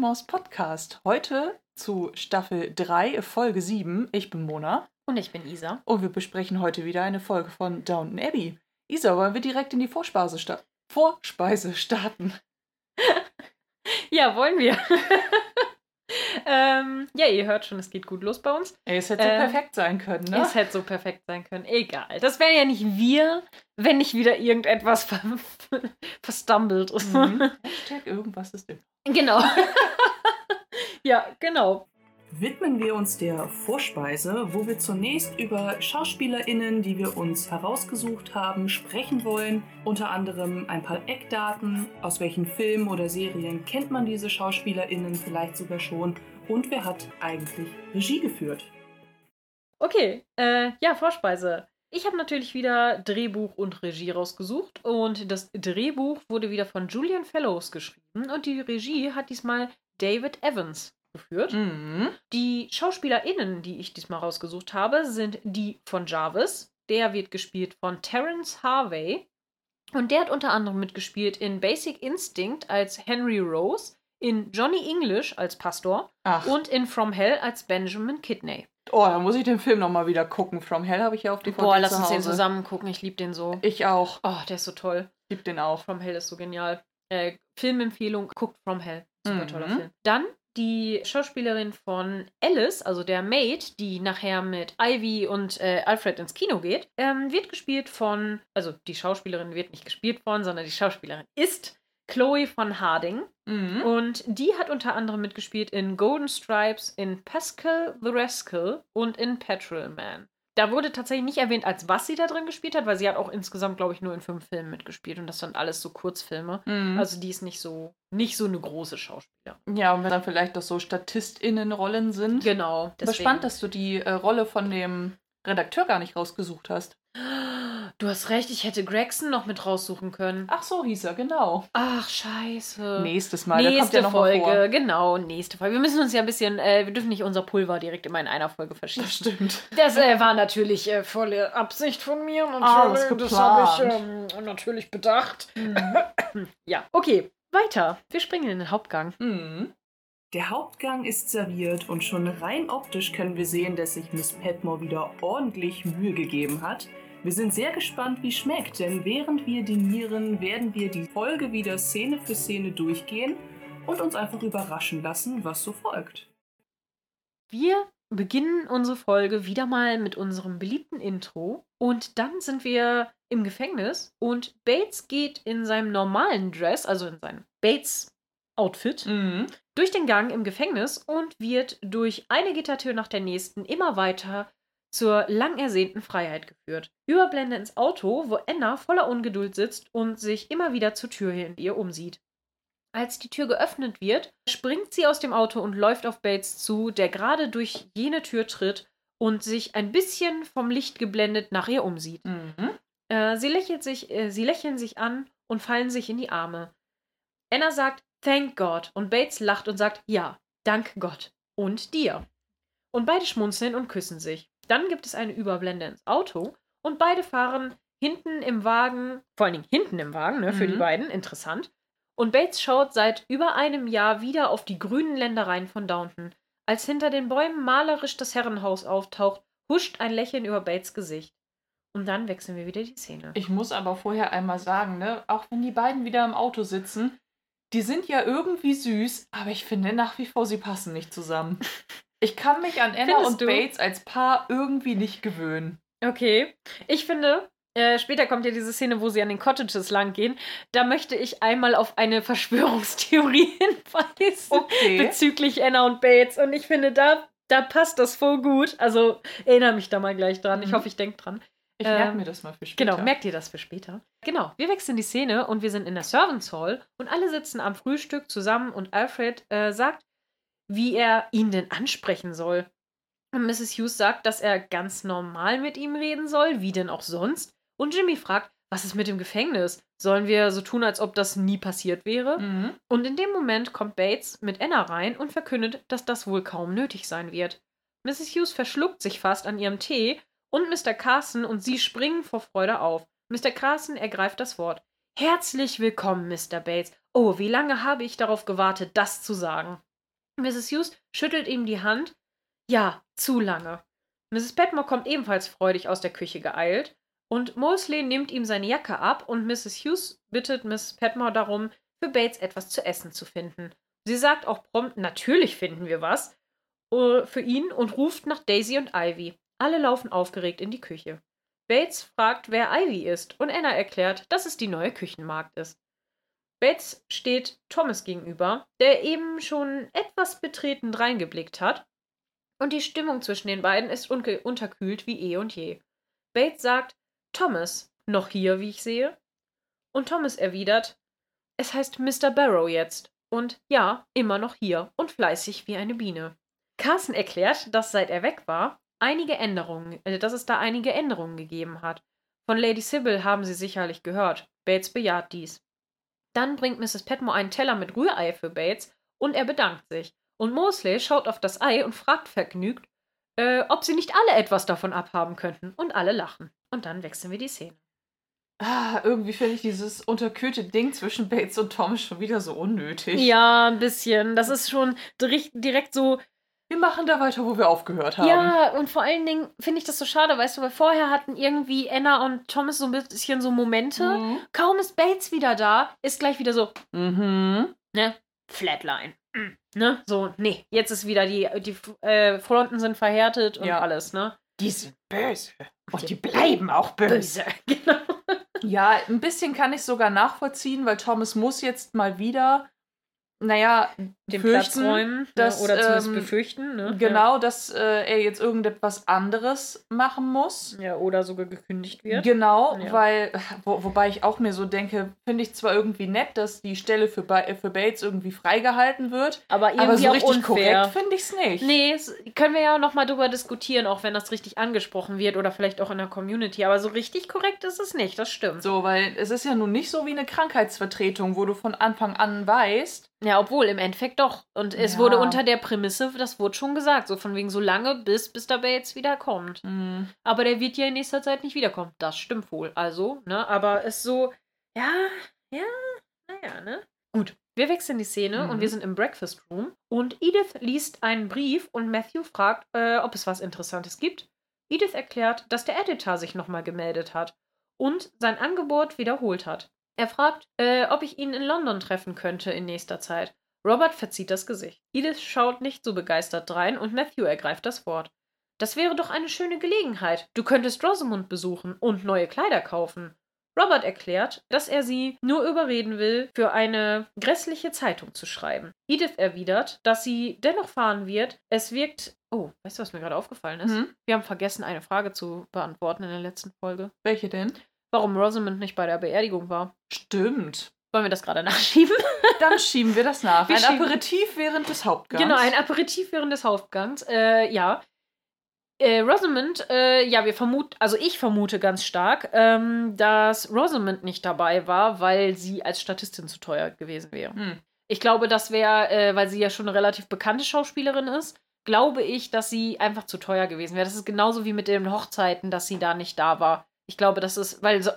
Potmos Podcast. Heute zu Staffel 3, Folge 7. Ich bin Mona. Und ich bin Isa. Und wir besprechen heute wieder eine Folge von Downton Abbey. Isa, wollen wir direkt in die Vorspeise, sta Vorspeise starten? ja, wollen wir. ähm, ja, ihr hört schon, es geht gut los bei uns. Ey, es hätte so ähm, perfekt sein können, ne? Es hätte so perfekt sein können. Egal. Das wären ja nicht wir, wenn nicht wieder irgendetwas ver verstumbelt ist. Mhm. Hashtag irgendwas ist immer. Genau. ja, genau widmen wir uns der Vorspeise, wo wir zunächst über SchauspielerInnen, die wir uns herausgesucht haben, sprechen wollen. Unter anderem ein paar Eckdaten, aus welchen Filmen oder Serien kennt man diese SchauspielerInnen vielleicht sogar schon und wer hat eigentlich Regie geführt. Okay, äh, ja, Vorspeise. Ich habe natürlich wieder Drehbuch und Regie rausgesucht und das Drehbuch wurde wieder von Julian Fellows geschrieben und die Regie hat diesmal David Evans geführt. Mhm. Die SchauspielerInnen, die ich diesmal rausgesucht habe, sind die von Jarvis. Der wird gespielt von Terence Harvey. Und der hat unter anderem mitgespielt in Basic Instinct als Henry Rose, in Johnny English als Pastor Ach. und in From Hell als Benjamin Kidney. Oh, da muss ich den Film nochmal wieder gucken. From Hell habe ich ja auf die Boah, lass uns den zusammen gucken. Ich liebe den so. Ich auch. Oh, der ist so toll. Ich liebe den auch. From Hell ist so genial. Äh, Filmempfehlung, guckt From Hell. Super mhm. toller Film. Dann die Schauspielerin von Alice, also der Maid, die nachher mit Ivy und äh, Alfred ins Kino geht, ähm, wird gespielt von, also die Schauspielerin wird nicht gespielt von, sondern die Schauspielerin ist Chloe von Harding. Mhm. Und die hat unter anderem mitgespielt in Golden Stripes, in Pascal the Rascal und in Petrol Man. Da wurde tatsächlich nicht erwähnt, als was sie da drin gespielt hat, weil sie hat auch insgesamt, glaube ich, nur in fünf Filmen mitgespielt und das sind alles so Kurzfilme. Mhm. Also die ist nicht so, nicht so eine große Schauspielerin. Ja, und wenn dann vielleicht auch so StatistInnen-Rollen sind. Genau. Aber spannend, dass du die äh, Rolle von dem Redakteur gar nicht rausgesucht hast. Du hast recht, ich hätte Gregson noch mit raussuchen können. Ach so hieß er, genau. Ach, scheiße. Nächstes Mal, nächste kommt ja noch Folge, mal vor. genau, nächste Folge. Wir müssen uns ja ein bisschen, äh, wir dürfen nicht unser Pulver direkt immer in einer Folge verschieben. Das stimmt. Das äh, war natürlich äh, volle Absicht von mir. Natürlich, ah, das habe ich ähm, natürlich bedacht. Mhm. ja, okay, weiter. Wir springen in den Hauptgang. Mhm. Der Hauptgang ist serviert und schon rein optisch können wir sehen, dass sich Miss Petmore wieder ordentlich Mühe gegeben hat. Wir sind sehr gespannt, wie es schmeckt, denn während wir dinieren, werden wir die Folge wieder Szene für Szene durchgehen und uns einfach überraschen lassen, was so folgt. Wir beginnen unsere Folge wieder mal mit unserem beliebten Intro und dann sind wir im Gefängnis und Bates geht in seinem normalen Dress, also in seinem Bates Outfit, mhm. durch den Gang im Gefängnis und wird durch eine Gittertür nach der nächsten immer weiter zur lang ersehnten Freiheit geführt. Überblende ins Auto, wo Anna voller Ungeduld sitzt und sich immer wieder zur Tür hinter ihr umsieht. Als die Tür geöffnet wird, springt sie aus dem Auto und läuft auf Bates zu, der gerade durch jene Tür tritt und sich ein bisschen vom Licht geblendet nach ihr umsieht. Mhm. Äh, sie, lächelt sich, äh, sie lächeln sich an und fallen sich in die Arme. Anna sagt Thank God und Bates lacht und sagt Ja, dank Gott und dir. Und beide schmunzeln und küssen sich. Dann gibt es eine Überblende ins Auto und beide fahren hinten im Wagen, vor allen Dingen hinten im Wagen, ne, für mhm. die beiden, interessant. Und Bates schaut seit über einem Jahr wieder auf die grünen Ländereien von Downton. Als hinter den Bäumen malerisch das Herrenhaus auftaucht, huscht ein Lächeln über Bates Gesicht. Und dann wechseln wir wieder die Szene. Ich muss aber vorher einmal sagen, ne, auch wenn die beiden wieder im Auto sitzen, die sind ja irgendwie süß, aber ich finde nach wie vor, sie passen nicht zusammen. Ich kann mich an Anna Findest und du? Bates als Paar irgendwie nicht gewöhnen. Okay. Ich finde, äh, später kommt ja diese Szene, wo sie an den Cottages lang gehen. Da möchte ich einmal auf eine Verschwörungstheorie hinweisen okay. bezüglich Anna und Bates. Und ich finde, da, da passt das voll gut. Also erinnere mich da mal gleich dran. Mhm. Ich hoffe, ich denke dran. Ich merke ähm, mir das mal für später. Genau, merkt ihr das für später. Genau, wir wechseln die Szene und wir sind in der Servants Hall und alle sitzen am Frühstück zusammen und Alfred äh, sagt, wie er ihn denn ansprechen soll. Und Mrs. Hughes sagt, dass er ganz normal mit ihm reden soll, wie denn auch sonst. Und Jimmy fragt, was ist mit dem Gefängnis? Sollen wir so tun, als ob das nie passiert wäre? Mhm. Und in dem Moment kommt Bates mit Anna rein und verkündet, dass das wohl kaum nötig sein wird. Mrs. Hughes verschluckt sich fast an ihrem Tee und Mr. Carson und sie springen vor Freude auf. Mr. Carson ergreift das Wort. Herzlich willkommen, Mr. Bates. Oh, wie lange habe ich darauf gewartet, das zu sagen? Mrs. Hughes schüttelt ihm die Hand. Ja, zu lange. Mrs. Petmore kommt ebenfalls freudig aus der Küche geeilt und Mosley nimmt ihm seine Jacke ab und Mrs. Hughes bittet Mrs. Petmore darum, für Bates etwas zu essen zu finden. Sie sagt auch prompt, natürlich finden wir was uh, für ihn und ruft nach Daisy und Ivy. Alle laufen aufgeregt in die Küche. Bates fragt, wer Ivy ist, und Anna erklärt, dass es die neue Küchenmagd ist. Bates steht Thomas gegenüber, der eben schon etwas betreten reingeblickt hat, und die Stimmung zwischen den beiden ist unterkühlt wie eh und je. Bates sagt, Thomas, noch hier, wie ich sehe? Und Thomas erwidert, es heißt Mr. Barrow jetzt. Und ja, immer noch hier und fleißig wie eine Biene. Carson erklärt, dass seit er weg war, einige Änderungen, äh, dass es da einige Änderungen gegeben hat. Von Lady Sybil haben sie sicherlich gehört. Bates bejaht dies. Dann bringt Mrs. Petmore einen Teller mit Rührei für Bates und er bedankt sich. Und Mosley schaut auf das Ei und fragt vergnügt, äh, ob sie nicht alle etwas davon abhaben könnten. Und alle lachen. Und dann wechseln wir die Szene. Ah, irgendwie finde ich dieses unterkühlte Ding zwischen Bates und Thomas schon wieder so unnötig. Ja, ein bisschen. Das ist schon direkt so, wir machen da weiter, wo wir aufgehört haben. Ja, und vor allen Dingen finde ich das so schade, weißt du, weil vorher hatten irgendwie Anna und Thomas so ein bisschen so Momente. Mhm. Kaum ist Bates wieder da, ist gleich wieder so, mhm. ne, Flatline. Mhm. Ne, so, nee, jetzt ist wieder die, die äh, Fronten sind verhärtet und ja. alles, ne? Die sind böse. Und die bleiben auch böse. böse. Genau. Ja, ein bisschen kann ich sogar nachvollziehen, weil Thomas muss jetzt mal wieder naja, den Platz räumen ne, dass, oder zumindest ähm, befürchten. Ne? Genau, ja. dass äh, er jetzt irgendetwas anderes machen muss. Ja, oder sogar gekündigt wird. Genau, ja. weil, wo, wobei ich auch mir so denke, finde ich zwar irgendwie nett, dass die Stelle für, ba für Bates irgendwie freigehalten wird, aber irgendwie aber so richtig unfair. korrekt finde ich es nicht. Nee, können wir ja nochmal drüber diskutieren, auch wenn das richtig angesprochen wird oder vielleicht auch in der Community, aber so richtig korrekt ist es nicht, das stimmt. So, weil es ist ja nun nicht so wie eine Krankheitsvertretung, wo du von Anfang an weißt, ja, obwohl, im Endeffekt doch. Und es ja. wurde unter der Prämisse, das wurde schon gesagt, so von wegen so lange, bis, bis der Bates wiederkommt. Mhm. Aber der wird ja in nächster Zeit nicht wiederkommen. Das stimmt wohl. Also, ne, aber es so, ja, ja, naja, ne? Gut, wir wechseln die Szene mhm. und wir sind im Breakfast Room und Edith liest einen Brief und Matthew fragt, äh, ob es was Interessantes gibt. Edith erklärt, dass der Editor sich nochmal gemeldet hat und sein Angebot wiederholt hat. Er fragt, äh, ob ich ihn in London treffen könnte in nächster Zeit. Robert verzieht das Gesicht. Edith schaut nicht so begeistert drein und Matthew ergreift das Wort. Das wäre doch eine schöne Gelegenheit. Du könntest Rosamund besuchen und neue Kleider kaufen. Robert erklärt, dass er sie nur überreden will, für eine grässliche Zeitung zu schreiben. Edith erwidert, dass sie dennoch fahren wird. Es wirkt. Oh, weißt du, was mir gerade aufgefallen ist? Hm? Wir haben vergessen, eine Frage zu beantworten in der letzten Folge. Welche denn? Warum Rosamond nicht bei der Beerdigung war. Stimmt. Wollen wir das gerade nachschieben? Dann schieben wir das nach. Wir ein Aperitif während des Hauptgangs. Genau, ein Aperitif während des Hauptgangs. Äh, ja. Äh, Rosamond, äh, ja, wir vermuten, also ich vermute ganz stark, ähm, dass Rosamond nicht dabei war, weil sie als Statistin zu teuer gewesen wäre. Hm. Ich glaube, das wäre, äh, weil sie ja schon eine relativ bekannte Schauspielerin ist, glaube ich, dass sie einfach zu teuer gewesen wäre. Das ist genauso wie mit den Hochzeiten, dass sie da nicht da war. Ich glaube, das ist, weil so,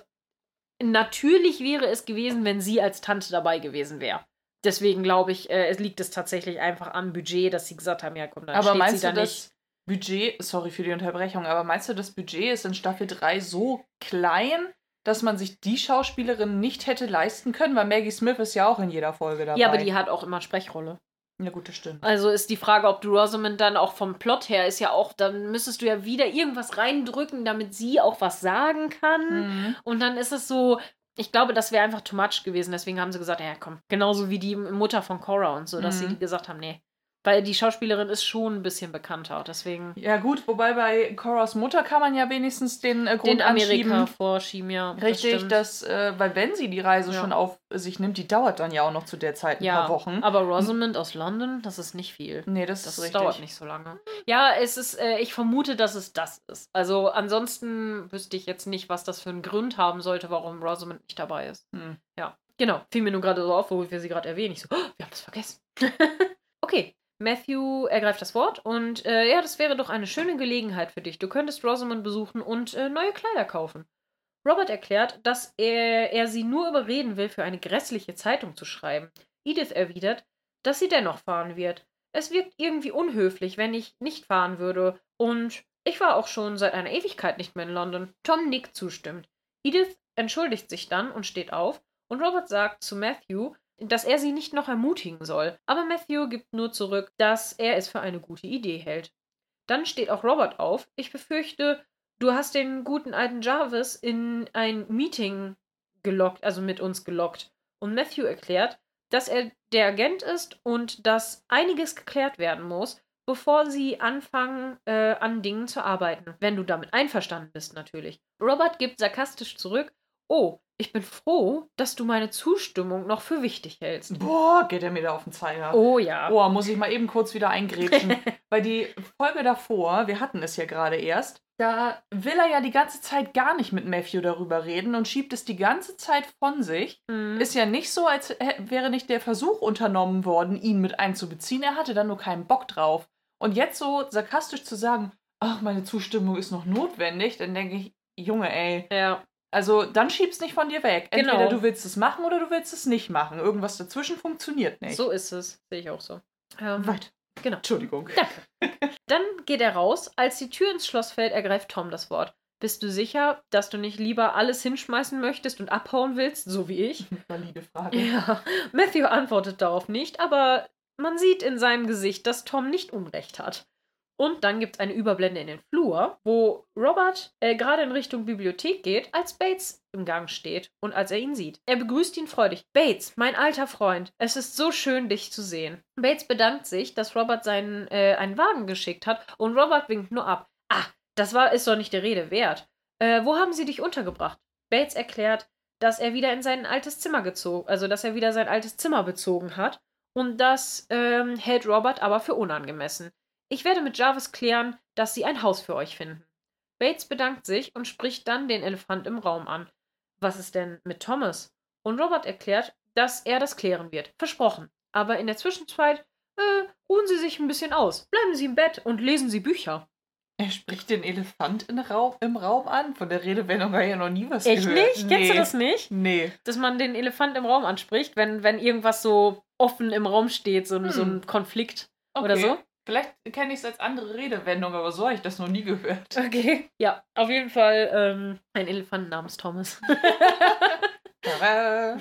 natürlich wäre es gewesen, wenn sie als Tante dabei gewesen wäre. Deswegen glaube ich, äh, es liegt es tatsächlich einfach am Budget, dass sie gesagt haben, ja komm, dann aber steht meinst sie da du, nicht. Das Budget, sorry für die Unterbrechung, aber meinst du, das Budget ist in Staffel 3 so klein, dass man sich die Schauspielerin nicht hätte leisten können? Weil Maggie Smith ist ja auch in jeder Folge dabei. Ja, aber die hat auch immer Sprechrolle. Ja, gut, das stimmt. Also ist die Frage, ob du Rosamund dann auch vom Plot her ist ja auch, dann müsstest du ja wieder irgendwas reindrücken, damit sie auch was sagen kann. Mhm. Und dann ist es so, ich glaube, das wäre einfach too much gewesen. Deswegen haben sie gesagt, ja komm, genauso wie die Mutter von Cora und so, dass mhm. sie gesagt haben, nee, weil die Schauspielerin ist schon ein bisschen bekannter, deswegen. Ja, gut, wobei bei Coras Mutter kann man ja wenigstens den äh, Grund den Amerika vorschieben, ja. Richtig, das dass, äh, weil wenn sie die Reise ja. schon auf sich nimmt, die dauert dann ja auch noch zu der Zeit ein ja, paar Wochen. Aber Rosamond aus London, das ist nicht viel. Nee, das, das ist richtig. dauert nicht so lange. Ja, es ist, äh, ich vermute, dass es das ist. Also ansonsten wüsste ich jetzt nicht, was das für einen Grund haben sollte, warum Rosamond nicht dabei ist. Hm. Ja, genau. Fiel mir nur gerade so auf, wo wir sie gerade erwähnen. Ich so, oh, wir haben das vergessen. okay, Matthew ergreift das Wort und äh, ja, das wäre doch eine schöne Gelegenheit für dich. Du könntest Rosamond besuchen und äh, neue Kleider kaufen. Robert erklärt, dass er, er sie nur überreden will, für eine grässliche Zeitung zu schreiben. Edith erwidert, dass sie dennoch fahren wird. es wirkt irgendwie unhöflich, wenn ich nicht fahren würde. Und ich war auch schon seit einer Ewigkeit nicht mehr in London. Tom nickt zustimmend. Edith entschuldigt sich dann und steht auf. Und Robert sagt zu Matthew, dass er sie nicht noch ermutigen soll. Aber Matthew gibt nur zurück, dass er es für eine gute Idee hält. Dann steht auch Robert auf. Ich befürchte, du hast den guten alten Jarvis in ein Meeting gelockt, also mit uns gelockt. Und Matthew erklärt, dass er der Agent ist und dass einiges geklärt werden muss, bevor sie anfangen, äh, an Dingen zu arbeiten. Wenn du damit einverstanden bist, natürlich. Robert gibt sarkastisch zurück: Oh, ich bin froh, dass du meine Zustimmung noch für wichtig hältst. Boah, geht er mir da auf den Zeiger. Oh ja. Boah, muss ich mal eben kurz wieder eingrätschen. Weil die Folge davor, wir hatten es ja gerade erst, da will er ja die ganze Zeit gar nicht mit Matthew darüber reden und schiebt es die ganze Zeit von sich. Mhm. Ist ja nicht so, als wäre nicht der Versuch unternommen worden, ihn mit einzubeziehen. Er hatte dann nur keinen Bock drauf. Und jetzt so sarkastisch zu sagen, ach, meine Zustimmung ist noch notwendig, dann denke ich, Junge, ey. Ja. Also dann schieb's nicht von dir weg. Entweder Genau. du willst es machen oder du willst es nicht machen. Irgendwas dazwischen funktioniert nicht. So ist es. Sehe ich auch so. Ähm, Weit. Genau. Entschuldigung. Danke. Dann geht er raus. Als die Tür ins Schloss fällt, ergreift Tom das Wort. Bist du sicher, dass du nicht lieber alles hinschmeißen möchtest und abhauen willst, so wie ich? Valide Frage. Ja. Matthew antwortet darauf nicht, aber man sieht in seinem Gesicht, dass Tom nicht Unrecht hat. Und dann gibt es eine Überblende in den Flur, wo Robert äh, gerade in Richtung Bibliothek geht, als Bates im Gang steht und als er ihn sieht. Er begrüßt ihn freudig. Bates, mein alter Freund, es ist so schön, dich zu sehen. Bates bedankt sich, dass Robert seinen äh, einen Wagen geschickt hat und Robert winkt nur ab. Ah, das war ist doch nicht der Rede wert. Äh, wo haben sie dich untergebracht? Bates erklärt, dass er wieder in sein altes Zimmer gezogen, also dass er wieder sein altes Zimmer bezogen hat. Und das ähm, hält Robert aber für unangemessen. Ich werde mit Jarvis klären, dass sie ein Haus für euch finden. Bates bedankt sich und spricht dann den Elefant im Raum an. Was ist denn mit Thomas? Und Robert erklärt, dass er das klären wird. Versprochen. Aber in der Zwischenzeit äh, ruhen Sie sich ein bisschen aus. Bleiben Sie im Bett und lesen Sie Bücher. Er spricht den Elefant Raum, im Raum an. Von der Redewendung habe ich ja noch nie was Echt gehört. nicht? Kennst du das nicht? Nee. Dass man den Elefant im Raum anspricht, wenn, wenn irgendwas so offen im Raum steht, so, so ein Konflikt oder so? Vielleicht kenne ich es als andere Redewendung, aber so habe ich das noch nie gehört. Okay. Ja, auf jeden Fall ähm, ein Elefant namens Thomas. Tada.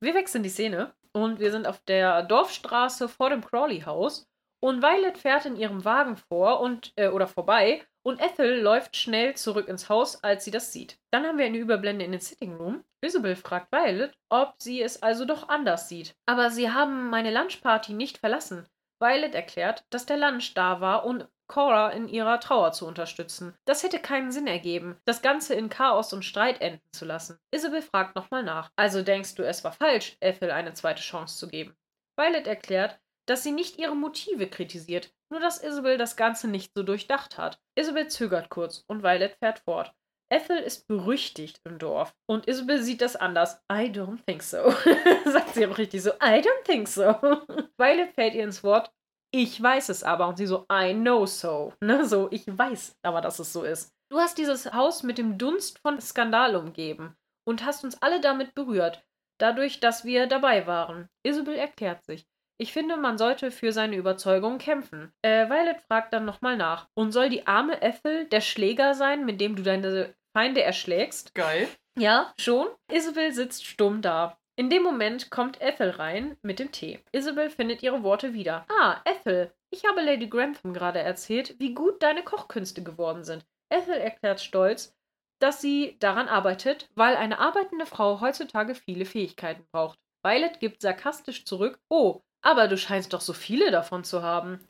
wir wechseln die Szene und wir sind auf der Dorfstraße vor dem Crawley-Haus und Violet fährt in ihrem Wagen vor und äh, oder vorbei und Ethel läuft schnell zurück ins Haus, als sie das sieht. Dann haben wir eine Überblende in den Sitting Room. Isabel fragt Violet, ob sie es also doch anders sieht. Aber sie haben meine Lunchparty nicht verlassen. Violet erklärt, dass der Lunch da war, um Cora in ihrer Trauer zu unterstützen. Das hätte keinen Sinn ergeben, das Ganze in Chaos und Streit enden zu lassen. Isabel fragt nochmal nach. Also denkst du, es war falsch, Ethel eine zweite Chance zu geben? Violet erklärt, dass sie nicht ihre Motive kritisiert, nur dass Isabel das Ganze nicht so durchdacht hat. Isabel zögert kurz und Violet fährt fort. Ethel ist berüchtigt im Dorf und Isabel sieht das anders. I don't think so. Sagt sie auch richtig so. I don't think so. Violet fällt ihr ins Wort. Ich weiß es aber. Und sie so, I know so. Ne? So, ich weiß aber, dass es so ist. Du hast dieses Haus mit dem Dunst von Skandal umgeben und hast uns alle damit berührt, dadurch, dass wir dabei waren. Isabel erklärt sich. Ich finde, man sollte für seine Überzeugung kämpfen. Äh, Violet fragt dann nochmal nach. Und soll die arme Ethel der Schläger sein, mit dem du deine Feinde erschlägst? Geil. Ja, schon. Isabel sitzt stumm da. In dem Moment kommt Ethel rein mit dem Tee. Isabel findet ihre Worte wieder. Ah, Ethel, ich habe Lady Grantham gerade erzählt, wie gut deine Kochkünste geworden sind. Ethel erklärt stolz, dass sie daran arbeitet, weil eine arbeitende Frau heutzutage viele Fähigkeiten braucht. Violet gibt sarkastisch zurück, oh, aber du scheinst doch so viele davon zu haben.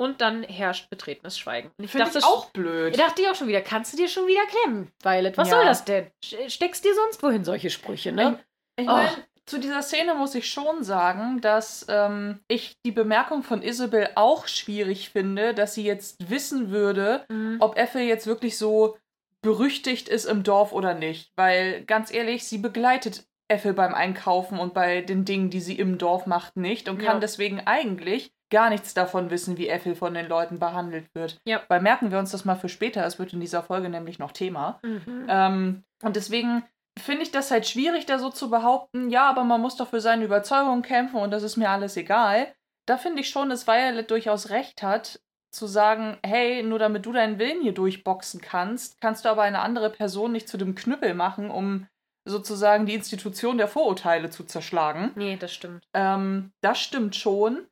Und dann herrscht betretenes Schweigen. Und ich Finde dachte, ich auch blöd. ich dachte ich auch schon wieder, kannst du dir schon wieder klemmen, Violet? Was Ja. soll das denn? Sch- Steckst dir sonst wohin solche Sprüche, ne? Ich Oh. meine, zu dieser Szene muss ich schon sagen, dass ähm, ich die Bemerkung von Isabel auch schwierig finde, dass sie jetzt wissen würde, Mhm. ob Ethel jetzt wirklich so berüchtigt ist im Dorf oder nicht. Weil, ganz ehrlich, sie begleitet Ethel beim Einkaufen und bei den Dingen, die sie im Dorf macht, nicht und kann Ja. deswegen eigentlich gar nichts davon wissen, wie Ethel von den Leuten behandelt wird. Ja. Weil merken wir uns das mal für später, es wird in dieser Folge nämlich noch Thema. Mhm. Ähm, und deswegen finde ich das halt schwierig, da so zu behaupten, ja, aber man muss doch für seine Überzeugung kämpfen und das ist mir alles egal. da finde ich schon, dass Violet durchaus recht hat, zu sagen, hey, nur damit du deinen Willen hier durchboxen kannst, kannst du aber eine andere Person nicht zu dem Knüppel machen, um sozusagen die Institution der Vorurteile zu zerschlagen. Nee, das stimmt. Ähm, das stimmt schon.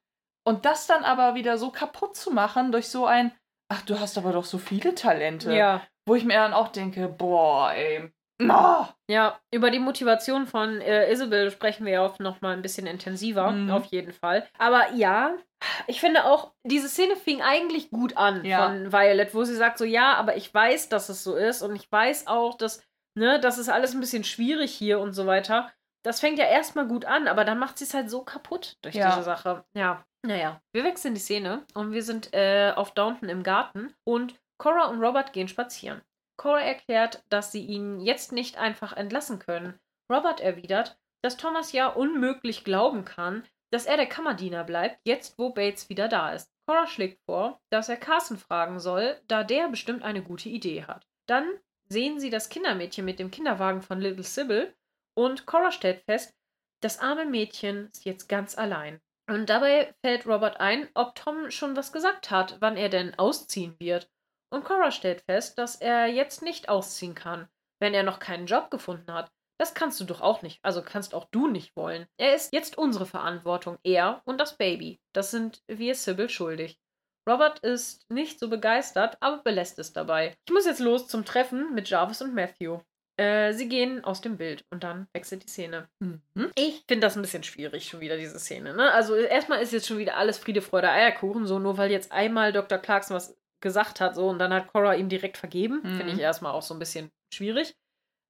Und das dann aber wieder so kaputt zu machen durch so ein, ach, du hast aber doch so viele Talente. Ja. Wo ich mir dann auch denke, boah, ey. Oh. Ja, über die Motivation von äh, Isabel sprechen wir ja auch noch mal ein bisschen intensiver, Mhm. auf jeden Fall. Aber ja, ich finde auch, diese Szene fing eigentlich gut an Ja. von Violet, wo sie sagt so, ja, aber ich weiß, dass es so ist und ich weiß auch, dass, ne, das ist alles ein bisschen schwierig hier und so weiter. Das fängt ja erstmal gut an, aber dann macht sie es halt so kaputt durch Ja. diese Sache. Ja, naja. Wir wechseln die Szene und wir sind äh, auf Downton im Garten und Cora und Robert gehen spazieren. Cora erklärt, dass sie ihn jetzt nicht einfach entlassen können. Robert erwidert, dass Thomas ja unmöglich glauben kann, dass er der Kammerdiener bleibt, jetzt wo Bates wieder da ist. Cora schlägt vor, dass er Carson fragen soll, da der bestimmt eine gute Idee hat. Dann sehen sie das Kindermädchen mit dem Kinderwagen von Little Sybil und Cora stellt fest, das arme Mädchen ist jetzt ganz allein. Und dabei fällt Robert ein, ob Tom schon was gesagt hat, wann er denn ausziehen wird. Und Cora stellt fest, dass er jetzt nicht ausziehen kann, wenn er noch keinen Job gefunden hat. Das kannst du doch auch nicht, also kannst auch du nicht wollen. Er ist jetzt unsere Verantwortung, er und das Baby. Das sind wir Sybil schuldig. Robert ist nicht so begeistert, aber belässt es dabei. Ich muss jetzt los zum Treffen mit Jarvis und Matthew. Äh, sie gehen aus dem Bild und dann wechselt die Szene. Mhm. Ich finde das ein bisschen schwierig, schon wieder diese Szene. Ne? Also erstmal ist jetzt schon wieder alles Friede, Freude, Eierkuchen, so nur weil jetzt einmal Dr. Clarkson was gesagt hat, so und dann hat Cora ihm direkt vergeben. Mhm. Finde ich erstmal auch so ein bisschen schwierig.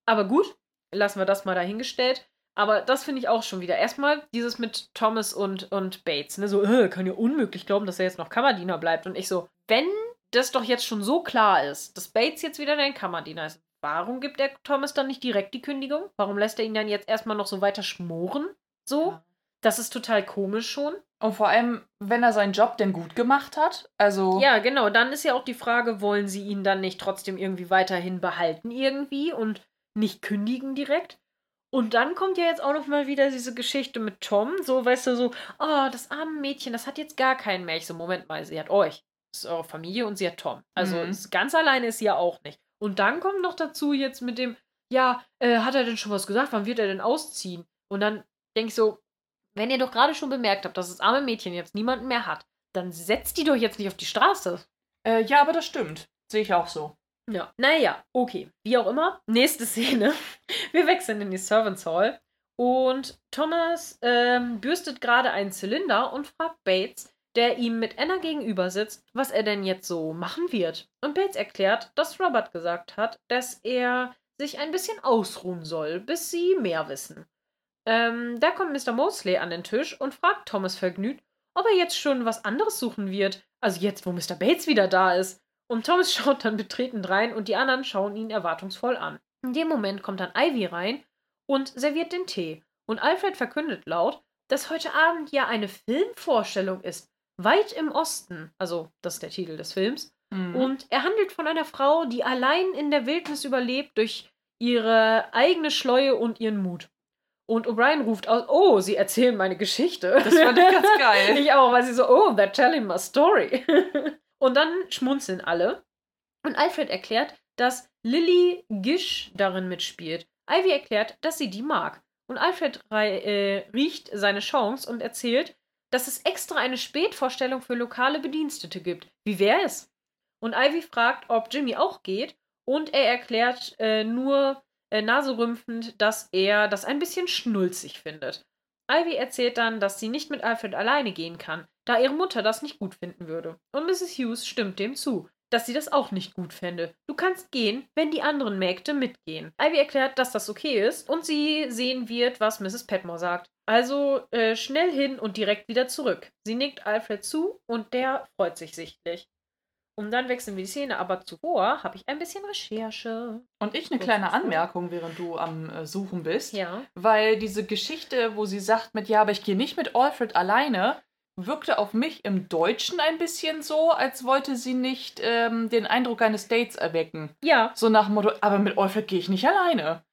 Aber gut, lassen wir das mal dahingestellt. Aber das finde ich auch schon wieder. Erstmal dieses mit Thomas und, und Bates. Ne? So, äh, kann ja unmöglich glauben, dass er jetzt noch Kammerdiener bleibt. Und ich so, wenn das doch jetzt schon so klar ist, dass Bates jetzt wieder dein Kammerdiener ist, warum gibt er Thomas dann nicht direkt die Kündigung? Warum lässt er ihn dann jetzt erstmal noch so weiter schmoren? So? Ja. Das ist total komisch schon. Und vor allem, wenn er seinen Job denn gut gemacht hat. Also. Ja, genau. Dann ist ja auch die Frage, wollen sie ihn dann nicht trotzdem irgendwie weiterhin behalten irgendwie und nicht kündigen direkt? Und dann kommt ja jetzt auch noch mal wieder diese Geschichte mit Tom, so weißt du so, oh, das arme Mädchen, das hat jetzt gar keinen mehr. Ich so, Moment mal, sie hat euch. Das ist eure Familie und sie hat Tom. Also Mhm. ganz alleine ist sie ja auch nicht. Und dann kommt noch dazu jetzt mit dem, ja, äh, hat er denn schon was gesagt? Wann wird er denn ausziehen? Und dann denke ich so, wenn ihr doch gerade schon bemerkt habt, dass das arme Mädchen jetzt niemanden mehr hat, dann setzt die doch jetzt nicht auf die Straße. Äh, ja, aber das stimmt. Sehe ich auch so. Ja. Naja, okay. Wie auch immer. Nächste Szene. Wir wechseln in die Servants Hall. Und Thomas ähm, bürstet gerade einen Zylinder und fragt Bates, der ihm mit Anna gegenüber sitzt, was er denn jetzt so machen wird. Und Bates erklärt, dass Robert gesagt hat, dass er sich ein bisschen ausruhen soll, bis sie mehr wissen. Ähm, da kommt Mr. Mosley an den Tisch und fragt Thomas vergnügt, ob er jetzt schon was anderes suchen wird. Also jetzt, wo Mr. Bates wieder da ist. Und Thomas schaut dann betreten rein und die anderen schauen ihn erwartungsvoll an. In dem Moment kommt dann Ivy rein und serviert den Tee. Und Alfred verkündet laut, dass heute Abend ja eine Filmvorstellung ist. Weit im Osten. Also, das ist der Titel des Films. Mhm. Und er handelt von einer Frau, die allein in der Wildnis überlebt durch ihre eigene Schleue und ihren Mut. Und O'Brien ruft aus, oh, sie erzählen meine Geschichte. Das fand ich ganz geil. ich auch, weil sie so, oh, they're telling my story. und dann schmunzeln alle. Und Alfred erklärt, dass Lily Gish darin mitspielt. Ivy erklärt, dass sie die mag. Und Alfred äh, riecht seine Chance und erzählt, dass es extra eine Spätvorstellung für lokale Bedienstete gibt. Wie wäre es? Und Ivy fragt, ob Jimmy auch geht. Und er erklärt äh, nur äh, naserümpfend, dass er das ein bisschen schnulzig findet. Ivy erzählt dann, dass sie nicht mit Alfred alleine gehen kann, da ihre Mutter das nicht gut finden würde. Und Mrs. Hughes stimmt dem zu, dass sie das auch nicht gut fände. Du kannst gehen, wenn die anderen Mägde mitgehen. Ivy erklärt, dass das okay ist und sie sehen wird, was Mrs. Petmore sagt. Also äh, schnell hin und direkt wieder zurück. Sie nickt Alfred zu und der freut sich sichtlich. Und dann wechseln wir die Szene, aber zuvor habe ich ein bisschen Recherche. Und ich eine kleine Anmerkung, während du am äh, Suchen bist. Ja. Weil diese Geschichte, wo sie sagt mit, ja, aber ich gehe nicht mit Alfred alleine, wirkte auf mich im Deutschen ein bisschen so, als wollte sie nicht ähm, den Eindruck eines Dates erwecken. Ja. So nach dem Motto, aber mit Alfred gehe ich nicht alleine.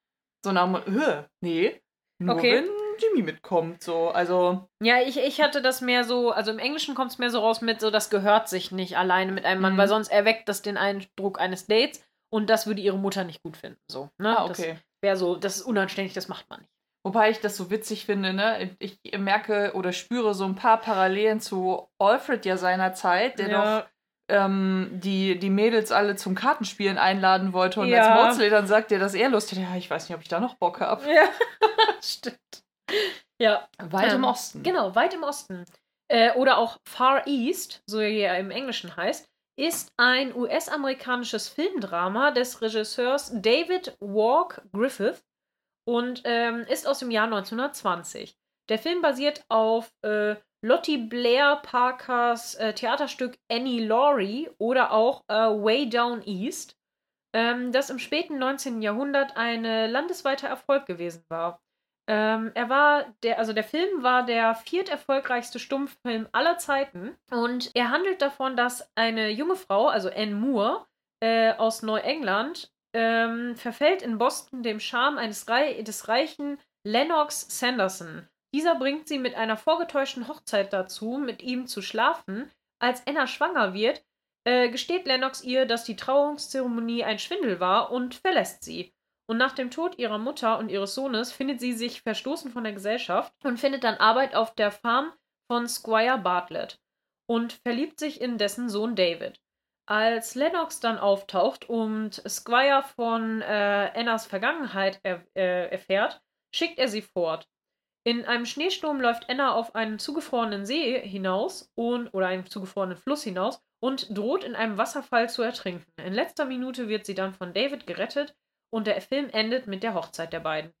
So nach dem Motto, "Hö, nee, nur Okay. wenn Jimmy mitkommt. So, also. Ja, ich, ich hatte das mehr so, also im Englischen kommt es mehr so raus mit so, das gehört sich nicht alleine mit einem Mann, Mhm. weil sonst erweckt das den Eindruck eines Dates und das würde ihre Mutter nicht gut finden. So, ne? Ah, okay. Wäre so, das ist unanständig, das macht man nicht. Wobei ich das so witzig finde, ne? Ich merke oder spüre so ein paar Parallelen zu Alfred ja seinerzeit, der doch ähm, die, die Mädels alle zum Kartenspielen einladen wollte. Und Ja. als Maudsley dann sagt er, dass er Lust hat, ja, ich weiß nicht, ob ich da noch Bock habe. Ja, stimmt. Ja, Weit im Ähm, Osten. Genau, weit im Osten. Äh, oder auch Far East, so wie er im Englischen heißt, ist ein US-amerikanisches Filmdrama des Regisseurs David Walk Griffith und ähm, ist aus dem Jahr 1920. Der Film basiert auf äh, Lottie Blair Parkers äh, Theaterstück Annie Laurie oder auch äh, Way Down East, ähm, das im späten 19. Jahrhundert ein landesweiter Erfolg gewesen war. Ähm, er war der, also der Film war der vierterfolgreichste Stummfilm aller Zeiten und er handelt davon, dass eine junge Frau, also Anne Moore äh, aus Neuengland, ähm, verfällt in Boston dem Charme eines Rei des reichen Lennox Sanderson. Dieser bringt sie mit einer vorgetäuschten Hochzeit dazu, mit ihm zu schlafen. Als Anna schwanger wird, äh, gesteht Lennox ihr, dass die Trauungszeremonie ein Schwindel war und verlässt sie. Und nach dem Tod ihrer Mutter und ihres Sohnes findet sie sich verstoßen von der Gesellschaft und findet dann Arbeit auf der Farm von Squire Bartlett und verliebt sich in dessen Sohn David. Als Lennox dann auftaucht und Squire von äh, Annas Vergangenheit er, äh, erfährt, schickt er sie fort. In einem Schneesturm läuft Anna auf einen zugefrorenen See hinaus und oder einen zugefrorenen Fluss hinaus und droht in einem Wasserfall zu ertrinken. In letzter Minute wird sie dann von David gerettet und der Film endet mit der Hochzeit der beiden.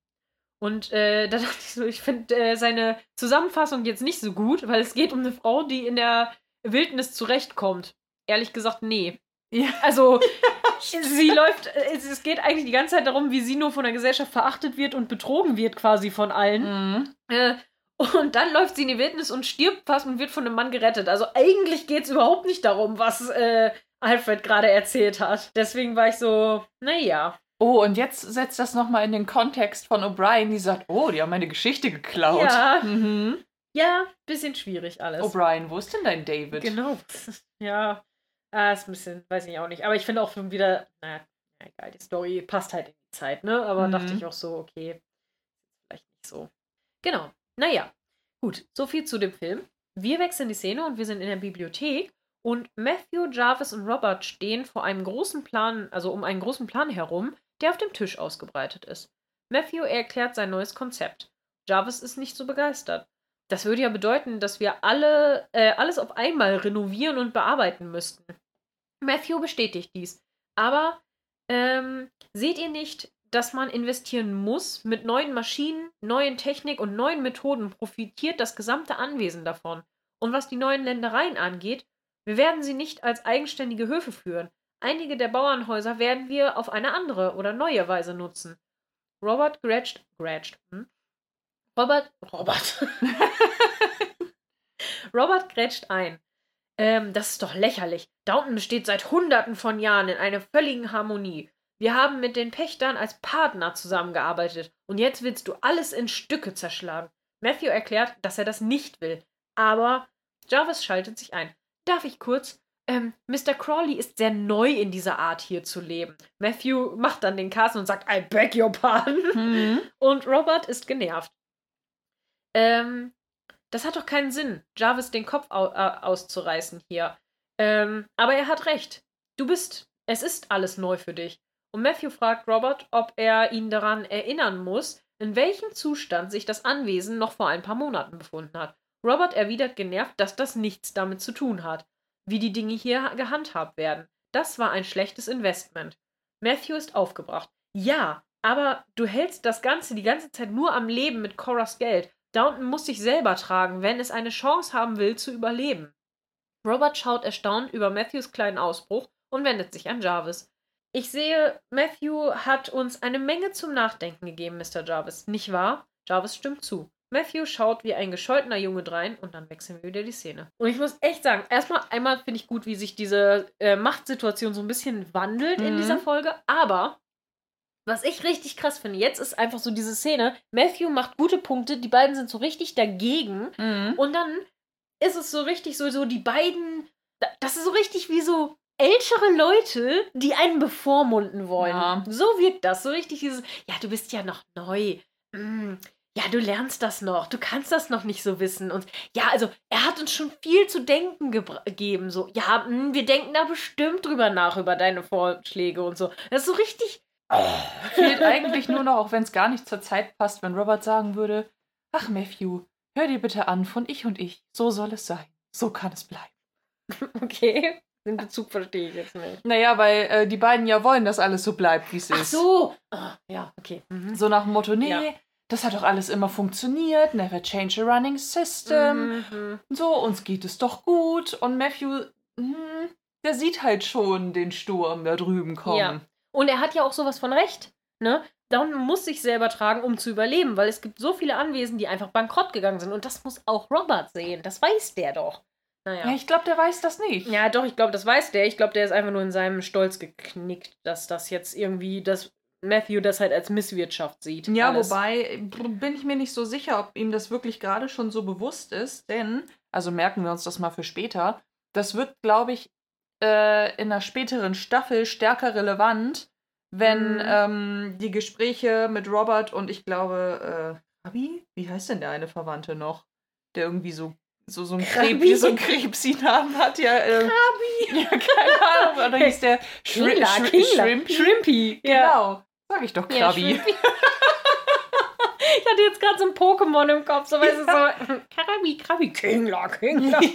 Und äh, da dachte ich so, ich finde äh, seine Zusammenfassung jetzt nicht so gut, weil es geht um eine Frau, die in der Wildnis zurechtkommt. Ehrlich gesagt, nee. Ja. Also, sie läuft, äh, es, es geht eigentlich die ganze Zeit darum, wie sie nur von der Gesellschaft verachtet wird und betrogen wird quasi von allen. Mhm. Äh, und dann läuft sie in die Wildnis und stirbt fast und wird von einem Mann gerettet. Also eigentlich geht es überhaupt nicht darum, was äh, Alfred gerade erzählt hat. Deswegen war ich so, naja. Oh, und jetzt setzt das nochmal in den Kontext von O'Brien, die sagt, oh, die haben meine Geschichte geklaut. Ja. Mhm. Ja, bisschen schwierig alles. O'Brien, wo ist denn dein David? Genau. Ja. Ah, ist ein bisschen, weiß ich auch nicht. Aber ich finde auch schon wieder, naja, na egal, die Story passt halt in die Zeit, ne? Aber Mhm. dachte ich auch so, okay, vielleicht nicht so. Genau. Naja. Gut, so viel zu dem Film. Wir wechseln die Szene und wir sind in der Bibliothek und Matthew, Jarvis und Robert stehen vor einem großen Plan, also um einen großen Plan herum, der auf dem Tisch ausgebreitet ist. Matthew erklärt sein neues Konzept. Jarvis ist nicht so begeistert. Das würde ja bedeuten, dass wir alle äh, alles auf einmal renovieren und bearbeiten müssten. Matthew bestätigt dies. Aber ähm, seht ihr nicht, dass man investieren muss? Mit neuen Maschinen, neuen Technik und neuen Methoden profitiert das gesamte Anwesen davon. Und was die neuen Ländereien angeht, wir werden sie nicht als eigenständige Höfe führen. Einige der Bauernhäuser werden wir auf eine andere oder neue Weise nutzen. Robert grätscht, grätscht, hm? Robert, Robert. Robert grätscht ein. Ähm, das ist doch lächerlich. Downton besteht seit Hunderten von Jahren in einer völligen Harmonie. Wir haben mit den Pächtern als Partner zusammengearbeitet und jetzt willst du alles in Stücke zerschlagen. Matthew erklärt, dass er das nicht will. Aber Jarvis schaltet sich ein. Darf ich kurz? Ähm, Mr. Crawley ist sehr neu in dieser Art hier zu leben. Matthew macht dann den Carsten und sagt, I beg your pardon. Mhm. Und Robert ist genervt. Ähm, das hat doch keinen Sinn, Jarvis den Kopf au äh, auszureißen hier. Ähm, aber er hat recht. Du bist, es ist alles neu für dich. Und Matthew fragt Robert, ob er ihn daran erinnern muss, in welchem Zustand sich das Anwesen noch vor ein paar Monaten befunden hat. Robert erwidert genervt, dass das nichts damit zu tun hat, wie die Dinge hier gehandhabt werden. Das war ein schlechtes Investment. Matthew ist aufgebracht. Ja, aber du hältst das Ganze die ganze Zeit nur am Leben mit Coras Geld. Downton muss sich selber tragen, wenn es eine Chance haben will, zu überleben. Robert schaut erstaunt über Matthews kleinen Ausbruch und wendet sich an Jarvis. Ich sehe, Matthew hat uns eine Menge zum Nachdenken gegeben, Mr. Jarvis, nicht wahr? Jarvis stimmt zu. Matthew schaut wie ein gescholtener Junge drein und dann wechseln wir wieder die Szene. Und ich muss echt sagen, erstmal einmal finde ich gut, wie sich diese äh, Machtsituation so ein bisschen wandelt in Mhm. dieser Folge, aber was ich richtig krass finde, jetzt ist einfach so diese Szene, Matthew macht gute Punkte, die beiden sind so richtig dagegen Mhm. und dann ist es so richtig so, so die beiden, das ist so richtig wie so ältere Leute, die einen bevormunden wollen. Ja. So wirkt das, so richtig dieses, ja, du bist ja noch neu. Mm, ja, du lernst das noch, du kannst das noch nicht so wissen. Und ja, also er hat uns schon viel zu denken gegeben. So, ja, mm, wir denken da bestimmt drüber nach, über deine Vorschläge und so. Das ist so richtig. Fehlt eigentlich nur noch, auch wenn es gar nicht zur Zeit passt, wenn Robert sagen würde, ach Matthew, hör dir bitte an von ich und ich, so soll es sein, so kann es bleiben. Okay. Den Bezug verstehe ich jetzt nicht. Naja, weil äh, die beiden ja wollen, dass alles so bleibt, wie es Ach ist. so. Ah, ja, okay. Mhm. So nach dem Motto, nee, Ja. Das hat doch alles immer funktioniert, never change a running system. Mhm. So, uns geht es doch gut. Und Matthew, hm, der sieht halt schon den Sturm da drüben kommen. Ja. Und er hat ja auch sowas von Recht. Ne? Down muss sich selber tragen, um zu überleben, weil es gibt so viele Anwesen, die einfach bankrott gegangen sind. Und das muss auch Robert sehen. Das weiß der doch. Naja. Ja, ich glaube, der weiß das nicht. Ja, doch, ich glaube, das weiß der. Ich glaube, der ist einfach nur in seinem Stolz geknickt, dass das jetzt irgendwie, dass Matthew das halt als Misswirtschaft sieht. Ja, alles. wobei bin ich mir nicht so sicher, ob ihm das wirklich gerade schon so bewusst ist, denn, also merken wir uns das mal für später, das wird, glaube ich, äh, in einer späteren Staffel stärker relevant, wenn Mhm. ähm, die Gespräche mit Robert und ich glaube, äh, Rabi? Wie heißt denn der eine Verwandte noch? Der irgendwie so, so, so ein Krabi? Krebs, so einen Krebsi-Namen hat, ja. Äh, ja, keine Ahnung. Oder hieß der Shri Kingler, Shri Kingler. Shrimpy? Shrimpy. Ja. Sag ich doch, Ja, Krabi. Shrimpy. ich hatte jetzt gerade so ein Pokémon im Kopf, so weißt du, so Krabi, Krabi, Kingler, Kingler.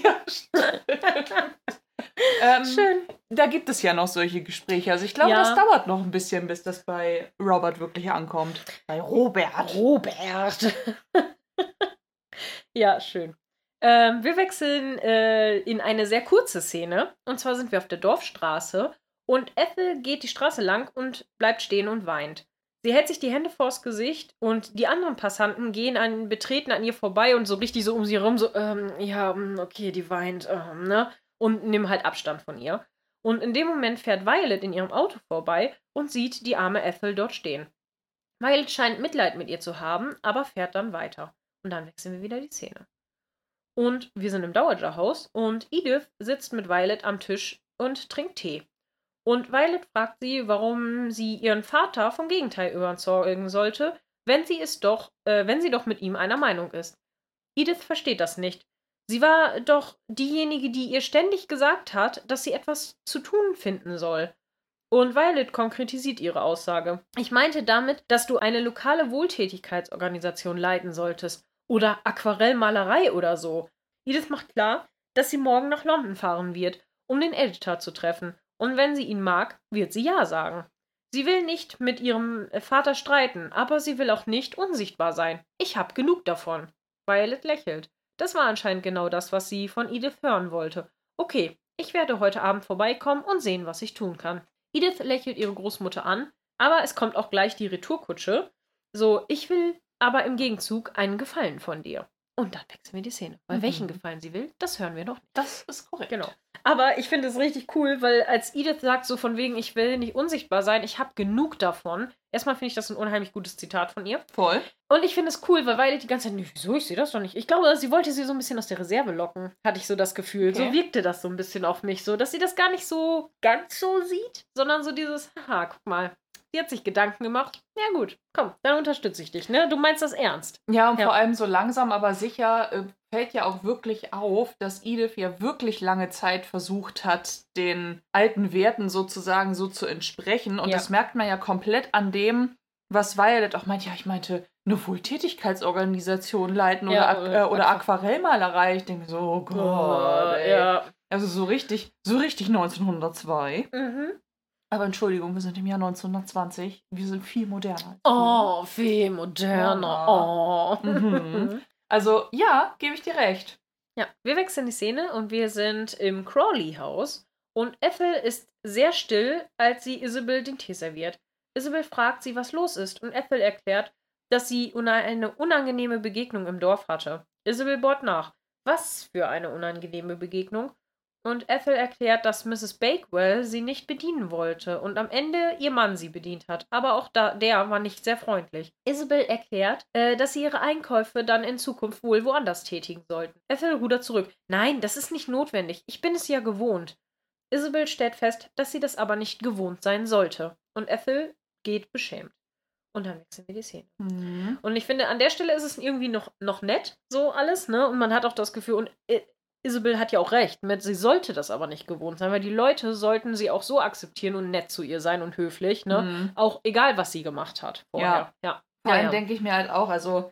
ähm, Schön. Da gibt es ja noch solche Gespräche. Also ich glaube, Ja. das dauert noch ein bisschen, bis das bei Robert wirklich ankommt. Bei Robert. Robert. ja, schön. Ähm, wir wechseln äh, in eine sehr kurze Szene. Und zwar sind wir auf der Dorfstraße. Und Ethel geht die Straße lang und bleibt stehen und weint. Sie hält sich die Hände vors Gesicht und die anderen Passanten gehen an, betreten an ihr vorbei und so richtig so um sie herum, so, ähm, ja, mm, okay, die weint, ähm, ne? Und nehmen halt Abstand von ihr. Und in dem Moment fährt Violet in ihrem Auto vorbei und sieht die arme Ethel dort stehen. Violet scheint Mitleid mit ihr zu haben, aber fährt dann weiter. Und dann wechseln wir wieder die Szene. Und wir sind im Dowager-Haus und Edith sitzt mit Violet am Tisch und trinkt Tee. Und Violet fragt sie, warum sie ihren Vater vom Gegenteil überzeugen sollte, wenn sie es doch, äh, wenn sie doch mit ihm einer Meinung ist. Edith versteht das nicht. Sie war doch diejenige, die ihr ständig gesagt hat, dass sie etwas zu tun finden soll. Und Violet konkretisiert ihre Aussage. Ich meinte damit, dass du eine lokale Wohltätigkeitsorganisation leiten solltest. Oder Aquarellmalerei oder so. Edith macht klar, dass sie morgen nach London fahren wird, um den Editor zu treffen. Und wenn sie ihn mag, wird sie Ja sagen. Sie will nicht mit ihrem Vater streiten, aber sie will auch nicht unsichtbar sein. Ich hab genug davon. Violet lächelt. Das war anscheinend genau das, was sie von Edith hören wollte. Okay, ich werde heute Abend vorbeikommen und sehen, was ich tun kann. Edith lächelt ihre Großmutter an, aber es kommt auch gleich die Retourkutsche. So, ich will aber im Gegenzug einen Gefallen von dir. Und dann wechseln wir die Szene. Weil Mhm. welchen Gefallen sie will, das hören wir noch nicht. Das ist korrekt. Genau. Aber ich finde es richtig cool, weil als Edith sagt, so von wegen, ich will nicht unsichtbar sein, ich habe genug davon. Erstmal finde ich das ein unheimlich gutes Zitat von ihr. Voll. Und ich finde es cool, weil Violet die ganze Zeit, "Nee, wieso, ich sehe das doch nicht. Ich glaube, sie wollte sie so ein bisschen aus der Reserve locken, hatte ich so das Gefühl. So Okay. wirkte das so ein bisschen auf mich, so, dass sie das gar nicht so ganz so sieht, sondern so dieses, haha, guck mal, sie hat sich Gedanken gemacht. Ja gut, komm, dann unterstütze ich dich, ne? Du meinst das ernst. Ja, und Ja. vor allem so langsam, aber sicher äh, fällt ja auch wirklich auf, dass Edith ja wirklich lange Zeit versucht hat, den alten Werten sozusagen so zu entsprechen. Und Ja. das merkt man ja komplett an dem, was Violet auch meint. Ja, ich meinte, eine Wohltätigkeitsorganisation leiten oder, Ja, Ak äh, äh, oder Aqu- Aquarellmalerei. Ich denke so, oh Gott, ey. ja. Also so richtig, so richtig 1902. Mhm. Aber Entschuldigung, wir sind im Jahr 1920. Wir sind viel moderner. Oh, viel moderner. Oh. Mhm. Also ja, gebe ich dir recht. Ja, wir wechseln die Szene und wir sind im Crawley-Haus und Ethel ist sehr still, als sie Isabel den Tee serviert. Isabel fragt sie, was los ist und Ethel erklärt, dass sie eine unangenehme Begegnung im Dorf hatte. Isabel bohrt nach. Was für eine unangenehme Begegnung? Und Ethel erklärt, dass Mrs. Bakewell sie nicht bedienen wollte und am Ende ihr Mann sie bedient hat. Aber auch da, der war nicht sehr freundlich. Isabel erklärt, äh, dass sie ihre Einkäufe dann in Zukunft wohl woanders tätigen sollten. Ethel rudert zurück. Nein, das ist nicht notwendig. Ich bin es ja gewohnt. Isabel stellt fest, dass sie das aber nicht gewohnt sein sollte. Und Ethel geht beschämt. Und dann wechseln wir die Szene. Mhm. Und ich finde, an der Stelle ist es irgendwie noch, noch nett, so alles, ne? Und man hat auch das Gefühl, und I- Isabel hat ja auch recht, mit, sie sollte das aber nicht gewohnt sein, weil die Leute sollten sie auch so akzeptieren und nett zu ihr sein und höflich, ne? Mhm. Auch egal, was sie gemacht hat vorher. Ja. Vor Ja, allem ja. denke ich mir halt auch, also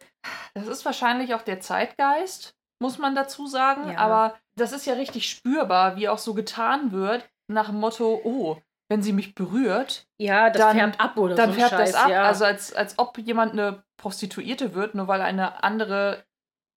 das ist wahrscheinlich auch der Zeitgeist, muss man dazu sagen. Ja. Aber das ist ja richtig spürbar, wie auch so getan wird, nach dem Motto, oh, wenn sie mich berührt, Ja, das Dann- färbt ab oder dann so. färbt Scheiß, das ab. Ja. Also als, als ob jemand eine Prostituierte wird, nur weil eine andere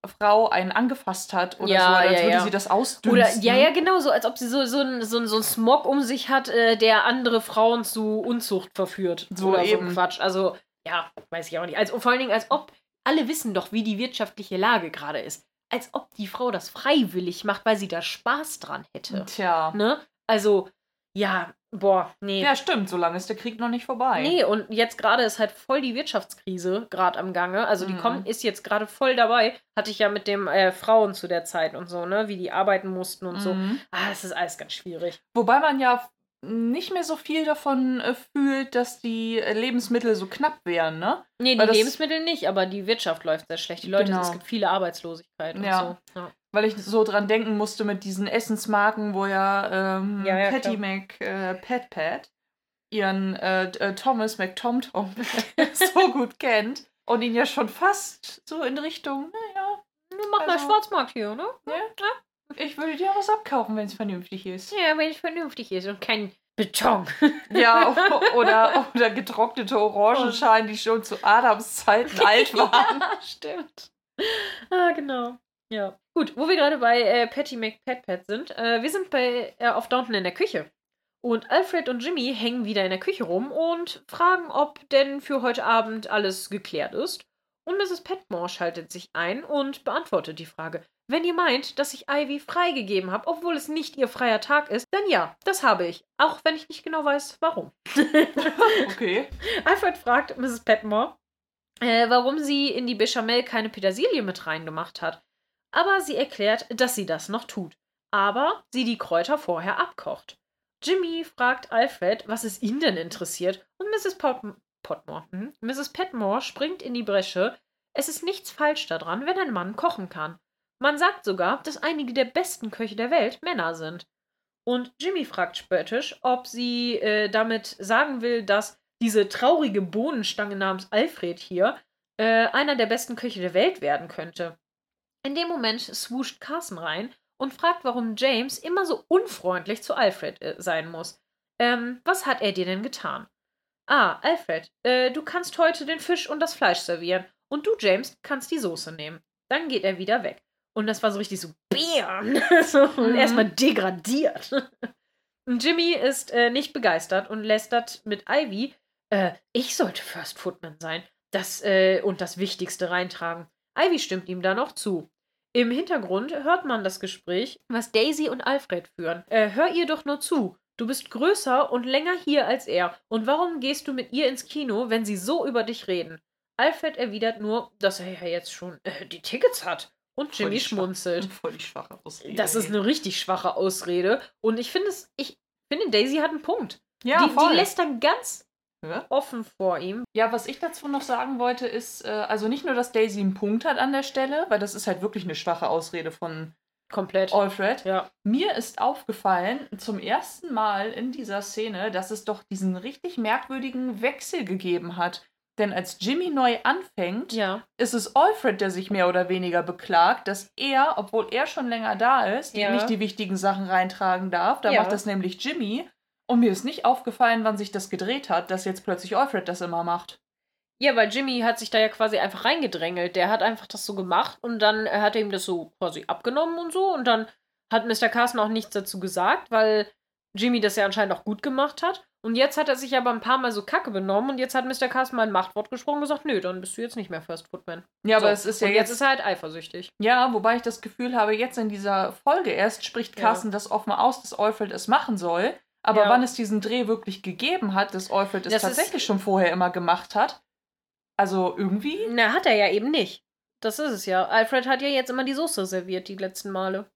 Frau einen angefasst hat oder Ja, so, als ja, würde ja. sie das oder, ausdünsten. ja, ja, genau, so als ob sie so, so, ein, so, so ein Smog um sich hat, äh, der andere Frauen zu Unzucht verführt. So oder so eben. ein Quatsch. Also, ja, weiß ich auch nicht. Also, vor allen Dingen, als ob alle wissen doch, wie die wirtschaftliche Lage gerade ist. Als ob die Frau das freiwillig macht, weil sie da Spaß dran hätte. Tja. Ne? Also, ja, boah, nee. Ja, stimmt, solange ist der Krieg noch nicht vorbei. Nee, und jetzt gerade ist halt voll die Wirtschaftskrise gerade am Gange. Also die Mhm. kommt, ist jetzt gerade voll dabei. Hatte ich ja mit dem äh, Frauen zu der Zeit und so, ne? Wie die arbeiten mussten und so. Mhm. Ah, es ist alles ganz schwierig. Wobei man ja nicht mehr so viel davon äh, fühlt, dass die äh, Lebensmittel so knapp wären, ne? Nee, die das- Lebensmittel nicht, aber die Wirtschaft läuft sehr schlecht. Die Leute, Genau. es gibt viele Arbeitslosigkeit und Ja. so. Ja. Weil ich so dran denken musste mit diesen Essensmarken, wo ja, ähm, Ja, ja, Patty klar. Mac äh, Pat Pat ihren äh, äh, Thomas McTomtom so gut kennt und ihn ja schon fast so in Richtung, naja, Du mach mal Also- Schwarzmarkt hier, ne? Ich würde dir was abkaufen, wenn es vernünftig ist. Ja, wenn es vernünftig ist und kein Beton. Ja, oder, oder getrocknete Orangenschalen, die schon zu Adams Zeiten alt waren. ja, stimmt. Ah, genau. Ja. Gut, wo wir gerade bei äh, Patty McPatpat sind. Äh, wir sind bei äh, auf Downton in der Küche. Und Alfred und Jimmy hängen wieder in der Küche rum und fragen, ob denn für heute Abend alles geklärt ist. Und Mrs. Petmore schaltet sich ein und beantwortet die Frage. Wenn ihr meint, dass ich Ivy freigegeben habe, obwohl es nicht ihr freier Tag ist, dann ja, das habe ich. Auch wenn ich nicht genau weiß, warum. Okay. Alfred fragt Mrs. Petmore, äh, warum sie in die Bechamel keine Petersilie mit reingemacht hat. Aber sie erklärt, dass sie das noch tut. Aber sie die Kräuter vorher abkocht. Jimmy fragt Alfred, was es ihn denn interessiert, und Mrs. Pot Potmore, hm? Mrs. Petmore springt in die Bresche. Es ist nichts falsch daran, wenn ein Mann kochen kann. Man sagt sogar, dass einige der besten Köche der Welt Männer sind. Und Jimmy fragt spöttisch, ob sie äh, damit sagen will, dass diese traurige Bohnenstange namens Alfred hier äh, einer der besten Köche der Welt werden könnte. In dem Moment swoosht Carson rein und fragt, warum James immer so unfreundlich zu Alfred äh, sein muss. Ähm, was hat er dir denn getan? Ah, Alfred, äh, du kannst heute den Fisch und das Fleisch servieren und du, James, kannst die Soße nehmen. Dann geht er wieder weg. Und das war so richtig so, BÄM! so, und Mhm. erstmal degradiert. Und Jimmy ist äh, nicht begeistert und lästert mit Ivy, äh, ich sollte First Footman sein das, äh, und das Wichtigste reintragen. Ivy stimmt ihm da noch zu. Im Hintergrund hört man das Gespräch, was Daisy und Alfred führen. Äh, hör ihr doch nur zu. Du bist größer und länger hier als er. Und warum gehst du mit ihr ins Kino, wenn sie so über dich reden? Alfred erwidert nur, dass er ja jetzt schon äh, die Tickets hat. Und Voll Jimmy schwach- schmunzelt. Voll die schwache Ausrede. Das ist eine richtig schwache Ausrede. Und ich finde es, ich finde, Daisy hat einen Punkt. ja, die, voll. die lässt dann ganz Ja. offen vor ihm. Ja, was ich dazu noch sagen wollte, ist, äh, also nicht nur, dass Daisy einen Punkt hat an der Stelle, weil das ist halt wirklich eine schwache Ausrede von Komplett. Alfred. Ja. Mir ist aufgefallen, zum ersten Mal in dieser Szene, dass es doch diesen richtig merkwürdigen Wechsel gegeben hat. Denn als Jimmy neu anfängt, Ja. ist es Alfred, der sich mehr oder weniger beklagt, dass er, obwohl er schon länger da ist, Ja. nicht die wichtigen Sachen reintragen darf. Da Ja. macht das nämlich Jimmy. Und mir ist nicht aufgefallen, wann sich das gedreht hat, dass jetzt plötzlich Alfred das immer macht. Ja, weil Jimmy hat sich da ja quasi einfach reingedrängelt. Der hat einfach das so gemacht und dann hat er ihm das so quasi abgenommen und so. Und dann hat Mr. Carson auch nichts dazu gesagt, weil Jimmy das ja anscheinend auch gut gemacht hat. Und jetzt hat er sich aber ein paar Mal so kacke benommen und jetzt hat Mr. Carson mal ein Machtwort gesprochen und gesagt, nö, dann bist du jetzt nicht mehr First Footman. Ja, aber So. es ist ja und jetzt, jetzt ist er halt eifersüchtig. Ja, wobei ich das Gefühl habe, jetzt in dieser Folge erst spricht Ja. Carsten das offen aus, dass Alfred es machen soll. Aber Ja. wann es diesen Dreh wirklich gegeben hat, dass Alfred es Das ist- tatsächlich schon vorher immer gemacht hat, also irgendwie. Na, hat er ja eben nicht. Das ist es ja. Alfred hat ja jetzt immer die Soße serviert, die letzten Male.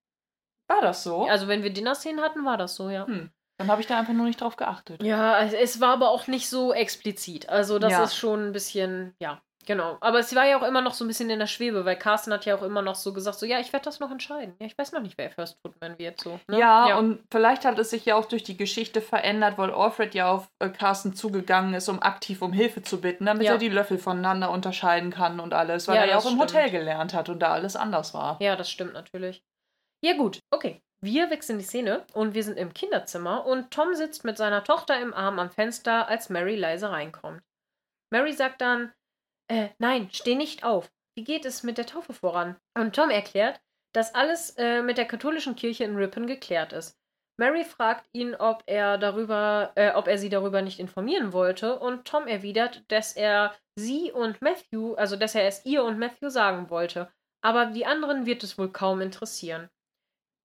War das so? Also, wenn wir Dinner-Szenen hatten, war das so, ja. Hm. Dann habe ich da einfach nur nicht drauf geachtet. Ja, es war aber auch nicht so explizit. Also, das Ja. ist schon ein bisschen, ja, genau. Aber es war ja auch immer noch so ein bisschen in der Schwebe, weil Carsten hat ja auch immer noch so gesagt, so, ja, ich werde das noch entscheiden. Ja, ich weiß noch nicht, wer First Footman wird, so. Ne? Ja, und vielleicht hat es sich ja auch durch die Geschichte verändert, weil Alfred ja auf äh, Carsten zugegangen ist, um aktiv um Hilfe zu bitten, damit Ja. er die Löffel voneinander unterscheiden kann und alles, weil Ja, er ja auch im stimmt. Hotel gelernt hat und da alles anders war. Ja, das stimmt natürlich. Ja, gut, okay. Wir wechseln die Szene und wir sind im Kinderzimmer und Tom sitzt mit seiner Tochter im Arm am Fenster, als Mary leise reinkommt. Mary sagt dann, äh, nein, steh nicht auf. Wie geht es mit der Taufe voran? Und Tom erklärt, dass alles äh, mit der katholischen Kirche in Ripon geklärt ist. Mary fragt ihn, ob er darüber, äh, ob er sie darüber nicht informieren wollte, und Tom erwidert, dass er sie und Matthew, also dass er es ihr und Matthew sagen wollte, aber die anderen wird es wohl kaum interessieren.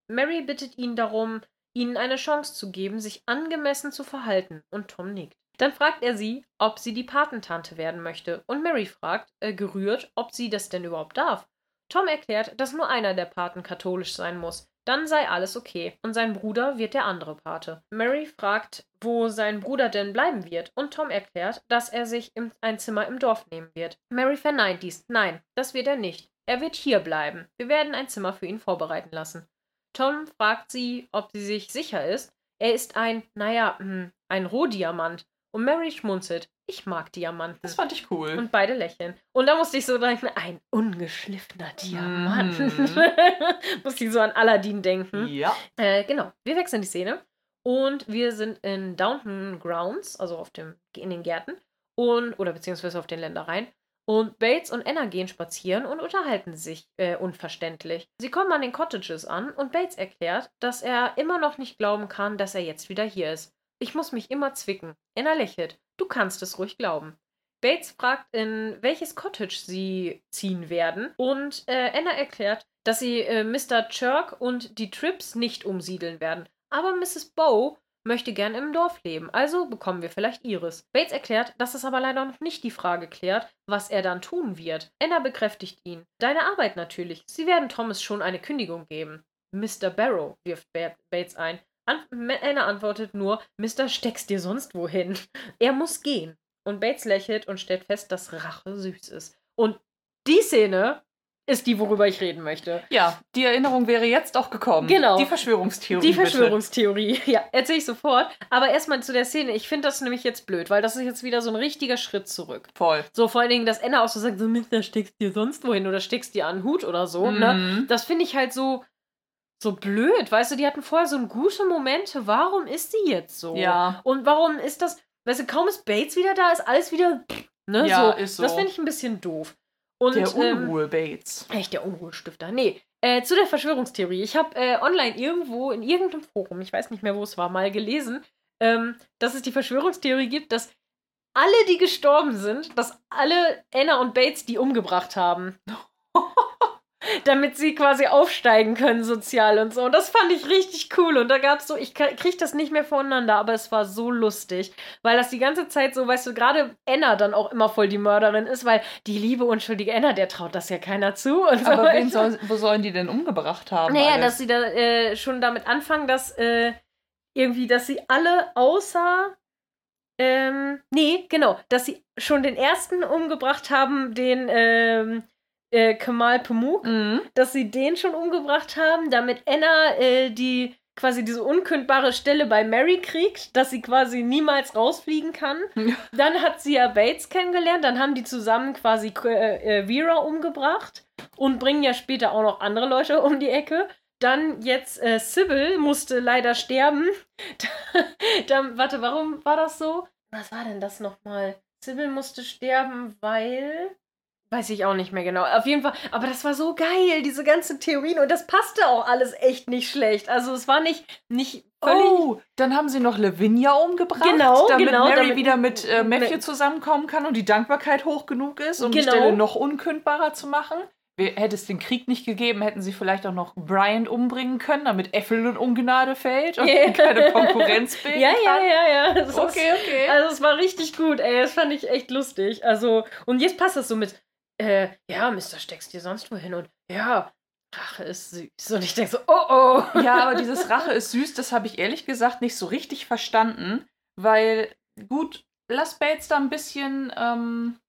Mary bittet ihn darum, ihnen eine Chance zu geben, sich angemessen zu verhalten, und Tom nickt. Dann fragt er sie, ob sie die Patentante werden möchte, und Mary fragt, äh, gerührt, ob sie das denn überhaupt darf. Tom erklärt, dass nur einer der Paten katholisch sein muss, dann sei alles okay, und sein Bruder wird der andere Pate. Mary fragt, wo sein Bruder denn bleiben wird, und Tom erklärt, dass er sich ein Zimmer im Dorf nehmen wird. Mary verneint dies. Nein, das wird er nicht. Er wird hier bleiben. Wir werden ein Zimmer für ihn vorbereiten lassen. Tom fragt sie, ob sie sich sicher ist. Er ist ein, naja, hm, ein Rohdiamant. Und Mary schmunzelt. Ich mag Diamanten. Das fand ich cool. Und beide lächeln. Und da musste ich so denken, ein ungeschliffener Diamant. Mhm. musste ich so an Aladdin denken. ja. Äh, genau, wir wechseln die Szene. Und wir sind in Downton Grounds, also auf dem, in den Gärten. Und, oder beziehungsweise auf den Ländereien. Und Bates und Anna gehen spazieren und unterhalten sich äh, unverständlich. Sie kommen an den Cottages an und Bates erklärt, dass er immer noch nicht glauben kann, dass er jetzt wieder hier ist. Ich muss mich immer zwicken. Anna lächelt. Du kannst es ruhig glauben. Bates fragt, in welches Cottage sie ziehen werden. Und äh, Anna erklärt, dass sie äh, Mr. Chirk und die Trips nicht umsiedeln werden. Aber Mrs. Bow möchte gern im Dorf leben, also bekommen wir vielleicht ihres. Bates erklärt, dass es aber leider noch nicht die Frage klärt, was er dann tun wird. Anna bekräftigt ihn. Deine Arbeit natürlich. Sie werden Thomas schon eine Kündigung geben. Mr. Barrow, wirft Ba- Bates ein. An Anna antwortet nur, Mr. steckst dir sonst wohin. Er muss gehen. Und Bates lächelt und stellt fest, dass Rache süß ist. Und die Szene ist die, worüber ich reden möchte. Ja, die Erinnerung wäre jetzt auch gekommen. Genau. Die Verschwörungstheorie. Die bitte. Verschwörungstheorie. Ja, erzähle ich sofort. Aber erstmal zu der Szene. Ich finde das nämlich jetzt blöd, weil das ist jetzt wieder so ein richtiger Schritt zurück. Voll. So vor allen Dingen, dass Anna auch so sagt, so Mister, steckst dir sonst wohin oder steckst dir an den Hut oder so. Ne? Mhm. Das finde ich halt so, so blöd. Weißt du, die hatten vorher so gute Momente. Warum ist sie jetzt so? Ja. Und warum ist das, weißt du, kaum ist Bates wieder da, ist alles wieder, ne, Ja, so. ist so. Das finde ich ein bisschen doof. Und, Der ähm, Unruhe Bates. Echt, der Unruhestifter. Nee, äh, zu der Verschwörungstheorie. Ich habe äh, online irgendwo, in irgendeinem Forum, ich weiß nicht mehr, wo es war, mal gelesen, ähm, dass es die Verschwörungstheorie gibt, dass alle, die gestorben sind, dass alle Anna und Bates die umgebracht haben. Damit sie quasi aufsteigen können sozial und so. Und das fand ich richtig cool. Und da gab es so, ich k- krieg das nicht mehr voneinander, aber es war so lustig. Weil das die ganze Zeit so, weißt du, gerade Anna dann auch immer voll die Mörderin ist, weil die liebe, unschuldige Anna, der traut das ja keiner zu. Und so. Aber wen soll, wo sollen die denn umgebracht haben? Naja, alles? dass sie da äh, schon damit anfangen, dass äh, irgendwie, dass sie alle außer. Ähm, nee, genau, dass sie schon den ersten umgebracht haben, den ähm, äh, Kamal Pamuk, Mhm. dass sie den schon umgebracht haben, damit Anna äh, die quasi diese unkündbare Stelle bei Mary kriegt, dass sie quasi niemals rausfliegen kann. Ja. Dann hat sie ja Bates kennengelernt, dann haben die zusammen quasi äh, äh, Vera umgebracht und bringen ja später auch noch andere Leute um die Ecke. Dann jetzt äh, Sybil musste leider sterben. dann, warte, warum war das so? Was war denn das nochmal? Sybil musste sterben, weil Weiß ich auch nicht mehr genau. Auf jeden Fall, aber das war so geil, diese ganzen Theorien. Und das passte auch alles echt nicht schlecht. Also es war nicht, nicht völlig. Oh, dann haben sie noch Lavinia umgebracht, Genau, damit genau, Mary damit- wieder mit äh, Matthew zusammenkommen kann und die Dankbarkeit hoch genug ist, um die Genau. Stelle noch unkündbarer zu machen. Hätte es den Krieg nicht gegeben, hätten sie vielleicht auch noch Brian umbringen können, damit Ethel in Ungnade fällt und Ja. keine Konkurrenz bilden Ja, ja, kann. ja, ja. Das ist- Okay, okay. Also es war richtig gut, ey. Das fand ich echt lustig. Also, und jetzt passt das so mit, äh, ja, Mister, steckst dir sonst wohin und ja, Rache ist süß. Und ich denke so, oh oh. Ja, aber dieses Rache ist süß, das habe ich ehrlich gesagt nicht so richtig verstanden, weil, gut, lass Bates da ein bisschen, ähm,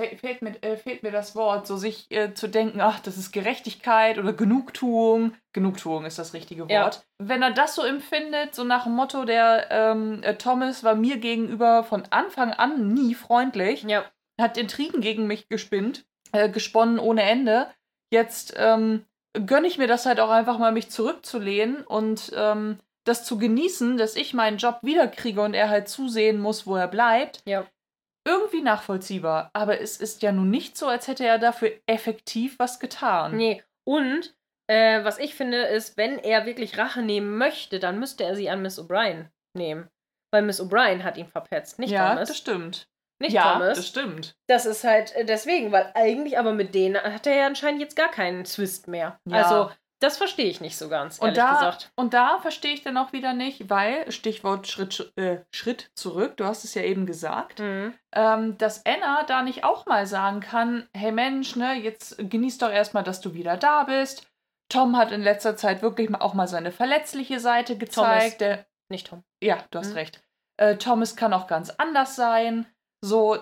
fe- fehlt mir, äh, fehlt mir das Wort, so sich äh, zu denken, ach, das ist Gerechtigkeit oder Genugtuung. Genugtuung ist das richtige Wort. Ja. Wenn er das so empfindet, so nach dem Motto, der ähm, äh, Thomas war mir gegenüber von Anfang an nie freundlich, Ja, hat Intrigen gegen mich gespinnt, äh, gesponnen ohne Ende. Jetzt ähm, gönne ich mir das halt auch einfach mal, mich zurückzulehnen und ähm, das zu genießen, dass ich meinen Job wiederkriege und er halt zusehen muss, wo er bleibt. ja. Irgendwie nachvollziehbar. Aber es ist ja nun nicht so, als hätte er dafür effektiv was getan. Nee. Und äh, was ich finde, ist, wenn er wirklich Rache nehmen möchte, dann müsste er sie an Miss O'Brien nehmen. Weil Miss O'Brien hat ihn verpetzt, nicht ja, Thomas. das stimmt. Nicht ja, Thomas. das stimmt. Das ist halt äh, deswegen, weil eigentlich aber mit denen hat er ja anscheinend jetzt gar keinen Twist mehr. Ja. Also, das verstehe ich nicht so ganz, Und ehrlich da, gesagt. und da verstehe ich dann auch wieder nicht, weil, Stichwort Schritt, äh, Schritt zurück, du hast es ja eben gesagt, Mhm. ähm, dass Anna da nicht auch mal sagen kann, hey Mensch, ne, jetzt genieß doch erstmal, dass du wieder da bist. Tom hat in letzter Zeit wirklich auch mal seine verletzliche Seite gezeigt. Der, Nicht Tom. ja, du hast Mhm. recht. Äh, Thomas kann auch ganz anders sein. So,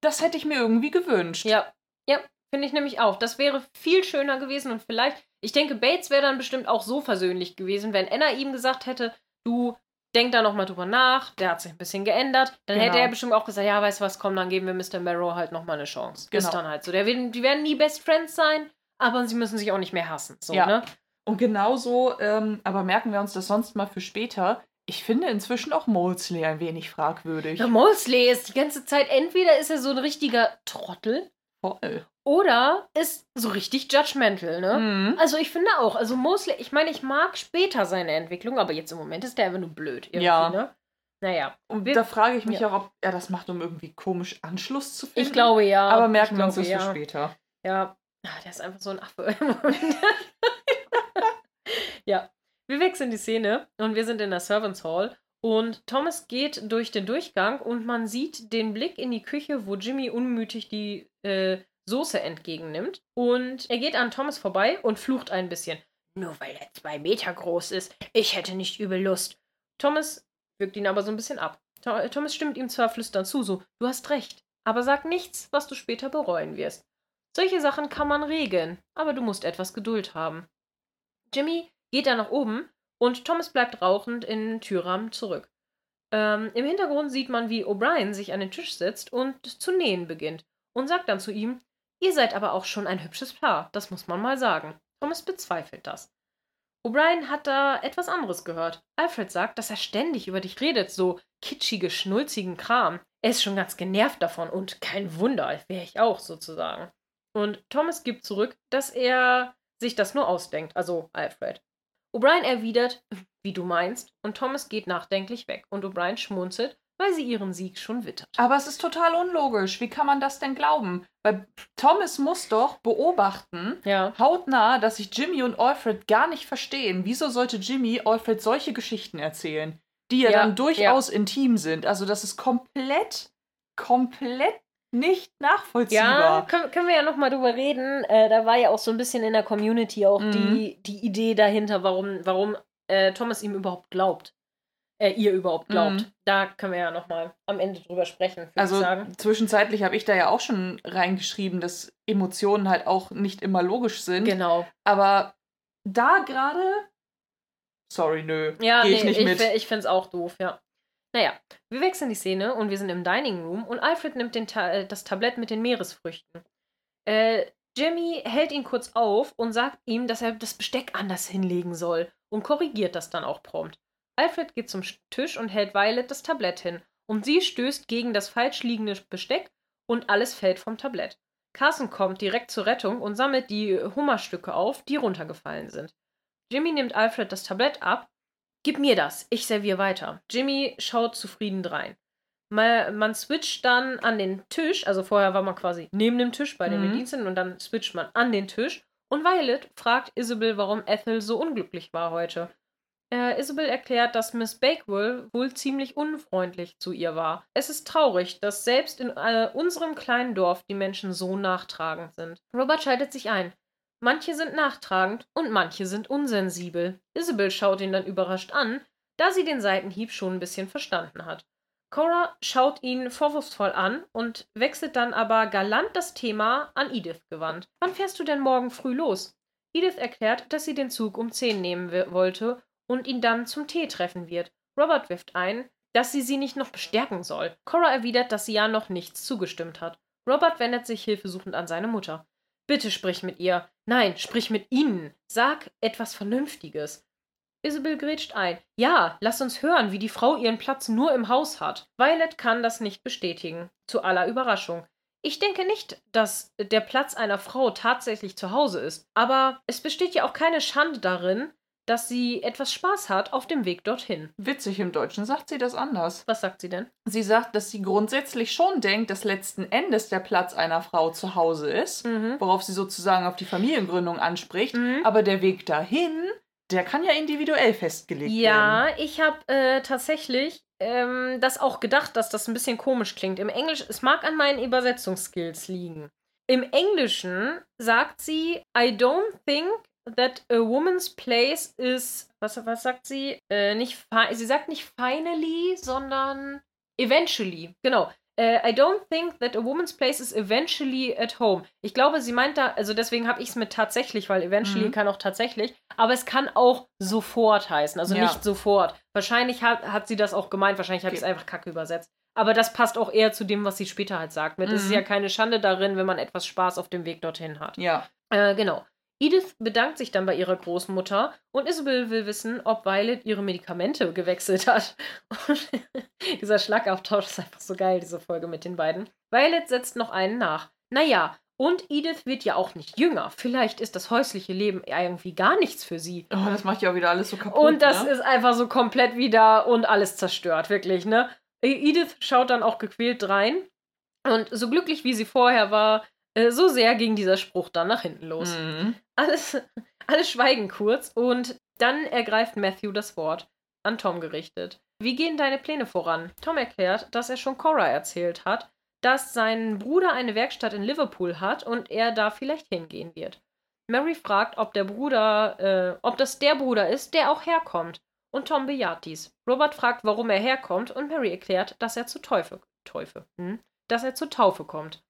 das hätte ich mir irgendwie gewünscht. Ja, ja, finde ich nämlich auch. Das wäre viel schöner gewesen und vielleicht, ich denke, Bates wäre dann bestimmt auch so versöhnlich gewesen, wenn Anna ihm gesagt hätte, du denk da nochmal drüber nach, der hat sich ein bisschen geändert, dann hätte Genau. er bestimmt auch gesagt, ja, weißt du was, komm, dann geben wir Mr. Marrow halt nochmal eine Chance. Ist Genau. dann halt so. Der, die werden nie Best Friends sein, aber sie müssen sich auch nicht mehr hassen. So, Ja. ne? Und genauso, ähm, aber merken wir uns das sonst mal für später. Ich finde inzwischen auch Molesley ein wenig fragwürdig. Der Molesley ist die ganze Zeit, entweder ist er so ein richtiger Trottel Voll. oder ist so richtig judgmental, ne? Mhm. Also ich finde auch, also Mosley, ich meine, ich mag später seine Entwicklung, aber jetzt im Moment ist der einfach nur blöd. Irgendwie, Ja. Ne? Naja, Und wir- da frage ich mich ja. auch, ob er das macht, um irgendwie komisch Anschluss zu finden. ich glaube ja. Aber merken wir uns das ja. für später. Ja, Ah, der ist einfach so ein Affe im Moment. ja, wir wechseln die Szene und wir sind in der Servants Hall und Thomas geht durch den Durchgang und man sieht den Blick in die Küche, wo Jimmy unmütig die äh, Soße entgegennimmt und er geht an Thomas vorbei und flucht ein bisschen. Nur weil er zwei Meter groß ist, ich hätte nicht übel Lust. Thomas wirkt ihn aber so ein bisschen ab. Tho- Thomas stimmt ihm zwar flüsternd zu, so, du hast recht, aber sag nichts, was du später bereuen wirst. Solche Sachen kann man regeln, aber du musst etwas Geduld haben. Jimmy geht dann nach oben und Thomas bleibt rauchend in den Türrahmen zurück. Ähm, Im Hintergrund sieht man, wie O'Brien sich an den Tisch setzt und zu nähen beginnt und sagt dann zu ihm, ihr seid aber auch schon ein hübsches Paar, das muss man mal sagen. Thomas bezweifelt das. O'Brien hat da etwas anderes gehört. Alfred sagt, dass er ständig über dich redet, so kitschige, schnulzigen Kram. Er ist schon ganz genervt davon und kein Wunder, wäre ich auch sozusagen. Und Thomas gibt zurück, dass er sich das nur ausdenkt, also Alfred. O'Brien erwidert, wie du meinst, und Thomas geht nachdenklich weg und O'Brien schmunzelt, weil sie ihren Sieg schon wittert. Aber es ist total unlogisch. Wie kann man das denn glauben? Weil Thomas muss doch beobachten, Ja. hautnah, dass sich Jimmy und Alfred gar nicht verstehen. Wieso sollte Jimmy Alfred solche Geschichten erzählen, die ja, Ja, dann durchaus intim sind? Also das ist komplett, komplett nicht Ja, nachvollziehbar. können, können wir ja nochmal drüber reden. Äh, da war ja auch so ein bisschen in der Community auch Mhm. die, die Idee dahinter, warum, warum äh, Thomas ihm überhaupt glaubt. Äh, ihr überhaupt glaubt. Mhm. Da können wir ja nochmal am Ende drüber sprechen, Also ich sagen. zwischenzeitlich habe ich da ja auch schon reingeschrieben, dass Emotionen halt auch nicht immer logisch sind. Genau. Aber da gerade, sorry, nö, Ja, gehe nee, ich nicht ich, mit. ich finde es auch doof, ja. Naja, wir wechseln die Szene und wir sind im Dining Room und Alfred nimmt den Ta äh, das Tablett mit den Meeresfrüchten. Äh, Jimmy hält ihn kurz auf und sagt ihm, dass er das Besteck anders hinlegen soll und korrigiert das dann auch prompt. Alfred geht zum Tisch und hält Violet das Tablett hin und sie stößt gegen das falsch liegende Besteck und alles fällt vom Tablett. Carson kommt direkt zur Rettung und sammelt die Hummerstücke auf, die runtergefallen sind. Jimmy nimmt Alfred das Tablett ab. Gib mir das, ich serviere weiter. Jimmy schaut zufrieden drein. Man, switcht dann an den Tisch, also vorher war man quasi neben dem Tisch bei den Mhm. Bediensteten und dann switcht man an den Tisch. Und Violet fragt Isabel, warum Ethel so unglücklich war heute. Äh, Isabel erklärt, dass Miss Bakewell wohl ziemlich unfreundlich zu ihr war. Es ist traurig, dass selbst in äh, unserem kleinen Dorf die Menschen so nachtragend sind. Robert schaltet sich ein. Manche sind nachtragend und manche sind unsensibel. Isabel schaut ihn dann überrascht an, da sie den Seitenhieb schon ein bisschen verstanden hat. Cora schaut ihn vorwurfsvoll an und wechselt dann aber galant das Thema an Edith gewandt. Wann fährst du denn morgen früh los? Edith erklärt, dass sie den Zug um 10 nehmen wollte und ihn dann zum Tee treffen wird. Robert wirft ein, dass sie sie nicht noch bestärken soll. Cora erwidert, dass sie ja noch nichts zugestimmt hat. Robert wendet sich hilfesuchend an seine Mutter. Bitte sprich mit ihr. Nein, sprich mit ihnen. Sag etwas Vernünftiges. Isabel grätscht ein. Ja, lass uns hören, wie die Frau ihren Platz nur im Haus hat. Violet kann das nicht bestätigen. Zu aller Überraschung. Ich denke nicht, dass der Platz einer Frau tatsächlich zu Hause ist. Aber es besteht ja auch keine Schande darin, dass sie etwas Spaß hat auf dem Weg dorthin. Witzig, im Deutschen sagt sie das anders. Was sagt sie denn? Sie sagt, dass sie grundsätzlich schon denkt, dass letzten Endes der Platz einer Frau zu Hause ist, Mhm. worauf sie sozusagen auf die Familiengründung anspricht. Mhm. Aber der Weg dahin, der kann ja individuell festgelegt werden. Ja, ich habe äh, tatsächlich ähm, das auch gedacht, dass das ein bisschen komisch klingt. Im Englisch, es mag an meinen Übersetzungsskills liegen. Im Englischen sagt sie, I don't think that a woman's place is, was, was sagt sie? Äh, nicht, sie sagt nicht finally, sondern eventually. Genau. Äh, I don't think that a woman's place is eventually at home. Ich glaube, sie meint da, also deswegen habe ich es mit tatsächlich, weil eventually Mhm. kann auch tatsächlich, aber es kann auch sofort heißen, also Ja. nicht sofort. Wahrscheinlich hat, hat sie das auch gemeint, wahrscheinlich habe ich es einfach kacke übersetzt. Aber das passt auch eher zu dem, was sie später halt sagt. Mit, Es ist Mhm. ja keine Schande darin, wenn man etwas Spaß auf dem Weg dorthin hat. Ja. Äh, genau. Edith bedankt sich dann bei ihrer Großmutter und Isabel will wissen, ob Violet ihre Medikamente gewechselt hat. Und dieser Schlagabtausch ist einfach so geil, diese Folge mit den beiden. Violet setzt noch einen nach. Naja, und Edith wird ja auch nicht jünger. Vielleicht ist das häusliche Leben irgendwie gar nichts für sie. Oh, das macht ja auch wieder alles so kaputt. Und das ne? ist einfach so komplett wieder und alles zerstört, wirklich, ne? Edith schaut dann auch gequält rein. Und so glücklich wie sie vorher war, so sehr ging dieser Spruch dann nach hinten los. Mhm. Alles, alle schweigen kurz und dann ergreift Matthew das Wort, an Tom gerichtet. Wie gehen deine Pläne voran? Tom erklärt, dass er schon Cora erzählt hat, dass sein Bruder eine Werkstatt in Liverpool hat und er da vielleicht hingehen wird. Mary fragt, ob der Bruder, äh, ob das der Bruder ist, der auch herkommt. Und Tom bejaht dies. Robert fragt, warum er herkommt, und Mary erklärt, dass er zu Teufel, Teufel, hm? dass er zur Taufe kommt.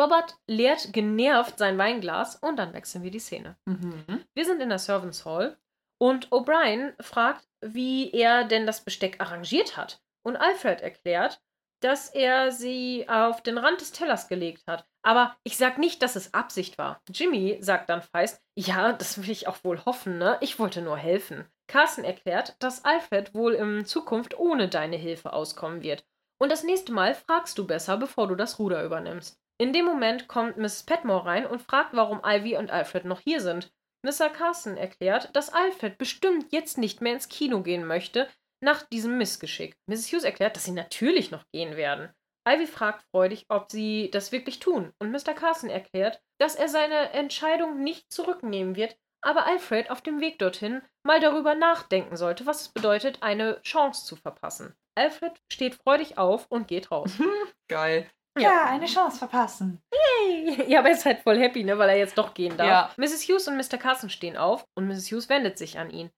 Robert leert genervt sein Weinglas und dann wechseln wir die Szene. Mhm. Wir sind in der Servants Hall und O'Brien fragt, wie er denn das Besteck arrangiert hat. Und Alfred erklärt, dass er sie auf den Rand des Tellers gelegt hat. Aber ich sag nicht, dass es Absicht war. Jimmy sagt dann feist, ja, das will ich auch wohl hoffen, ne? Ich wollte nur helfen. Carson erklärt, dass Alfred wohl in Zukunft ohne deine Hilfe auskommen wird. Und das nächste Mal fragst du besser, bevor du das Ruder übernimmst. In dem Moment kommt Mrs. Petmore rein und fragt, warum Ivy und Alfred noch hier sind. Mr. Carson erklärt, dass Alfred bestimmt jetzt nicht mehr ins Kino gehen möchte, nach diesem Missgeschick. Mrs. Hughes erklärt, dass sie natürlich noch gehen werden. Ivy fragt freudig, ob sie das wirklich tun, und Mr. Carson erklärt, dass er seine Entscheidung nicht zurücknehmen wird, aber Alfred auf dem Weg dorthin mal darüber nachdenken sollte, was es bedeutet, eine Chance zu verpassen. Alfred steht freudig auf und geht raus. Geil. Ja. eine Chance verpassen. Ja, aber er ist halt voll happy, ne, weil er jetzt doch gehen darf. Ja. Mrs. Hughes und Mr. Carson stehen auf und Mrs. Hughes wendet sich an ihn.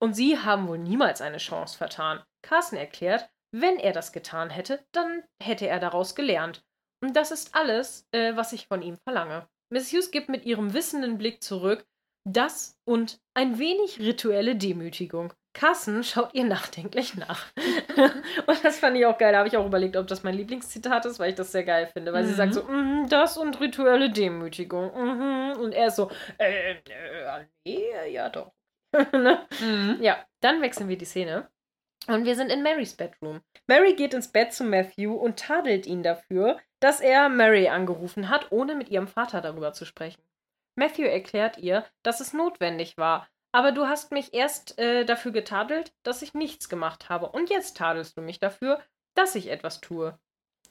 Und sie haben wohl niemals eine Chance vertan. Carson erklärt, wenn er das getan hätte, dann hätte er daraus gelernt. Und das ist alles, äh, was ich von ihm verlange. Mrs. Hughes gibt mit ihrem wissenden Blick zurück, das und ein wenig rituelle Demütigung. Carson schaut ihr nachdenklich nach. und das fand ich auch geil. Da habe ich auch überlegt, ob das mein Lieblingszitat ist, weil ich das sehr geil finde. Weil sie Mhm. sagt so, "Mhm, das und rituelle Demütigung. mhm." Und er ist so, äh, äh, nee, ja doch. Ne? Mhm. Ja, dann wechseln wir die Szene. Und wir sind in Marys Bedroom. Mary geht ins Bett zu Matthew und tadelt ihn dafür, dass er Mary angerufen hat, ohne mit ihrem Vater darüber zu sprechen. Matthew erklärt ihr, dass es notwendig war, aber du hast mich erst äh, dafür getadelt, dass ich nichts gemacht habe, und jetzt tadelst du mich dafür, dass ich etwas tue,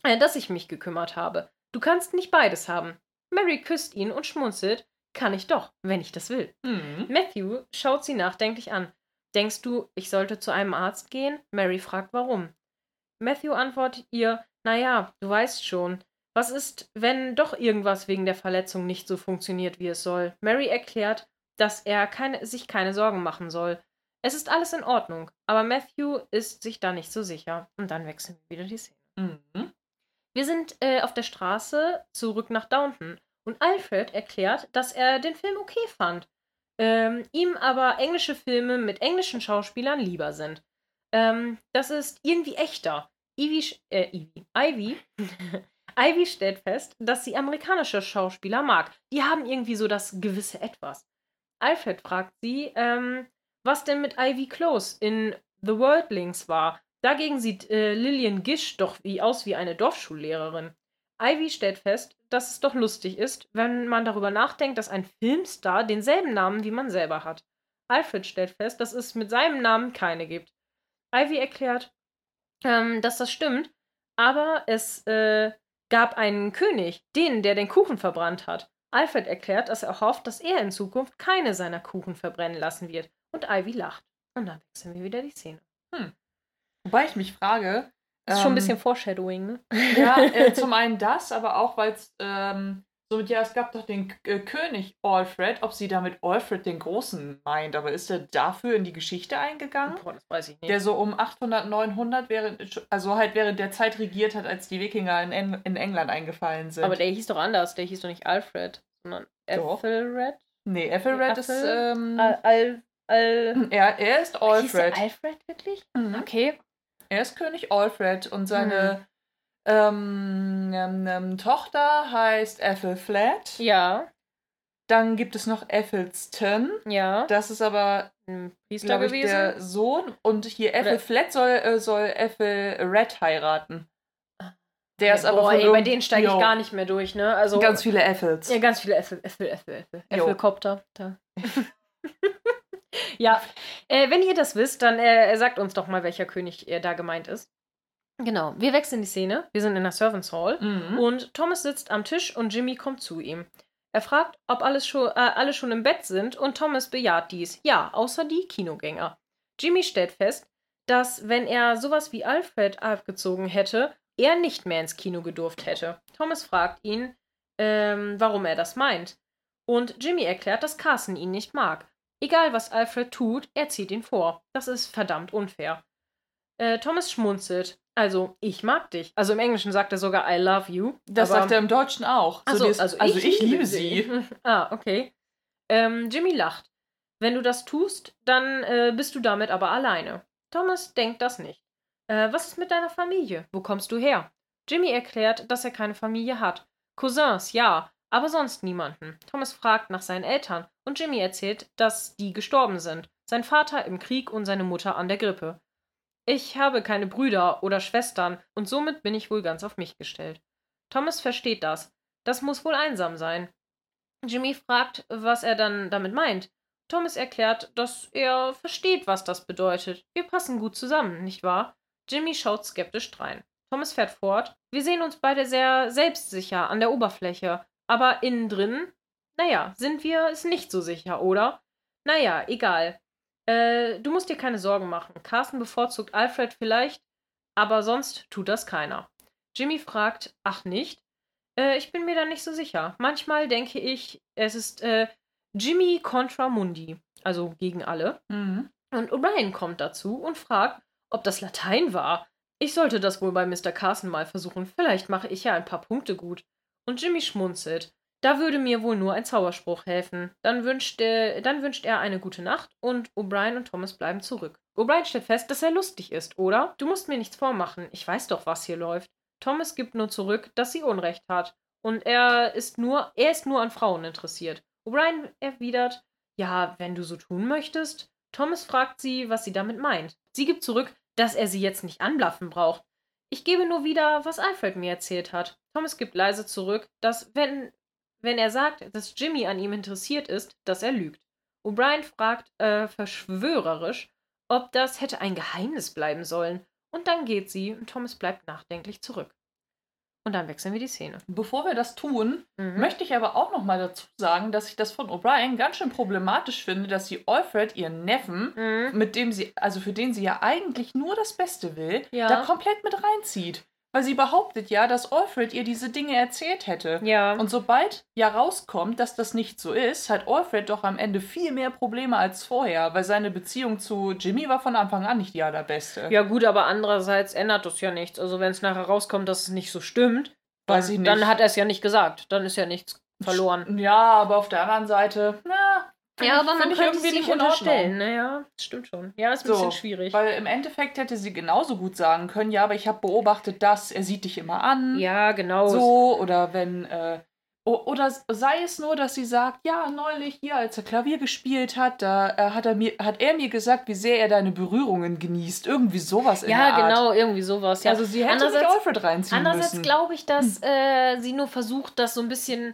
äh, dass ich mich gekümmert habe. Du kannst nicht beides haben. Mary küsst ihn und schmunzelt. Kann ich doch, wenn ich das will. Mhm. Matthew schaut sie nachdenklich an. Denkst du, ich sollte zu einem Arzt gehen? Mary fragt warum. Matthew antwortet ihr, naja, du weißt schon. Was ist, wenn doch irgendwas wegen der Verletzung nicht so funktioniert, wie es soll? Mary erklärt, dass er keine, sich keine Sorgen machen soll. Es ist alles in Ordnung, aber Matthew ist sich da nicht so sicher. Und dann wechseln wir wieder die Szene. Mhm. Wir sind äh, auf der Straße zurück nach Downton und Alfred erklärt, dass er den Film okay fand. Ähm, ihm aber englische Filme mit englischen Schauspielern lieber sind. Ähm, das ist irgendwie echter. Ivy, äh, Ivy, Ivy, Ivy stellt fest, dass sie amerikanische Schauspieler mag. Die haben irgendwie so das gewisse Etwas. Alfred fragt sie, ähm, was denn mit Ivy Close in The Worldlings war. Dagegen sieht äh, Lillian Gish doch wie aus wie eine Dorfschullehrerin. Ivy stellt fest, dass es doch lustig ist, wenn man darüber nachdenkt, dass ein Filmstar denselben Namen wie man selber hat. Alfred stellt fest, dass es mit seinem Namen keine gibt. Ivy erklärt, ähm, dass das stimmt, aber es äh, gab einen König, den, der den Kuchen verbrannt hat. Alfred erklärt, dass er hofft, dass er in Zukunft keine seiner Kuchen verbrennen lassen wird. Und Ivy lacht. Und dann wechseln wir wieder die Szene. Wobei ich mich frage. Das ist schon ein ähm, bisschen Foreshadowing, ne? Ja, äh, zum einen das, aber auch, weil es ähm, so mit, ja, es gab doch den äh, König Alfred, ob sie damit Alfred den Großen meint, aber ist er dafür in die Geschichte eingegangen? Boah, das weiß ich nicht. Der so um 800, 900, während, also halt während der Zeit regiert hat, als die Wikinger in, en in England eingefallen sind. aber der hieß doch anders. Der hieß doch nicht Alfred, sondern. Ethelred. nee, Ethelred ist, ähm, Al, Al, Al er, er ist Hieß der Alfred. Alfred wirklich? Mhm. Okay. Er ist König Alfred und seine Hm. Ähm, ähm, ähm, Tochter heißt Ethelflaed. Ja, Dann gibt es noch Ethelston. ja. Das ist aber, Ein Priester ich, gewesen. der Sohn. Und hier Ethelflaed soll, äh, soll Ethelred heiraten. Der ist aber Boah, ey, bei denen steige ich Jo. gar nicht mehr durch, ne? Also Ganz viele Ethels. Ja, ganz viele Äffel, Äffel. Jo. Äffelkopter. Da. ja, äh, wenn ihr das wisst, dann äh, sagt uns doch mal, welcher König äh, da gemeint ist. Genau, wir wechseln die Szene. Wir sind in der Servants Hall Mhm. und Thomas sitzt am Tisch und Jimmy kommt zu ihm. Er fragt, ob alles schon, äh, alle schon im Bett sind und Thomas bejaht dies. Ja, außer die Kinogänger. Jimmy stellt fest, dass, wenn er sowas wie Alfred abgezogen hätte, er nicht mehr ins Kino gedurft hätte. Thomas fragt ihn, ähm, warum er das meint. Und Jimmy erklärt, dass Carson ihn nicht mag. Egal, was Alfred tut, er zieht ihn vor. Das ist verdammt unfair. Äh, Thomas schmunzelt. Also, ich mag dich. Also im Englischen sagt er sogar I love you. Das sagt er im Deutschen auch. So, also, also, also ich, liebe sie. ah, okay. Ähm, Jimmy lacht. Wenn du das tust, dann äh, bist du damit aber alleine. Thomas denkt das nicht. Äh, was ist mit deiner Familie? Wo kommst du her? Jimmy erklärt, dass er keine Familie hat. Cousins, ja, aber sonst niemanden. Thomas fragt nach seinen Eltern und Jimmy erzählt, dass die gestorben sind. Sein Vater im Krieg und seine Mutter an der Grippe. Ich habe keine Brüder oder Schwestern und somit bin ich wohl ganz auf mich gestellt. Thomas versteht das. Das muss wohl einsam sein. Jimmy fragt, was er dann damit meint. Thomas erklärt, dass er versteht, was das bedeutet. Wir passen gut zusammen, nicht wahr? Jimmy schaut skeptisch drein. Thomas fährt fort. Wir sehen uns beide sehr selbstsicher an der Oberfläche, aber innen drin, naja, sind wir es nicht so sicher, oder? Naja, egal. Äh, du musst dir keine Sorgen machen. Carsten bevorzugt Alfred vielleicht, aber sonst tut das keiner. Jimmy fragt, ach nicht? Äh, ich bin mir da nicht so sicher. Manchmal denke ich, es ist äh, Jimmy contra Mundi, also gegen alle. Mhm. Und O'Brien kommt dazu und fragt, ob das Latein war. Ich sollte das wohl bei Mr. Carson mal versuchen. Vielleicht mache ich ja ein paar Punkte gut. Und Jimmy schmunzelt. Da würde mir wohl nur ein Zauberspruch helfen. Dann wünscht, äh, dann wünscht er eine gute Nacht und O'Brien und Thomas bleiben zurück. O'Brien stellt fest, dass er lustig ist, oder? Du musst mir nichts vormachen. Ich weiß doch, was hier läuft. Thomas gibt nur zurück, dass sie Unrecht hat. Und er ist nur, er ist nur an Frauen interessiert. O'Brien erwidert, ja, wenn du so tun möchtest. Thomas fragt sie, was sie damit meint. Sie gibt zurück, dass er sie jetzt nicht anblaffen braucht. Ich gebe nur wieder, was Alfred mir erzählt hat. Thomas gibt leise zurück, dass, wenn, wenn er sagt, dass Jimmy an ihm interessiert ist, dass er lügt. O'Brien fragt äh, verschwörerisch, ob das hätte ein Geheimnis bleiben sollen. Und dann geht sie und Thomas bleibt nachdenklich zurück. Und dann wechseln wir die Szene. Bevor wir das tun, mhm. möchte ich aber auch noch mal dazu sagen, dass ich das von O'Brien ganz schön problematisch finde, dass sie Alfred, ihren Neffen, mhm. mit dem sie, also für den sie ja eigentlich nur das Beste will, ja. da komplett mit reinzieht. Weil sie behauptet ja, dass Alfred ihr diese Dinge erzählt hätte. Ja. Und sobald ja rauskommt, dass das nicht so ist, hat Alfred doch am Ende viel mehr Probleme als vorher, weil seine Beziehung zu Jimmy war von Anfang an nicht die allerbeste. Ja, gut, aber andererseits ändert das ja nichts. Also, wenn es nachher rauskommt, dass es nicht so stimmt, nicht. dann hat er es ja nicht gesagt. Dann ist ja nichts verloren. Ja, aber auf der anderen Seite, na, ja, aber man könnte irgendwie nicht unterstellen. Naja, das stimmt schon. Ja, ist ein so, bisschen schwierig. Weil im Endeffekt hätte sie genauso gut sagen können, ja, aber ich habe beobachtet, dass er sieht dich immer an. Ja, genau. So, oder wenn, äh, oder sei es nur, dass sie sagt, ja, neulich hier, als er Klavier gespielt hat, da äh, hat, er mir, hat er mir gesagt, wie sehr er deine Berührungen genießt. Irgendwie sowas in Ja, der Art. genau, irgendwie sowas. Ja. Also sie hätte sich Alfred reinziehen andererseits müssen. Andererseits glaube ich, dass äh, sie nur versucht, das so ein bisschen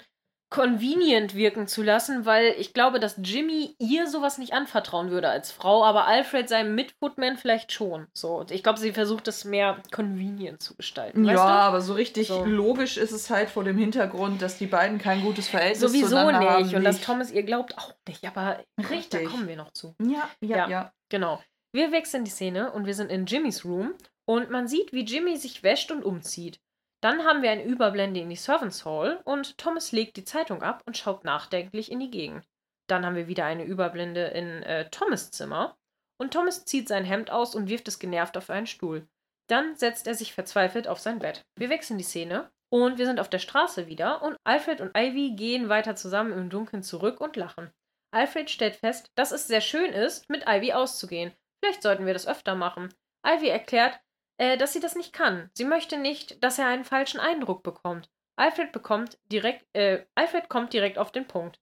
convenient wirken zu lassen, weil ich glaube, dass Jimmy ihr sowas nicht anvertrauen würde als Frau, aber Alfred seinem Mitfootman vielleicht schon. So, ich glaube, sie versucht das mehr convenient zu gestalten. Ja, aber so richtig so. logisch ist es halt vor dem Hintergrund, dass die beiden kein gutes Verhältnis Sowieso zueinander nicht. haben. Und nicht. dass Thomas ihr glaubt auch nicht, aber richtig, da kommen wir noch zu. Ja, ja, ja, ja. Genau. Wir wechseln die Szene und wir sind in Jimmys Room und man sieht, wie Jimmy sich wäscht und umzieht. Dann haben wir eine Überblende in die Servants Hall und Thomas legt die Zeitung ab und schaut nachdenklich in die Gegend. Dann haben wir wieder eine Überblende in äh, Thomas Zimmer und Thomas zieht sein Hemd aus und wirft es genervt auf einen Stuhl. Dann setzt er sich verzweifelt auf sein Bett. Wir wechseln die Szene und wir sind auf der Straße wieder und Alfred und Ivy gehen weiter zusammen im Dunkeln zurück und lachen. Alfred stellt fest, dass es sehr schön ist, mit Ivy auszugehen. Vielleicht sollten wir das öfter machen. Ivy erklärt, äh, dass sie das nicht kann. Sie möchte nicht, dass er einen falschen Eindruck bekommt. Alfred bekommt direkt, äh, Alfred kommt direkt auf den Punkt.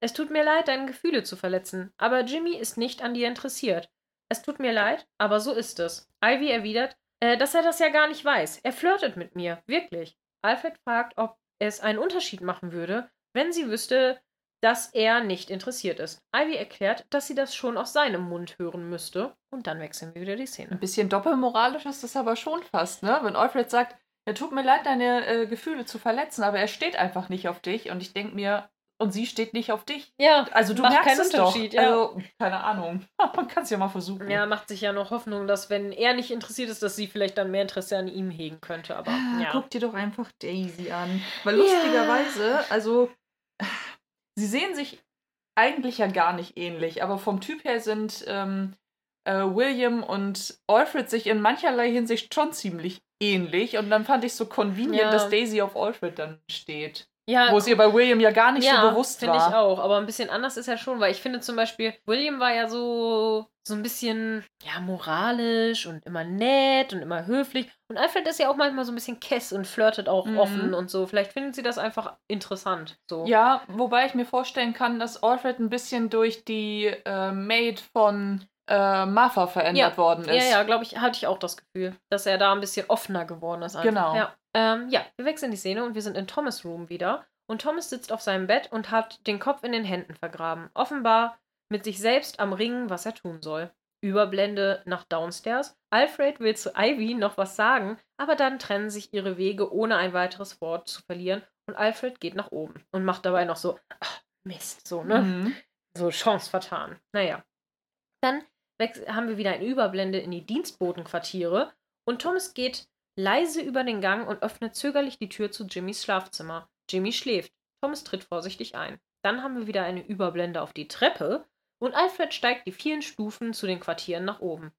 Es tut mir leid, deine Gefühle zu verletzen, aber Jimmy ist nicht an dir interessiert. Es tut mir leid, aber so ist es. Ivy erwidert, äh, dass er das ja gar nicht weiß. Er flirtet mit mir, wirklich. Alfred fragt, ob es einen Unterschied machen würde, wenn sie wüsste, dass er nicht interessiert ist. Ivy erklärt, dass sie das schon aus seinem Mund hören müsste. Und dann wechseln wir wieder die Szene. Ein bisschen doppelmoralisch ist das aber schon fast, ne? Wenn Alfred sagt, er tut mir leid, deine äh, Gefühle zu verletzen, aber er steht einfach nicht auf dich. Und ich denke mir, und sie steht nicht auf dich. Ja, also du merkst es doch. Ja. Also, keine Ahnung. Man kann es ja mal versuchen. Ja, macht sich ja noch Hoffnung, dass wenn er nicht interessiert ist, dass sie vielleicht dann mehr Interesse an ihm hegen könnte. Aber ah, ja. Guck dir doch einfach Daisy an. Weil lustigerweise, also sie sehen sich eigentlich ja gar nicht ähnlich, aber vom Typ her sind ähm, äh, William und Alfred sich in mancherlei Hinsicht schon ziemlich ähnlich. Und dann fand ich so convenient, ja. dass Daisy auf Alfred dann steht. Ja, Wo es ihr bei William ja gar nicht ja, so bewusst war. finde ich auch. Aber ein bisschen anders ist ja schon, weil ich finde zum Beispiel, William war ja so, so ein bisschen, ja, moralisch und immer nett und immer höflich. Und Alfred ist ja auch manchmal so ein bisschen kess und flirtet auch mhm. offen und so. Vielleicht findet sie das einfach interessant. So. Ja, wobei ich mir vorstellen kann, dass Alfred ein bisschen durch die äh, Maid von äh, Martha verändert ja. worden ist. Ja, ja, glaube ich, hatte ich auch das Gefühl, dass er da ein bisschen offener geworden ist. Einfach. Genau. Ja. Ähm, ja, wir wechseln die Szene und wir sind in Thomas' Room wieder. Und Thomas sitzt auf seinem Bett und hat den Kopf in den Händen vergraben. Offenbar mit sich selbst am Ringen, was er tun soll. Überblende nach Downstairs. Alfred will zu Ivy noch was sagen, aber dann trennen sich ihre Wege, ohne ein weiteres Wort zu verlieren. Und Alfred geht nach oben und macht dabei noch so, ach, Mist, so, ne? Mhm. So, Chance vertan. Naja. Dann haben wir wieder eine Überblende in die Dienstbotenquartiere und Thomas geht leise über den Gang und öffnet zögerlich die Tür zu Jimmys Schlafzimmer. Jimmy schläft. Thomas tritt vorsichtig ein. Dann haben wir wieder eine Überblende auf die Treppe und Alfred steigt die vielen Stufen zu den Quartieren nach oben.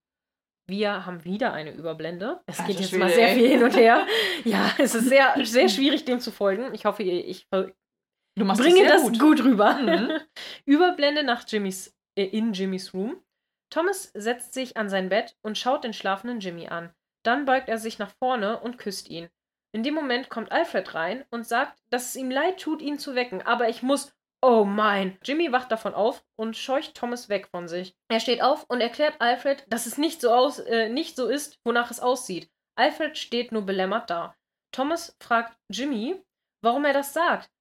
Wir haben wieder eine Überblende. Es geht jetzt mal sehr viel hin und her. ja, es ist sehr, sehr schwierig, dem zu folgen. Ich hoffe, ich bringe das, gut. gut rüber. Mhm. Überblende nach Jimmys, äh, in Jimmys Room. Thomas setzt sich an sein Bett und schaut den schlafenden Jimmy an. Dann beugt er sich nach vorne und küsst ihn. In dem Moment kommt Alfred rein und sagt, dass es ihm leid tut, ihn zu wecken, aber ich muss. Oh mein! Jimmy wacht davon auf und scheucht Thomas weg von sich. Er steht auf und erklärt Alfred, dass es nicht so, aus, äh, nicht so ist, wonach es aussieht. Alfred steht nur belämmert da. Thomas fragt Jimmy, warum er das sagt.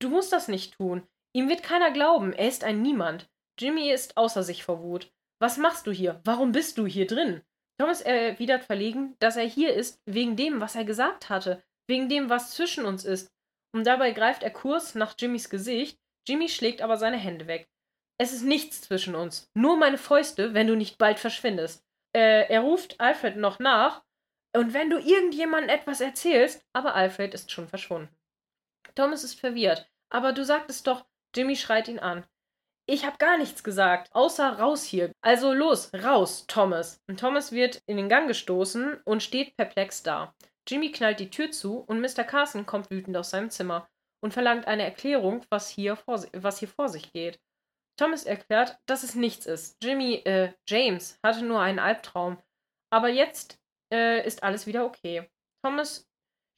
Du musst das nicht tun. Ihm wird keiner glauben, er ist ein Niemand. Jimmy ist außer sich vor Wut. Was machst du hier? Warum bist du hier drin? Thomas erwidert verlegen, dass er hier ist wegen dem, was er gesagt hatte, wegen dem, was zwischen uns ist. Und dabei greift er Kurs nach Jimmys Gesicht, Jimmy schlägt aber seine Hände weg. Es ist nichts zwischen uns, nur meine Fäuste, wenn du nicht bald verschwindest. Äh, er ruft Alfred noch nach, und wenn du irgendjemandem etwas erzählst, aber Alfred ist schon verschwunden. Thomas ist verwirrt. Aber du sagtest doch, Jimmy schreit ihn an. Ich hab gar nichts gesagt, außer raus hier. Also los, raus, Thomas. Und Thomas wird in den Gang gestoßen und steht perplex da. Jimmy knallt die Tür zu und Mr. Carson kommt wütend aus seinem Zimmer und verlangt eine Erklärung, was hier vor, was hier vor sich geht. Thomas erklärt, dass es nichts ist. Jimmy, äh, James hatte nur einen Albtraum. Aber jetzt äh, ist alles wieder okay. Thomas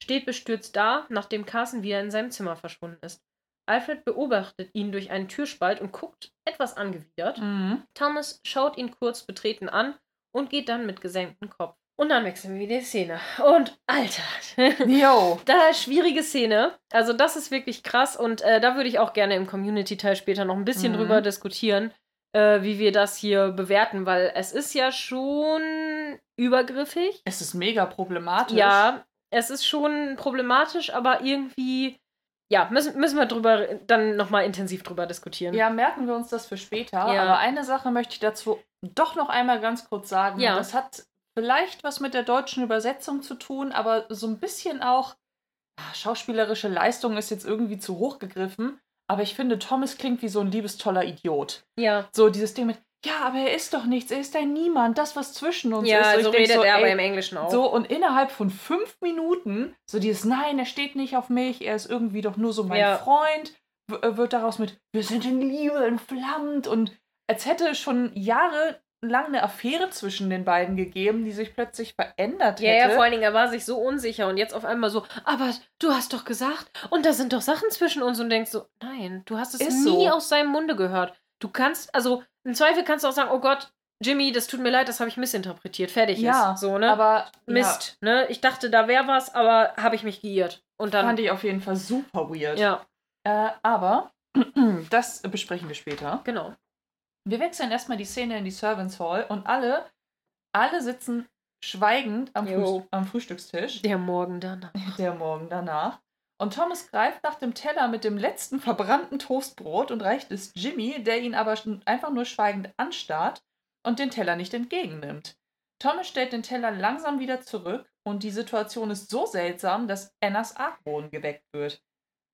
steht bestürzt da, nachdem Carson wieder in seinem Zimmer verschwunden ist. Alfred beobachtet ihn durch einen Türspalt und guckt etwas angewidert. Mhm. Thomas schaut ihn kurz betreten an und geht dann mit gesenktem Kopf. Und dann wechseln wir wieder die Szene. Und Alter. Jo. da schwierige Szene. Also das ist wirklich krass und äh, da würde ich auch gerne im Community-Teil später noch ein bisschen mhm. drüber diskutieren, äh, wie wir das hier bewerten, weil es ist ja schon übergriffig. Es ist mega problematisch. Ja, es ist schon problematisch, aber irgendwie, ja, müssen, müssen wir drüber dann nochmal intensiv drüber diskutieren. Ja, merken wir uns das für später. Ja. Aber eine Sache möchte ich dazu doch noch einmal ganz kurz sagen. Ja. Das hat vielleicht was mit der deutschen Übersetzung zu tun, aber so ein bisschen auch, ah, schauspielerische Leistung ist jetzt irgendwie zu hoch gegriffen. Aber ich finde, Thomas klingt wie so ein liebestoller Idiot. Ja. So dieses Ding mit, ja, aber er ist doch nichts, er ist ein Niemand, das, was zwischen uns ja, ist. So, so redet so, er aber im Englischen auch. So, und innerhalb von fünf Minuten, so dieses, nein, er steht nicht auf mich, er ist irgendwie doch nur so mein ja. Freund, äh, wird daraus mit, wir sind in Liebe entflammt und als hätte schon Jahre lang eine Affäre zwischen den beiden gegeben, die sich plötzlich verändert hätte. Ja, ja, vor allen Dingen, er war sich so unsicher und jetzt auf einmal so, aber du hast doch gesagt, und da sind doch Sachen zwischen uns und denkst so, nein, du hast es ist nie so. aus seinem Munde gehört. Du kannst, also im Zweifel kannst du auch sagen, oh Gott, Jimmy, das tut mir leid, das habe ich missinterpretiert. Fertig ja, ist. So, ne? Aber Mist, ja. ne? Ich dachte, da wäre was, aber habe ich mich geirrt. Und dann. Fand ich auf jeden Fall super weird. Ja. Äh, aber das besprechen wir später. Genau. Wir wechseln erstmal die Szene in die Servants Hall und alle, alle sitzen schweigend am, Früh am Frühstückstisch. Der Morgen danach. Der Morgen danach. Und Thomas greift nach dem Teller mit dem letzten verbrannten Toastbrot und reicht es Jimmy, der ihn aber einfach nur schweigend anstarrt und den Teller nicht entgegennimmt. Thomas stellt den Teller langsam wieder zurück und die Situation ist so seltsam, dass Annas Argwohn geweckt wird.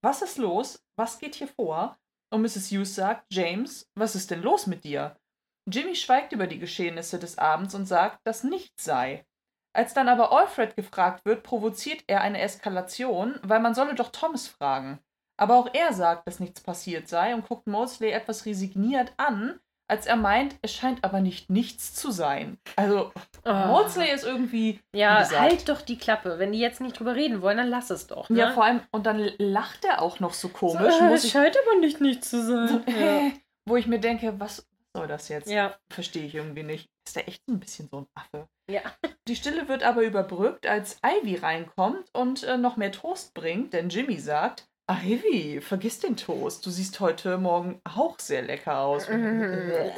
Was ist los? Was geht hier vor? Und Mrs. Hughes sagt, James, was ist denn los mit dir? Jimmy schweigt über die Geschehnisse des Abends und sagt, dass nichts sei. Als dann aber Alfred gefragt wird, provoziert er eine Eskalation, weil man solle doch Thomas fragen. Aber auch er sagt, dass nichts passiert sei und guckt Mosley etwas resigniert an, als er meint, es scheint aber nicht nichts zu sein. Also, oh. Maudsley ist irgendwie. Ja, gesagt, halt doch die Klappe. Wenn die jetzt nicht drüber reden wollen, dann lass es doch. Ne? Ja, vor allem, und dann lacht er auch noch so komisch. So, äh, es scheint aber nicht nichts zu sein. So, äh, wo ich mir denke, was soll das jetzt? Ja. Verstehe ich irgendwie nicht. Ist der echt ein bisschen so ein Affe? Ja. Die Stille wird aber überbrückt, als Ivy reinkommt und äh, noch mehr Toast bringt, denn Jimmy sagt, Ivy, vergiss den Toast. Du siehst heute Morgen auch sehr lecker aus. Mhm.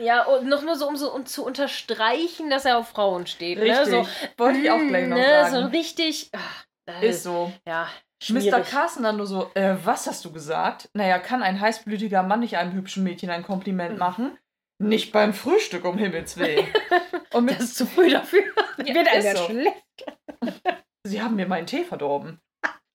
Ja, und noch nur so, um so um zu unterstreichen, dass er auf Frauen steht. Richtig. Ne? So, Wollte ich auch gleich noch ne? sagen. So richtig. Ach, ist so. Ja. Schwierig. Mr. Carson dann nur so, äh, was hast du gesagt? Naja, kann ein heißblütiger Mann nicht einem hübschen Mädchen ein Kompliment machen? Nicht beim Frühstück, um Himmels Willen. Und das ist zu früh dafür. Ja, Wird einem so. schlecht. Sie haben mir meinen Tee verdorben.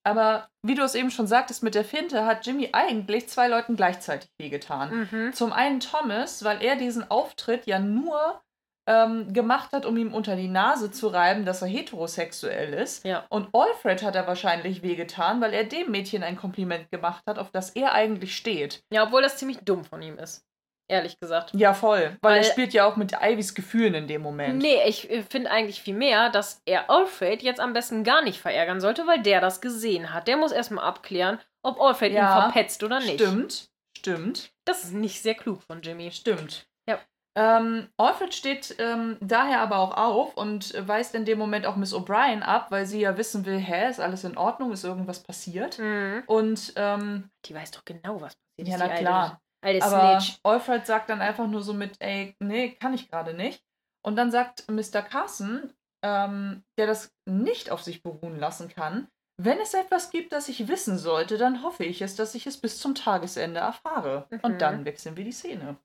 Aber wie du es eben schon sagtest mit der Finte, hat Jimmy eigentlich zwei Leuten gleichzeitig wehgetan. Mhm. Zum einen Thomas, weil er diesen Auftritt ja nur ähm, gemacht hat, um ihm unter die Nase zu reiben, dass er heterosexuell ist. Ja. Und Alfred hat er wahrscheinlich wehgetan, weil er dem Mädchen ein Kompliment gemacht hat, auf das er eigentlich steht. Ja, obwohl das ziemlich dumm von ihm ist ehrlich gesagt. Ja, voll. Weil, Weil er spielt ja auch mit Ivys Gefühlen in dem Moment. Nee, ich äh, finde eigentlich viel mehr, dass er Alfred jetzt am besten gar nicht verärgern sollte, weil der das gesehen hat. Der muss erstmal abklären, ob Alfred ja, ihn verpetzt oder nicht. Stimmt, stimmt. Das ist nicht sehr klug von Jimmy. Stimmt. Ja. Ähm, Alfred steht ähm, daher aber auch auf und weist in dem Moment auch Miss O'Brien ab, weil sie ja wissen will, hä, ist alles in Ordnung, ist irgendwas passiert? Mhm. Und ähm, Die weiß doch genau, was passiert ja, ist, na klar. Alte Aber Snitch. Alfred sagt dann einfach nur so mit, ey, nee, kann ich gerade nicht. Und dann sagt Mr. Carson, ähm, der das nicht auf sich beruhen lassen kann, wenn es etwas gibt, das ich wissen sollte, dann hoffe ich es, dass ich es bis zum Tagesende erfahre. Mhm. Und dann wechseln wir die Szene.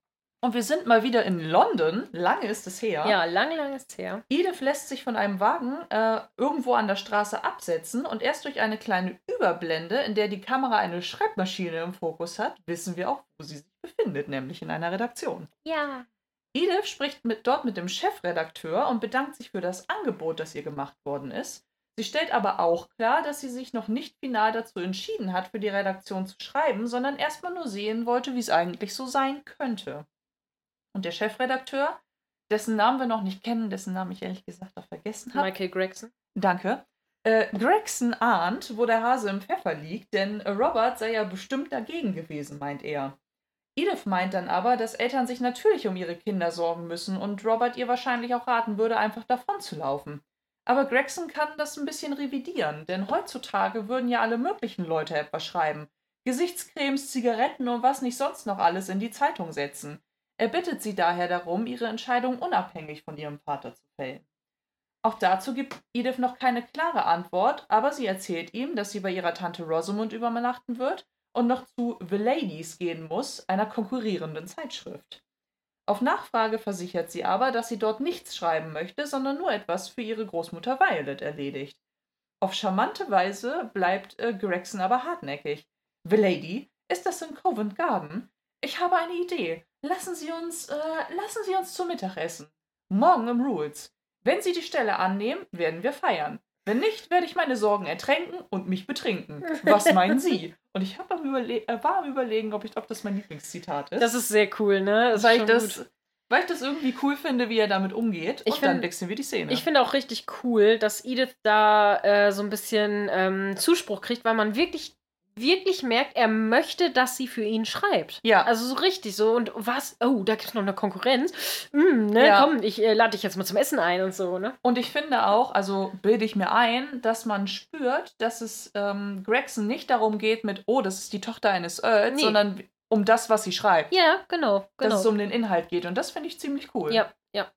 Und wir sind mal wieder in London. Lange ist es her. Ja, lang, lang ist her. Edith lässt sich von einem Wagen äh, irgendwo an der Straße absetzen und erst durch eine kleine Überblende, in der die Kamera eine Schreibmaschine im Fokus hat, wissen wir auch, wo sie sich befindet, nämlich in einer Redaktion. Ja. Edith spricht mit, dort mit dem Chefredakteur und bedankt sich für das Angebot, das ihr gemacht worden ist. Sie stellt aber auch klar, dass sie sich noch nicht final dazu entschieden hat, für die Redaktion zu schreiben, sondern erstmal nur sehen wollte, wie es eigentlich so sein könnte. Und der Chefredakteur, dessen Namen wir noch nicht kennen, dessen Namen ich ehrlich gesagt auch vergessen habe, Michael Gregson. Danke. Äh, Gregson ahnt, wo der Hase im Pfeffer liegt, denn Robert sei ja bestimmt dagegen gewesen, meint er. Edith meint dann aber, dass Eltern sich natürlich um ihre Kinder sorgen müssen und Robert ihr wahrscheinlich auch raten würde, einfach davon zu laufen. Aber Gregson kann das ein bisschen revidieren, denn heutzutage würden ja alle möglichen Leute etwas schreiben. Gesichtscremes, Zigaretten und was nicht sonst noch alles in die Zeitung setzen. Er bittet sie daher darum, ihre Entscheidung unabhängig von ihrem Vater zu fällen. Auch dazu gibt Edith noch keine klare Antwort, aber sie erzählt ihm, dass sie bei ihrer Tante Rosamund übernachten wird und noch zu The Ladies gehen muss, einer konkurrierenden Zeitschrift. Auf Nachfrage versichert sie aber, dass sie dort nichts schreiben möchte, sondern nur etwas für ihre Großmutter Violet erledigt. Auf charmante Weise bleibt äh, Gregson aber hartnäckig. The Lady, ist das in Covent Garden? Ich habe eine Idee. Lassen Sie uns, äh, lassen Sie uns zum Mittagessen. Morgen im Rules. Wenn Sie die Stelle annehmen, werden wir feiern. Wenn nicht, werde ich meine Sorgen ertränken und mich betrinken. Was meinen Sie? Und ich hab am Überle äh, war am Überlegen, ob, ich, ob das mein Lieblingszitat ist. Das ist sehr cool, ne? Das weil, ich das, gut. weil ich das irgendwie cool finde, wie er damit umgeht. Ich und dann find- wechseln wir die Szene. Ich finde auch richtig cool, dass Edith da äh, so ein bisschen ähm, Zuspruch kriegt, weil man wirklich, wirklich merkt, er möchte, dass sie für ihn schreibt. ja, Also so richtig so. Und was? Oh, da gibt es noch eine Konkurrenz. Mm, ne, Ja. komm, ich äh, lade dich jetzt mal zum Essen ein und so, ne? Und ich finde auch, also bilde ich mir ein, dass man spürt, dass es ähm, Gregson nicht darum geht mit, oh, das ist die Tochter eines Earls, Nee. sondern um das, was sie schreibt. Ja, genau, Dass genau. es um den Inhalt geht. Und das finde ich ziemlich cool. ja, ja.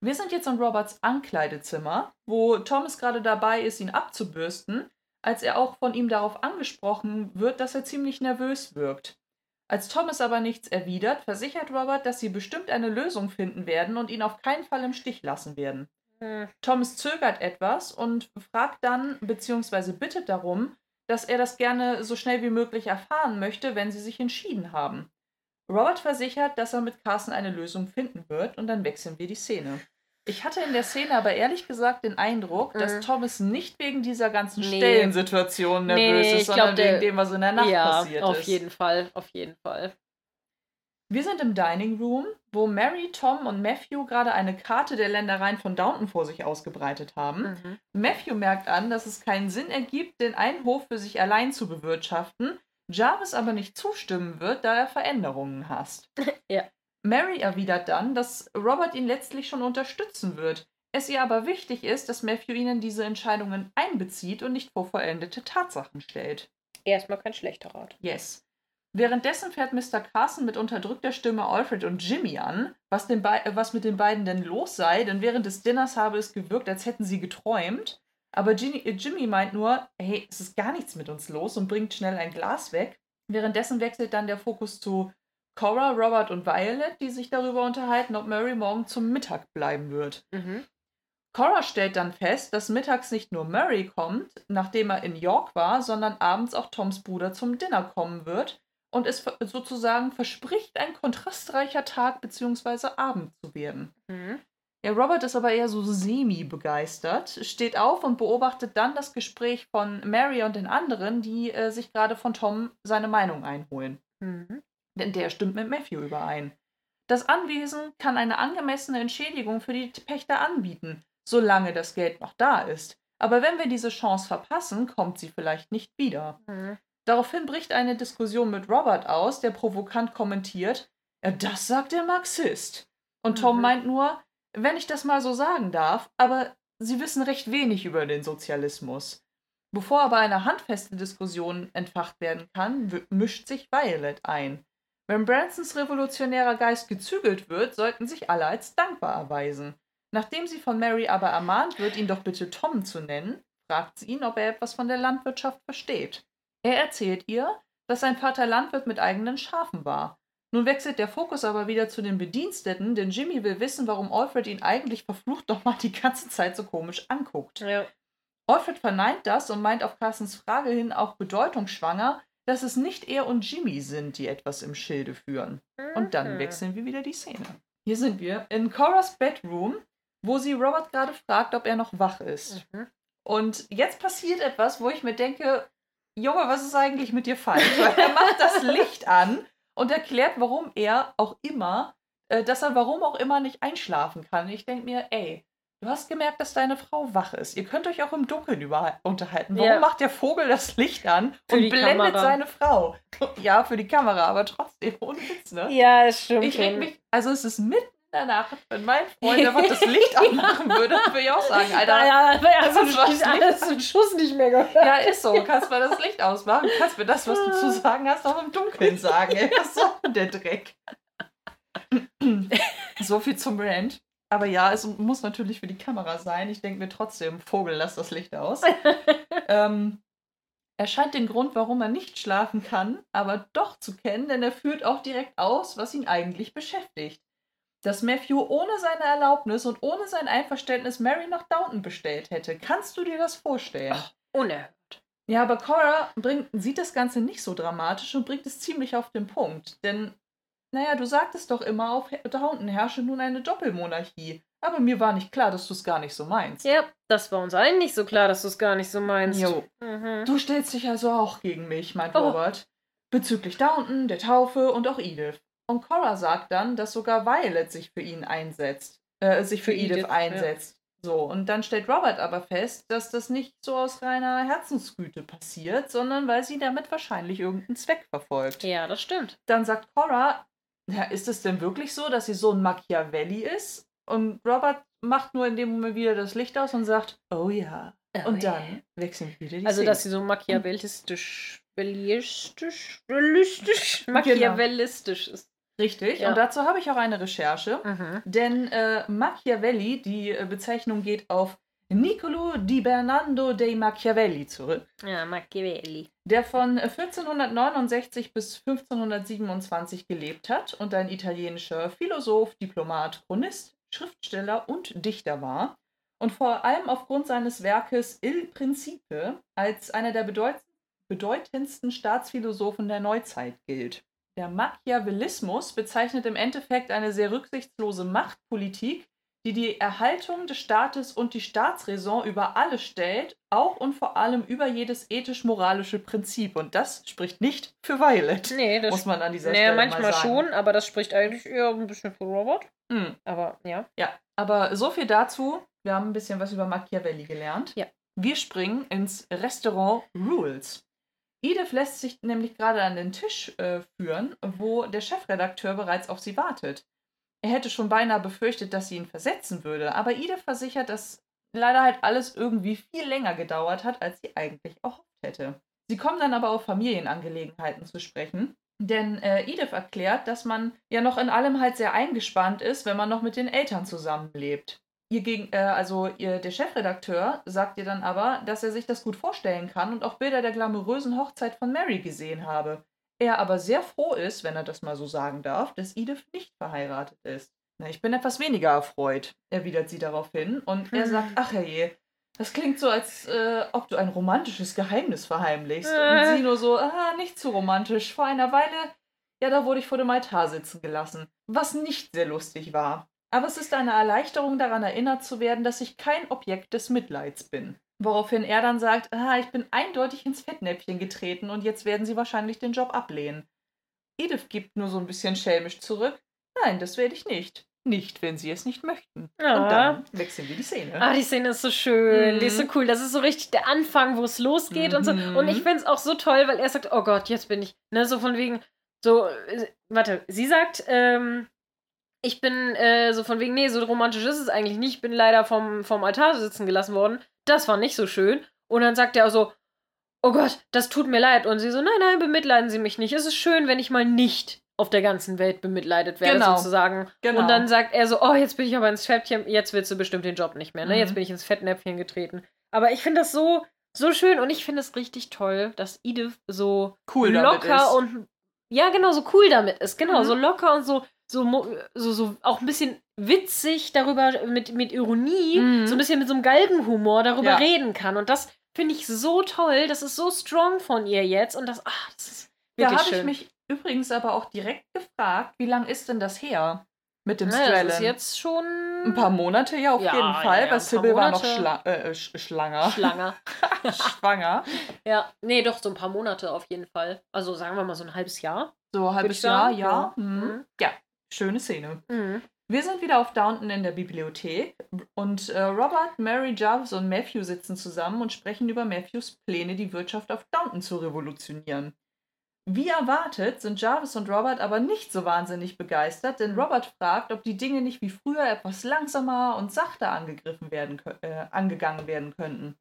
Wir sind jetzt in Roberts Ankleidezimmer, wo Thomas gerade dabei ist, ihn abzubürsten, als er auch von ihm darauf angesprochen wird, dass er ziemlich nervös wirkt. Als Thomas aber nichts erwidert, versichert Robert, dass sie bestimmt eine Lösung finden werden und ihn auf keinen Fall im Stich lassen werden. Hm. Thomas zögert etwas und fragt dann bzw. bittet darum, dass er das gerne so schnell wie möglich erfahren möchte, wenn sie sich entschieden haben. Robert versichert, dass er mit Carson eine Lösung finden wird und dann wechseln wir die Szene. Ich hatte in der Szene aber ehrlich gesagt den Eindruck, dass Mhm. Thomas nicht wegen dieser ganzen Nee. Stellensituation nervös Nee, ist, sondern glaub, wegen dem, was in der Nacht ja, passiert auf ist. jeden Fall, auf jeden Fall. Wir sind im Dining Room, wo Mary, Tom und Matthew gerade eine Karte der Ländereien von Downton vor sich ausgebreitet haben. Mhm. Matthew merkt an, dass es keinen Sinn ergibt, den einen Hof für sich allein zu bewirtschaften, Jarvis aber nicht zustimmen wird, da er Veränderungen hasst. Ja. Mary erwidert dann, dass Robert ihn letztlich schon unterstützen wird, es ihr aber wichtig ist, dass Matthew ihn in diese Entscheidungen einbezieht und nicht vor vollendete Tatsachen stellt. Erstmal kein schlechter Rat. Yes. Währenddessen fährt Mr. Carson mit unterdrückter Stimme Alfred und Jimmy an, was, äh, was mit den beiden denn los sei, denn während des Dinners habe es gewirkt, als hätten sie geträumt. Aber Ginny, äh, Jimmy meint nur, hey, es ist gar nichts mit uns los und bringt schnell ein Glas weg. Währenddessen wechselt dann der Fokus zu Cora, Robert und Violet, die sich darüber unterhalten, ob Mary morgen zum Mittag bleiben wird. Mhm. Cora stellt dann fest, dass mittags nicht nur Murray kommt, nachdem er in York war, sondern abends auch Toms Bruder zum Dinner kommen wird und es sozusagen verspricht, ein kontrastreicher Tag bzw. Abend zu werden. Mhm. Ja, Robert ist aber eher so semi-begeistert, steht auf und beobachtet dann das Gespräch von Mary und den anderen, die äh, sich gerade von Tom seine Meinung einholen. Mhm. Denn der stimmt mit Matthew überein. Das Anwesen kann eine angemessene Entschädigung für die Pächter anbieten, solange das Geld noch da ist. Aber wenn wir diese Chance verpassen, kommt sie vielleicht nicht wieder. Mhm. Daraufhin bricht eine Diskussion mit Robert aus, der provokant kommentiert: ja, Das sagt der Marxist. Und Tom Mhm. meint nur, wenn ich das mal so sagen darf, aber sie wissen recht wenig über den Sozialismus. Bevor aber eine handfeste Diskussion entfacht werden kann, mischt sich Violet ein. Wenn Bransons revolutionärer Geist gezügelt wird, sollten sich alle als dankbar erweisen. Nachdem sie von Mary aber ermahnt wird, ihn doch bitte Tom zu nennen, fragt sie ihn, ob er etwas von der Landwirtschaft versteht. Er erzählt ihr, dass sein Vater Landwirt mit eigenen Schafen war. Nun wechselt der Fokus aber wieder zu den Bediensteten, denn Jimmy will wissen, warum Alfred ihn eigentlich verflucht nochmal die ganze Zeit so komisch anguckt. Ja. Alfred verneint das und meint auf Carstens Frage hin auch bedeutungsschwanger, dass es nicht er und Jimmy sind, die etwas im Schilde führen. Und dann Mhm. wechseln wir wieder die Szene. Hier sind wir in Coras Bedroom, wo sie Robert gerade fragt, ob er noch wach ist. Mhm. Und jetzt passiert etwas, wo ich mir denke, Junge, was ist eigentlich mit dir falsch? Weil er macht das Licht an und erklärt, warum er auch immer, äh, dass er warum auch immer nicht einschlafen kann. Ich denke mir, ey, du hast gemerkt, dass deine Frau wach ist. Ihr könnt euch auch im Dunkeln über unterhalten. Warum Ja. macht der Vogel das Licht an Für und blendet Kamera. seine Frau? Ja, für die Kamera, aber trotzdem, ohne Witz, ne? Ja, es stimmt. Ich reg mich, also es ist mitten in der Nacht, wenn mein Freund einfach das Licht anmachen würde, würde ich auch sagen, Alter, Naja, aber er hat so das war einen- schlecht. alles einen Schuss nicht mehr gehört. ja, ist so, kannst mal das Licht ausmachen, kannst mir das, was du zu sagen hast, auch im Dunkeln sagen, ey, was soll denn der Dreck? so viel zum Rant. Aber ja, es muss natürlich für die Kamera sein. Ich denke mir trotzdem, Vogel, lass das Licht aus. ähm, er scheint den Grund, warum er nicht schlafen kann, aber doch zu kennen, denn er führt auch direkt aus, was ihn eigentlich beschäftigt. Dass Matthew ohne seine Erlaubnis und ohne sein Einverständnis Mary nach Downton bestellt hätte. Kannst du dir das vorstellen? Unerhört. Ja, aber Cora bringt, sieht das Ganze nicht so dramatisch und bringt es ziemlich auf den Punkt. Denn, naja, du sagtest doch immer, auf Downton herrsche nun eine Doppelmonarchie. Aber mir war nicht klar, dass du es gar nicht so meinst. Ja, das war uns allen nicht so klar, dass du es gar nicht so meinst. Jo. Mhm. Du stellst dich also auch gegen mich, meint Oh. Robert. Bezüglich Downton, der Taufe und auch Edith. Und Cora sagt dann, dass sogar Violet sich für ihn einsetzt. Äh, sich für, Für Edith, Edith, ja. einsetzt. So, und dann stellt Robert aber fest, dass das nicht so aus reiner Herzensgüte passiert, sondern weil sie damit wahrscheinlich irgendeinen Zweck verfolgt. Ja, das stimmt. Dann sagt Cora, ja, ist es denn wirklich so, dass sie so ein Machiavelli ist? Und Robert macht nur in dem Moment wieder das Licht aus und sagt, oh ja. Und dann wechseln wieder die Also, Szene. dass sie so machiavellistisch, bellistisch, bellistisch, Genau. machiavellistisch ist. Richtig, Ja. und dazu habe ich auch eine Recherche. Mhm. Denn äh, Machiavelli, die äh, Bezeichnung geht auf Niccolo di Bernardo dei Machiavelli zurück, Ja, Machiavelli. der von 1469 bis 1527 gelebt hat und ein italienischer Philosoph, Diplomat, Chronist, Schriftsteller und Dichter war und vor allem aufgrund seines Werkes Il Principe als einer der bedeut bedeutendsten Staatsphilosophen der Neuzeit gilt. Der Machiavellismus bezeichnet im Endeffekt eine sehr rücksichtslose Machtpolitik, die die Erhaltung des Staates und die Staatsräson über alles stellt, auch und vor allem über jedes ethisch-moralische Prinzip. Und das spricht nicht für Violet, Nee, das muss man an dieser nee, Stelle manchmal mal sagen. schon, aber das spricht eigentlich eher ein bisschen für Robert. Hm. Aber ja. Ja, aber so viel dazu. Wir haben ein bisschen was über Machiavelli gelernt. Ja. Wir springen ins Restaurant Rules. Edith lässt sich nämlich gerade an den Tisch äh, führen, wo der Chefredakteur bereits auf sie wartet. Er hätte schon beinahe befürchtet, dass sie ihn versetzen würde, aber Edith versichert, dass leider halt alles irgendwie viel länger gedauert hat, als sie eigentlich erhofft hätte. Sie kommen dann aber auf Familienangelegenheiten zu sprechen, denn äh, Edith erklärt, dass man ja noch in allem halt sehr eingespannt ist, wenn man noch mit den Eltern zusammenlebt. Ihr gegen, äh, also ihr, der Chefredakteur sagt ihr dann aber, dass er sich das gut vorstellen kann und auch Bilder der glamourösen Hochzeit von Mary gesehen habe. Er aber sehr froh ist, wenn er das mal so sagen darf, dass Edith nicht verheiratet ist. Na, ich bin etwas weniger erfreut, erwidert sie daraufhin und er Hm. sagt, ach herrje, das klingt so, als äh, ob du ein romantisches Geheimnis verheimlichst. Äh. Und sie nur so, ah, nicht zu romantisch. Vor einer Weile, ja, da wurde ich vor dem Altar sitzen gelassen. Was nicht sehr lustig war. Aber es ist eine Erleichterung, daran erinnert zu werden, dass ich kein Objekt des Mitleids bin. Woraufhin er dann sagt, ah, ich bin eindeutig ins Fettnäpfchen getreten und jetzt werden sie wahrscheinlich den Job ablehnen. Edith gibt nur so ein bisschen schelmisch zurück. Nein, das werde ich nicht. Nicht, wenn sie es nicht möchten. Ja. Und dann wechseln wir die Szene. Ah, die Szene ist so schön, die ist so Mhm. cool. Das ist so richtig der Anfang, wo es losgeht und so. Mhm. Und ich finde es auch so toll, weil er sagt, oh Gott, jetzt bin ich, ne, so von wegen, so, äh, warte, sie sagt, ähm, ich bin äh, so von wegen, nee, so romantisch ist es eigentlich nicht. Ich bin leider vom, vom Altar sitzen gelassen worden. Das war nicht so schön. Und dann sagt er auch so, oh Gott, das tut mir leid. Und sie so, nein, nein, bemitleiden Sie mich nicht. Es ist schön, wenn ich mal nicht auf der ganzen Welt bemitleidet werde, Genau. sozusagen. Genau. Und dann sagt er so, oh, jetzt bin ich aber ins Fettchen, jetzt willst du bestimmt den Job nicht mehr, ne? Mhm. Jetzt bin ich ins Fettnäpfchen getreten. Aber ich finde das so, so schön und ich finde es richtig toll, dass Edith so Cool damit locker ist. und ja, genau, so cool damit ist. Genau, Mhm. so locker und so, so, so, so auch ein bisschen witzig darüber mit, mit Ironie, Mhm. so ein bisschen mit so einem Galgenhumor darüber Ja. reden kann. Und das finde ich so toll. Das ist so strong von ihr jetzt. Und das, ach, das ist Da wirklich habe ich mich übrigens aber auch direkt gefragt, wie lang ist denn das her mit dem naja, Strellen? das ist jetzt schon Ein paar Monate, ja, auf Ja, jeden ja, Fall, ja, weil ein Sybil war noch schla äh, sch schlanger. Schlange. schwanger. ja, nee, doch, so ein paar Monate auf jeden Fall. Also sagen wir mal so ein halbes Jahr. So ein halbes Jahr, sagen, ja. ja. Mhm. Mhm. Ja, schöne Szene. Mhm. Wir sind wieder auf Downton in der Bibliothek und äh, Robert, Mary, Jarvis und Matthew sitzen zusammen und sprechen über Matthews Pläne, die Wirtschaft auf Downton zu revolutionieren. Wie erwartet sind Jarvis und Robert aber nicht so wahnsinnig begeistert, denn Robert fragt, ob die Dinge nicht wie früher etwas langsamer und sachter angegriffen werden, äh, angegangen werden könnten.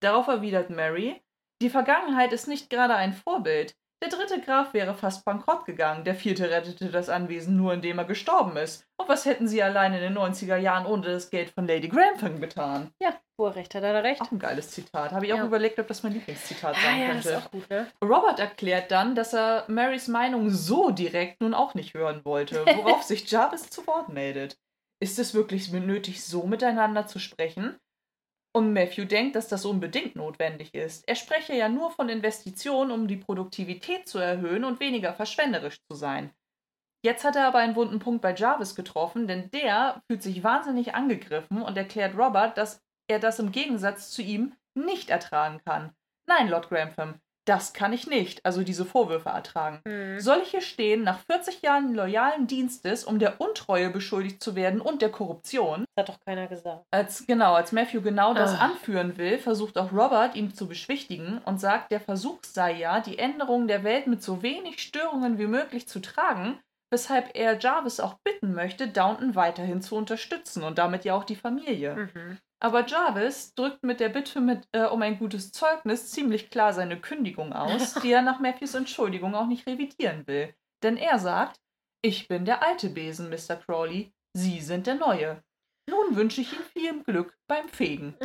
Darauf erwidert Mary, die Vergangenheit ist nicht gerade ein Vorbild. Der dritte Graf wäre fast bankrott gegangen, der vierte rettete das Anwesen nur, indem er gestorben ist. Und was hätten sie allein in den 90er Jahren ohne das Geld von Lady Grantham getan? Ja, wo er recht hat, hat er recht. Auch ein geiles Zitat. Habe ich auch Ja. überlegt, ob das mein Lieblingszitat Ah, sein ja, das könnte. ist auch gut, ne? Robert erklärt dann, dass er Marys Meinung so direkt nun auch nicht hören wollte, worauf sich Jarvis zu Wort meldet. Ist es wirklich nötig, so miteinander zu sprechen? Und Matthew denkt, dass das unbedingt notwendig ist. Er spreche ja nur von Investitionen, um die Produktivität zu erhöhen und weniger verschwenderisch zu sein. Jetzt hat er aber einen wunden Punkt bei Jarvis getroffen, denn der fühlt sich wahnsinnig angegriffen und erklärt Robert, dass er das im Gegensatz zu ihm nicht ertragen kann. Nein, Lord Grantham, das kann ich nicht, also diese Vorwürfe ertragen. Mhm. Soll ich hier stehen, nach 40 Jahren loyalen Dienstes, um der Untreue beschuldigt zu werden und der Korruption? Das hat doch keiner gesagt. Als genau, als Matthew genau das Ah. anführen will, versucht auch Robert ihn zu beschwichtigen und sagt, der Versuch sei ja, die Änderung der Welt mit so wenig Störungen wie möglich zu tragen, weshalb er Jarvis auch bitten möchte, Downton weiterhin zu unterstützen und damit ja auch die Familie. Mhm. Aber Jarvis drückt mit der Bitte mit, äh, um ein gutes Zeugnis ziemlich klar seine Kündigung aus, die er nach Matthews Entschuldigung auch nicht revidieren will. Denn er sagt, ich bin der alte Besen, Mr. Crowley, Sie sind der neue. Nun wünsche ich Ihnen viel Glück beim Fegen.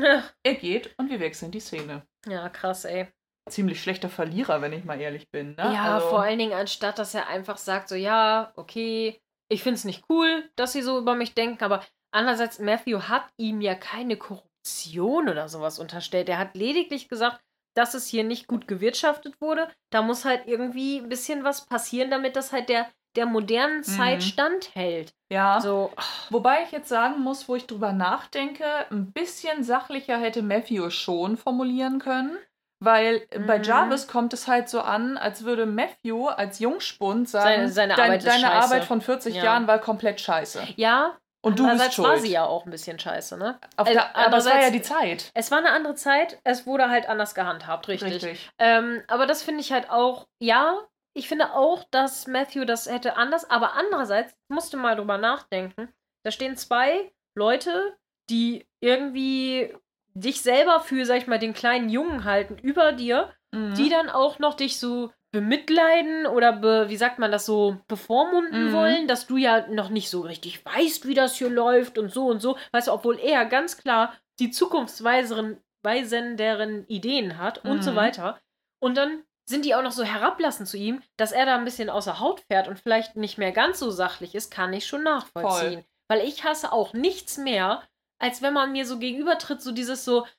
Er geht und wir wechseln die Szene. Ja, krass, ey. Ziemlich schlechter Verlierer, wenn ich mal ehrlich bin. Ne? Ja, Also- vor allen Dingen, anstatt dass er einfach sagt, so, ja, okay, ich finde es nicht cool, dass sie so über mich denken, aber andererseits, Matthew hat ihm ja keine Korruption oder sowas unterstellt. Er hat lediglich gesagt, dass es hier nicht gut gewirtschaftet wurde. Da muss halt irgendwie ein bisschen was passieren, damit das halt der, der modernen Zeit Mhm. standhält. Ja. So, Wobei ich jetzt sagen muss, wo ich drüber nachdenke, ein bisschen sachlicher hätte Matthew schon formulieren können. Weil äh, bei Mhm. Jarvis kommt es halt so an, als würde Matthew als Jungspund sagen, Seine- seine Arbeit deine. Arbeit von 40 Ja. Jahren war komplett scheiße. ja, Und du bist andererseits schuld. war sie ja auch ein bisschen scheiße, ne? Auf der, aber das war ja die Zeit. Es war eine andere Zeit, es wurde halt anders gehandhabt, richtig. Ähm, aber das finde ich halt auch, ja, ich finde auch, dass Matthew das hätte anders, aber andererseits musste mal drüber nachdenken. Da stehen zwei Leute, die irgendwie dich selber für, sag ich mal, den kleinen Jungen halten über dir, Mhm. die dann auch noch dich so bemitleiden oder be, wie sagt man das so bevormunden Mhm. wollen, dass du ja noch nicht so richtig weißt, wie das hier läuft und so und so. Weißt du, obwohl er ganz klar die zukunftsweiseren weisenderen Ideen hat und so Mhm. weiter. Und dann sind die auch noch so herablassend zu ihm, dass er da ein bisschen außer Haut fährt und vielleicht nicht mehr ganz so sachlich ist, kann ich schon nachvollziehen. Weil ich hasse auch nichts mehr, als wenn man mir so gegenübertritt, so dieses so, "Hm,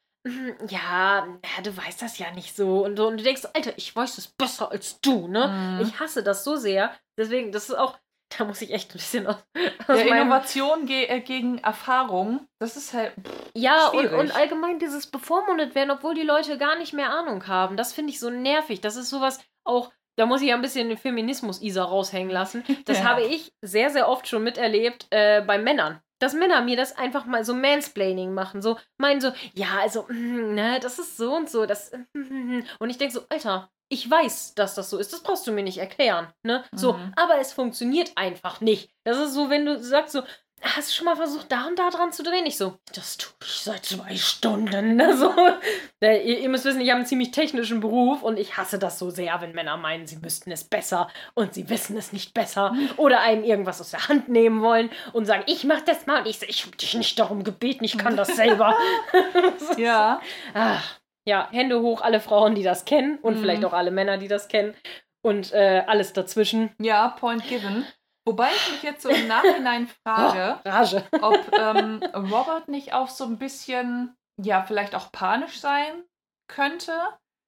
ja, ja, du weißt das ja nicht so. Und, und du denkst, Alter, ich weiß es besser als du, ne? Mhm. Ich hasse das so sehr. Deswegen, das ist auch, da muss ich echt ein bisschen aus, aus ja, Innovation ge äh, gegen Erfahrung, das ist halt. Pff, Ja, und, und allgemein dieses bevormundet werden, obwohl die Leute gar nicht mehr Ahnung haben. Das finde ich so nervig. Das ist sowas auch, da muss ich ja ein bisschen den Feminismus-Isa raushängen lassen. Das Ja. habe ich sehr, sehr oft schon miterlebt äh, bei Männern. Dass Männer mir das einfach mal so Mansplaining machen. So meinen so, ja, also, mm, ne, das ist so und so. Das, mm, und ich denke so, Alter, ich weiß, dass das so ist. Das brauchst du mir nicht erklären. Ne? So, Mhm. aber es funktioniert einfach nicht. Das ist so, wenn du sagst so, hast du schon mal versucht, da und da dran zu drehen? Ich so, das tue ich seit zwei Stunden. So, äh, ihr, ihr müsst wissen, ich habe einen ziemlich technischen Beruf und ich hasse das so sehr, wenn Männer meinen, sie müssten es besser und sie wissen es nicht besser oder einem irgendwas aus der Hand nehmen wollen und sagen, ich mach das mal und ich so, ich habe dich nicht darum gebeten, ich kann das selber. Ja. Ach, ja, Hände hoch, alle Frauen, die das kennen und Mhm. vielleicht auch alle Männer, die das kennen und äh, alles dazwischen. Ja, Point given. Wobei ich mich jetzt so im Nachhinein frage, Oh, ob ähm, Robert nicht auch so ein bisschen, ja, vielleicht auch panisch sein könnte,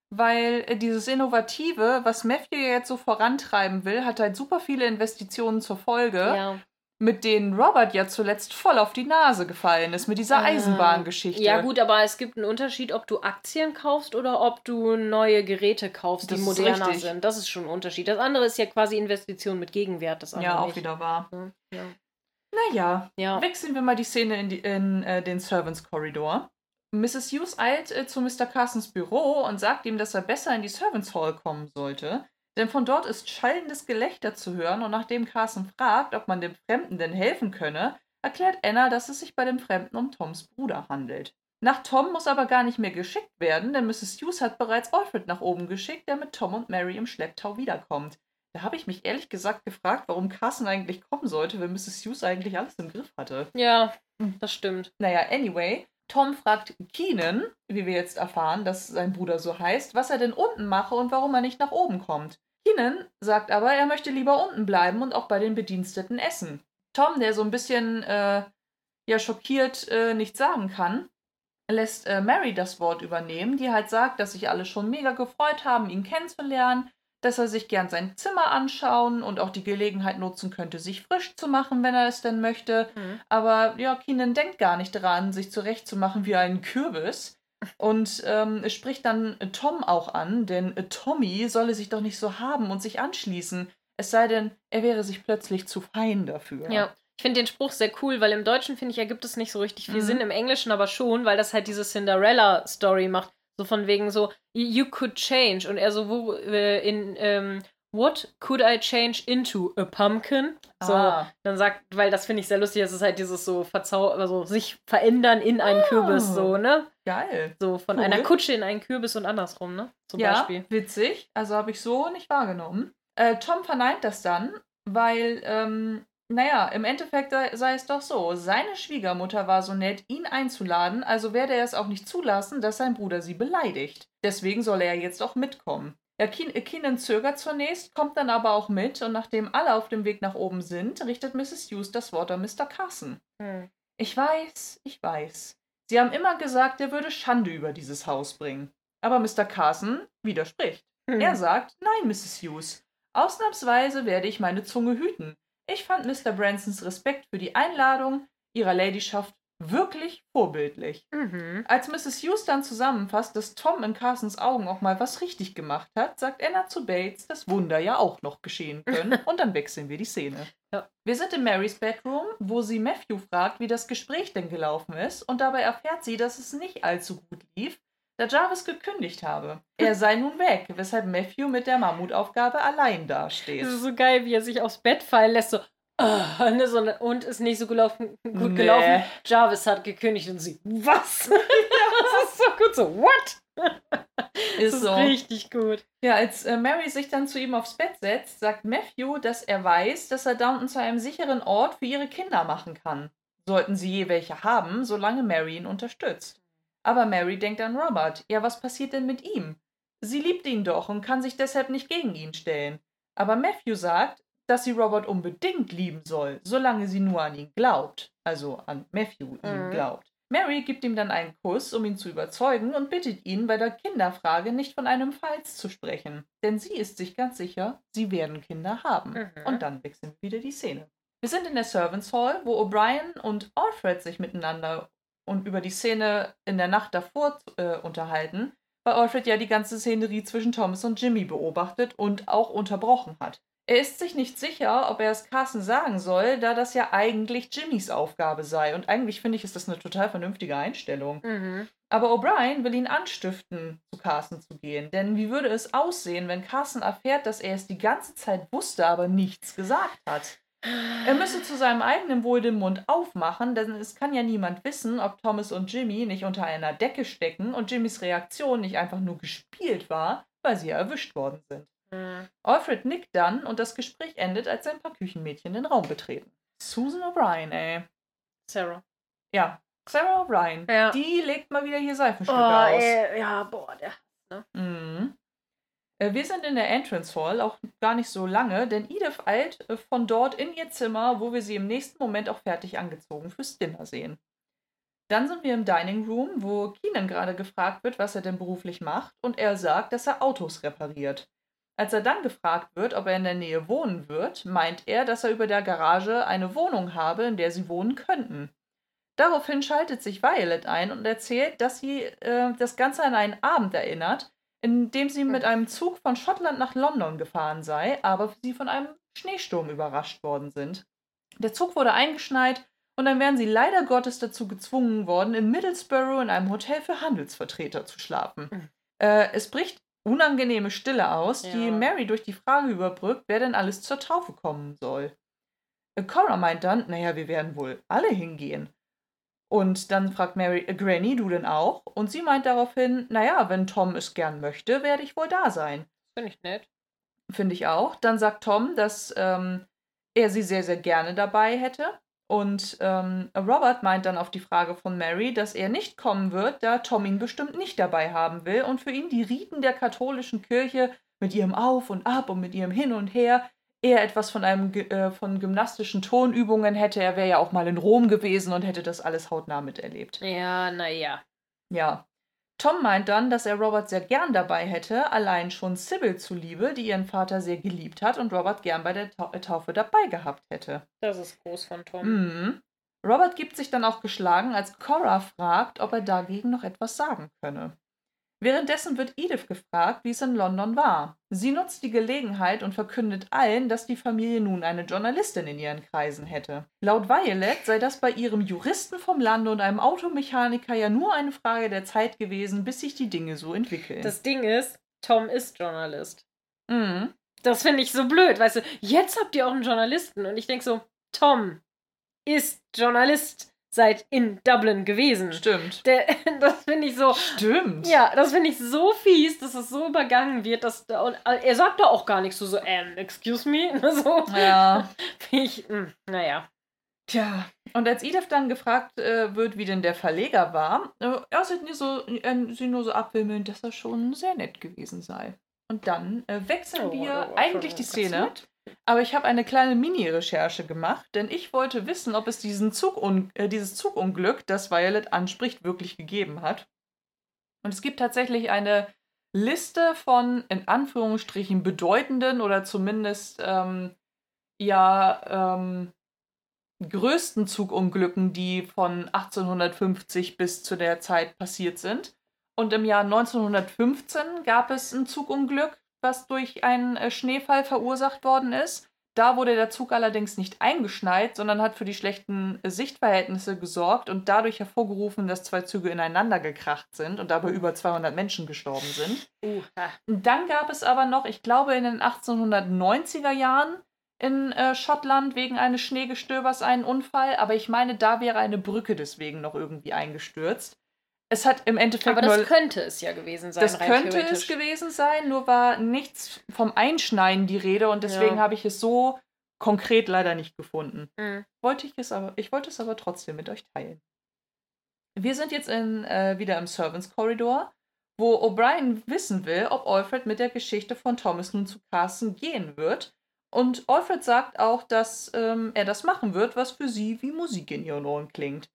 weil äh, dieses Innovative, was Matthew jetzt so vorantreiben will, hat halt super viele Investitionen zur Folge, Ja. Mit denen Robert ja zuletzt voll auf die Nase gefallen ist, mit dieser Ah. Eisenbahngeschichte. ja, gut, aber es gibt einen Unterschied, ob du Aktien kaufst oder ob du neue Geräte kaufst, die Das moderner sind. Das ist schon ein Unterschied. Das andere ist ja quasi Investition mit Gegenwert. Das andere Ja, auch nicht. wieder wahr. Ja. Naja, ja. wechseln wir mal die Szene in, die, in äh, den Servants Corridor. Mrs. Hughes eilt äh, zu Mr. Carsons Büro und sagt ihm, dass er besser in die Servants Hall kommen sollte, denn von dort ist schallendes Gelächter zu hören und nachdem Carson fragt, ob man dem Fremden denn helfen könne, erklärt Anna, dass es sich bei dem Fremden um Toms Bruder handelt. Nach Tom muss aber gar nicht mehr geschickt werden, denn Mrs. Hughes hat bereits Alfred nach oben geschickt, der mit Tom und Mary im Schlepptau wiederkommt. Da habe ich mich ehrlich gesagt gefragt, warum Carson eigentlich kommen sollte, wenn Mrs. Hughes eigentlich alles im Griff hatte. ja, das stimmt. Naja, anyway, Tom fragt Keenan, wie wir jetzt erfahren, dass sein Bruder so heißt, was er denn unten mache und warum er nicht nach oben kommt. Keenan sagt aber, er möchte lieber unten bleiben und auch bei den Bediensteten essen. Tom, der so ein bisschen äh, ja schockiert äh, nichts sagen kann, lässt äh, Mary das Wort übernehmen, die halt sagt, dass sich alle schon mega gefreut haben, ihn kennenzulernen, dass er sich gern sein Zimmer anschauen und auch die Gelegenheit nutzen könnte, sich frisch zu machen, wenn er es denn möchte. Mhm. Aber ja, Keenan denkt gar nicht daran, sich zurechtzumachen wie ein Kürbis. Und ähm, es spricht dann Tom auch an, denn Tommy solle sich doch nicht so haben und sich anschließen. Es sei denn, er wäre sich plötzlich zu fein dafür. Ja. Ich finde den Spruch sehr cool, weil im Deutschen, finde ich, ergibt es nicht so richtig viel Mhm. Sinn, im Englischen aber schon, weil das halt diese Cinderella-Story macht. So von wegen so, you could change. Und er so, wo, äh, in, ähm, what could I change into? A pumpkin? So, Ah. dann sagt, weil das finde ich sehr lustig, es ist halt dieses so verzau also sich verändern in einen Kürbis, so, ne? Geil. So von Cool. einer Kutsche in einen Kürbis und andersrum, ne? Zum ja, Beispiel. witzig. Also habe ich so nicht wahrgenommen. Äh, Tom verneint das dann, weil, ähm, naja, im Endeffekt sei, sei es doch so. Seine Schwiegermutter war so nett, ihn einzuladen, also werde er es auch nicht zulassen, dass sein Bruder sie beleidigt. Deswegen soll er jetzt auch mitkommen. Ja, äh, Keenan zögert zunächst, kommt dann aber auch mit und nachdem alle auf dem Weg nach oben sind, richtet Mrs. Hughes das Wort an Mr. Carson. Hm. Ich weiß, ich weiß. Sie haben immer gesagt, er würde Schande über dieses Haus bringen. Aber Mr. Carson widerspricht. Hm. Er sagt, nein, Mrs. Hughes. Ausnahmsweise werde ich meine Zunge hüten. Ich fand Mr. Bransons Respekt für die Einladung ihrer Ladyschaft wirklich vorbildlich. Mhm. Als Mrs. Hughes dann zusammenfasst, dass Tom in Carsons Augen auch mal was richtig gemacht hat, sagt Anna zu Bates, dass Wunder ja auch noch geschehen können. Und dann wechseln wir die Szene. Ja. Wir sind in Marys Bedroom, wo sie Matthew fragt, wie das Gespräch denn gelaufen ist. Und dabei erfährt sie, dass es nicht allzu gut lief, da Jarvis gekündigt habe. Er sei nun weg, weshalb Matthew mit der Mammutaufgabe allein dasteht. Das ist so geil, wie er sich aufs Bett fallen lässt, so, ah, ne, so und ist nicht so gelaufen, gut Nee. gelaufen. Jarvis hat gekündigt und sie, was? das ist so gut, so, what? Ist das ist so. richtig gut. Ja, als äh, Mary sich dann zu ihm aufs Bett setzt, sagt Matthew, dass er weiß, dass er Downton zu einem sicheren Ort für ihre Kinder machen kann. Sollten sie je welche haben, solange Mary ihn unterstützt. Aber Mary denkt an Robert. Ja, was passiert denn mit ihm? Sie liebt ihn doch und kann sich deshalb nicht gegen ihn stellen. Aber Matthew sagt, dass sie Robert unbedingt lieben soll, solange sie nur an ihn glaubt. Also an Matthew ihn Mhm. glaubt. Mary gibt ihm dann einen Kuss, um ihn zu überzeugen, und bittet ihn, bei der Kinderfrage nicht von einem Falls zu sprechen. Denn sie ist sich ganz sicher, sie werden Kinder haben. Mhm. Und dann wechseln wir wieder die Szene. Wir sind in der Servants Hall, wo O'Brien und Alfred sich miteinander und über die Szene in der Nacht davor äh, unterhalten, weil Alfred ja die ganze Szenerie zwischen Thomas und Jimmy beobachtet und auch unterbrochen hat. Er ist sich nicht sicher, ob er es Carson sagen soll, da das ja eigentlich Jimmys Aufgabe sei. Und eigentlich finde ich, ist das eine total vernünftige Einstellung. Mhm. Aber O'Brien will ihn anstiften, zu Carson zu gehen. Denn wie würde es aussehen, wenn Carson erfährt, dass er es die ganze Zeit wusste, aber nichts gesagt hat? Er müsse zu seinem eigenen Wohl den Mund aufmachen, denn es kann ja niemand wissen, ob Thomas und Jimmy nicht unter einer Decke stecken und Jimmys Reaktion nicht einfach nur gespielt war, weil sie ja erwischt worden sind. Mhm. Alfred nickt dann und das Gespräch endet, als ein paar Küchenmädchen den Raum betreten. Susan O'Brien, ey. Sarah. Ja, Sarah O'Brien. Ja. Die legt mal wieder hier Seifenstücke oh, aus. Ey, ja, boah, der. Ne? Mhm. Äh, wir sind in der Entrance Hall, auch gar nicht so lange, denn Edith eilt äh, von dort in ihr Zimmer, wo wir sie im nächsten Moment auch fertig angezogen fürs Dinner sehen. Dann sind wir im Dining Room, wo Keenan gerade gefragt wird, was er denn beruflich macht, und er sagt, dass er Autos repariert. Als er dann gefragt wird, ob er in der Nähe wohnen wird, meint er, dass er über der Garage eine Wohnung habe, in der sie wohnen könnten. Daraufhin schaltet sich Violet ein und erzählt, dass sie äh, das Ganze an einen Abend erinnert, in dem sie mit einem Zug von Schottland nach London gefahren sei, aber sie von einem Schneesturm überrascht worden sind. Der Zug wurde eingeschneit und dann wären sie leider Gottes dazu gezwungen worden, in Middlesbrough in einem Hotel für Handelsvertreter zu schlafen. Mhm. Äh, es bricht unangenehme Stille aus, ja. die Mary durch die Frage überbrückt, wer denn alles zur Taufe kommen soll. Äh, Cora meint dann, naja, wir werden wohl alle hingehen. Und dann fragt Mary, äh, Granny, du denn auch? Und sie meint daraufhin, naja, wenn Tom es gern möchte, werde ich wohl da sein. Finde ich nett. Finde ich auch. Dann sagt Tom, dass ähm, er sie sehr, sehr gerne dabei hätte. Und ähm, Robert meint dann auf die Frage von Mary, dass er nicht kommen wird, da Tom ihn bestimmt nicht dabei haben will und für ihn die Riten der katholischen Kirche mit ihrem Auf und Ab und mit ihrem Hin und Her eher etwas von einem äh, von gymnastischen Tonübungen hätte. Er wäre ja auch mal in Rom gewesen und hätte das alles hautnah miterlebt. Ja, naja. Ja. Tom meint dann, dass er Robert sehr gern dabei hätte, allein schon Sybil zuliebe, die ihren Vater sehr geliebt hat und Robert gern bei der Ta Taufe dabei gehabt hätte. Das ist groß von Tom. Mhm. Robert gibt sich dann auch geschlagen, als Cora fragt, ob er dagegen noch etwas sagen könne. Währenddessen wird Edith gefragt, wie es in London war. Sie nutzt die Gelegenheit und verkündet allen, dass die Familie nun eine Journalistin in ihren Kreisen hätte. Laut Violet sei das bei ihrem Juristen vom Lande und einem Automechaniker ja nur eine Frage der Zeit gewesen, bis sich die Dinge so entwickeln. Das Ding ist, Tom ist Journalist. Mhm. Das finde ich so blöd, weißt du, jetzt habt ihr auch einen Journalisten und ich denke so, Tom ist Journalist seid in Dublin gewesen. Stimmt. Der, das finde ich so. Stimmt. Ja, das finde ich so fies, dass es so übergangen wird, dass da, und äh, er sagt da auch gar nichts so, so, ähm, excuse me. So. Ja. ich, mh, hm, naja. Tja, und als Edith dann gefragt äh, wird, wie denn der Verleger war, äh, er sieht nur so, äh, sie nur so abwimmeln, dass er schon sehr nett gewesen sei. Und dann äh, wechseln oh, wir oh, oh, eigentlich die Szene. Passiert? Aber ich habe eine kleine Mini-Recherche gemacht, denn ich wollte wissen, ob es diesen Zugun äh, dieses Zugunglück, das Violet anspricht, wirklich gegeben hat. Und es gibt tatsächlich eine Liste von in Anführungsstrichen bedeutenden oder zumindest ähm, ja ähm, größten Zugunglücken, die von 1850 bis zu der Zeit passiert sind. Und im Jahr 1915 gab es ein Zugunglück, was durch einen äh, Schneefall verursacht worden ist. Da wurde der Zug allerdings nicht eingeschneit, sondern hat für die schlechten äh, Sichtverhältnisse gesorgt und dadurch hervorgerufen, dass zwei Züge ineinander gekracht sind und dabei über 200 Menschen gestorben sind. Uh, Dann gab es aber noch, ich glaube, in den 1890er Jahren in äh, Schottland wegen eines Schneegestöbers einen Unfall, aber ich meine, da wäre eine Brücke deswegen noch irgendwie eingestürzt es hat im Endeffekt. Aber das nur, könnte es ja gewesen sein. Das könnte es gewesen sein, nur war nichts vom Einschneiden die Rede und deswegen ja. habe ich es so konkret leider nicht gefunden. Mhm. Wollte ich es aber, ich wollte es aber trotzdem mit euch teilen. Wir sind jetzt in, äh, wieder im Servants Corridor, wo O'Brien wissen will, ob Alfred mit der Geschichte von Thomas nun zu Carson gehen wird. Und Alfred sagt auch, dass ähm, er das machen wird, was für sie wie Musik in ihren Ohren klingt.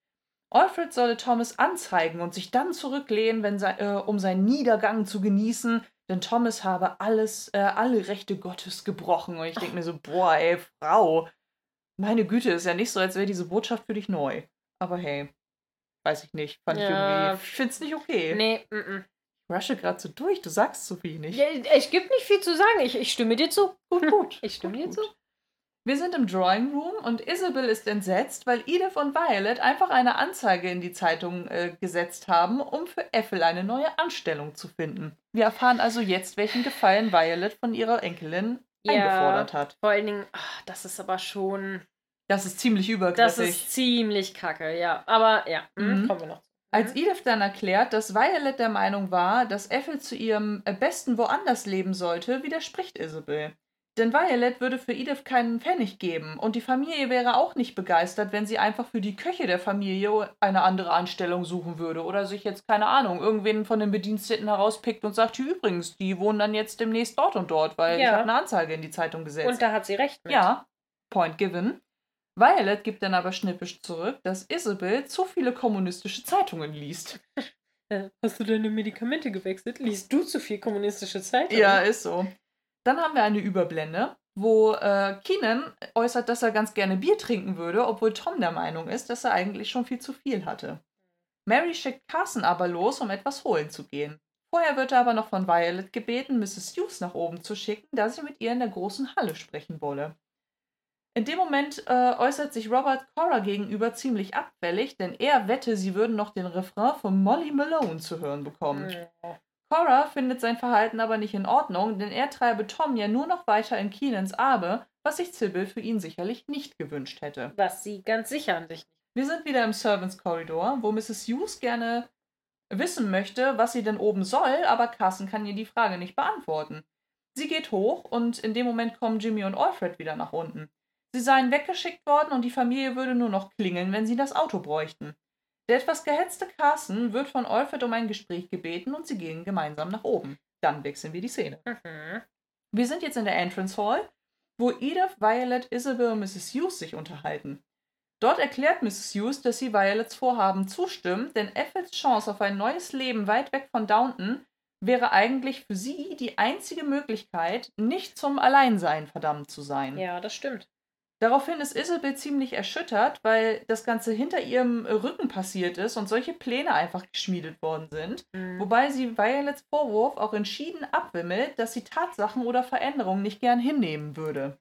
Alfred solle Thomas anzeigen und sich dann zurücklehnen, wenn sei, äh, um seinen Niedergang zu genießen, denn Thomas habe alles, äh, alle Rechte Gottes gebrochen. Und ich denke mir so, boah, ey, Frau, meine Güte, ist ja nicht so, als wäre diese Botschaft für dich neu. Aber hey, weiß ich nicht. Fand ja. ich irgendwie. Ich finde es nicht okay. Nee, mm, -mm. Ich rushe gerade so durch, du sagst so wenig. Ja, ich gibt nicht viel zu sagen. Ich, ich stimme dir zu. Gut, gut. Ich stimme gut, dir zu. Wir sind im Drawing Room und Isabel ist entsetzt, weil Edith und Violet einfach eine Anzeige in die Zeitung äh, gesetzt haben, um für Ethel eine neue Anstellung zu finden. Wir erfahren also jetzt, welchen Gefallen Violet von ihrer Enkelin ja, eingefordert hat. Vor allen Dingen, ach, das ist aber schon. Das ist ziemlich übergriffig. Das ist ziemlich kacke, ja. Aber ja, hm, mhm. kommen wir noch. Als Edith dann erklärt, dass Violet der Meinung war, dass Ethel zu ihrem äh, Besten woanders leben sollte, widerspricht Isabel. Denn Violet würde für Edith keinen Pfennig geben und die Familie wäre auch nicht begeistert, wenn sie einfach für die Köche der Familie eine andere Anstellung suchen würde oder sich jetzt, keine Ahnung, irgendwen von den Bediensteten herauspickt und sagt, übrigens, die wohnen dann jetzt demnächst dort und dort, weil ja. ich habe eine Anzeige in die Zeitung gesetzt. Und da hat sie recht mit. Ja, point given. Violet gibt dann aber schnippisch zurück, dass Isabel zu viele kommunistische Zeitungen liest. Hast du deine Medikamente gewechselt? Liest du zu viel kommunistische Zeitungen? Ja, ist so. Dann haben wir eine Überblende, wo äh, Keenan äußert, dass er ganz gerne Bier trinken würde, obwohl Tom der Meinung ist, dass er eigentlich schon viel zu viel hatte. Mary schickt Carson aber los, um etwas holen zu gehen. Vorher wird er aber noch von Violet gebeten, Mrs. Hughes nach oben zu schicken, da sie mit ihr in der großen Halle sprechen wolle. In dem Moment äh, äußert sich Robert Cora gegenüber ziemlich abfällig, denn er wette, sie würden noch den Refrain von Molly Malone zu hören bekommen. Cora findet sein Verhalten aber nicht in Ordnung, denn er treibe Tom ja nur noch weiter in Keenans Arme, was sich Sybil für ihn sicherlich nicht gewünscht hätte. Was sie ganz sicher an sich nicht. Wir sind wieder im Servants Corridor, wo Mrs. Hughes gerne wissen möchte, was sie denn oben soll, aber Carson kann ihr die Frage nicht beantworten. Sie geht hoch und in dem Moment kommen Jimmy und Alfred wieder nach unten. Sie seien weggeschickt worden und die Familie würde nur noch klingeln, wenn sie das Auto bräuchten. Der etwas gehetzte Carson wird von Alfred um ein Gespräch gebeten und sie gehen gemeinsam nach oben. Dann wechseln wir die Szene. Mhm. Wir sind jetzt in der Entrance Hall, wo Edith, Violet, Isabel und Mrs. Hughes sich unterhalten. Dort erklärt Mrs. Hughes, dass sie Violets Vorhaben zustimmt, denn Ethels Chance auf ein neues Leben weit weg von Downton wäre eigentlich für sie die einzige Möglichkeit, nicht zum Alleinsein verdammt zu sein. Ja, das stimmt. Daraufhin ist Isabel ziemlich erschüttert, weil das Ganze hinter ihrem Rücken passiert ist und solche Pläne einfach geschmiedet worden sind. Mhm. Wobei sie Violets Vorwurf auch entschieden abwimmelt, dass sie Tatsachen oder Veränderungen nicht gern hinnehmen würde.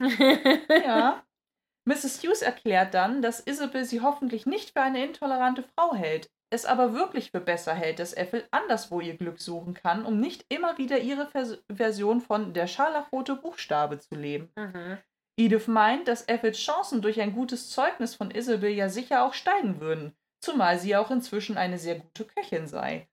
ja. Mrs. Hughes erklärt dann, dass Isabel sie hoffentlich nicht für eine intolerante Frau hält, es aber wirklich für besser hält, dass Ethel anderswo ihr Glück suchen kann, um nicht immer wieder ihre Vers Version von der scharlachrote Buchstabe zu leben. Mhm. Edith meint, dass Ethels Chancen durch ein gutes Zeugnis von Isabel ja sicher auch steigen würden, zumal sie auch inzwischen eine sehr gute Köchin sei.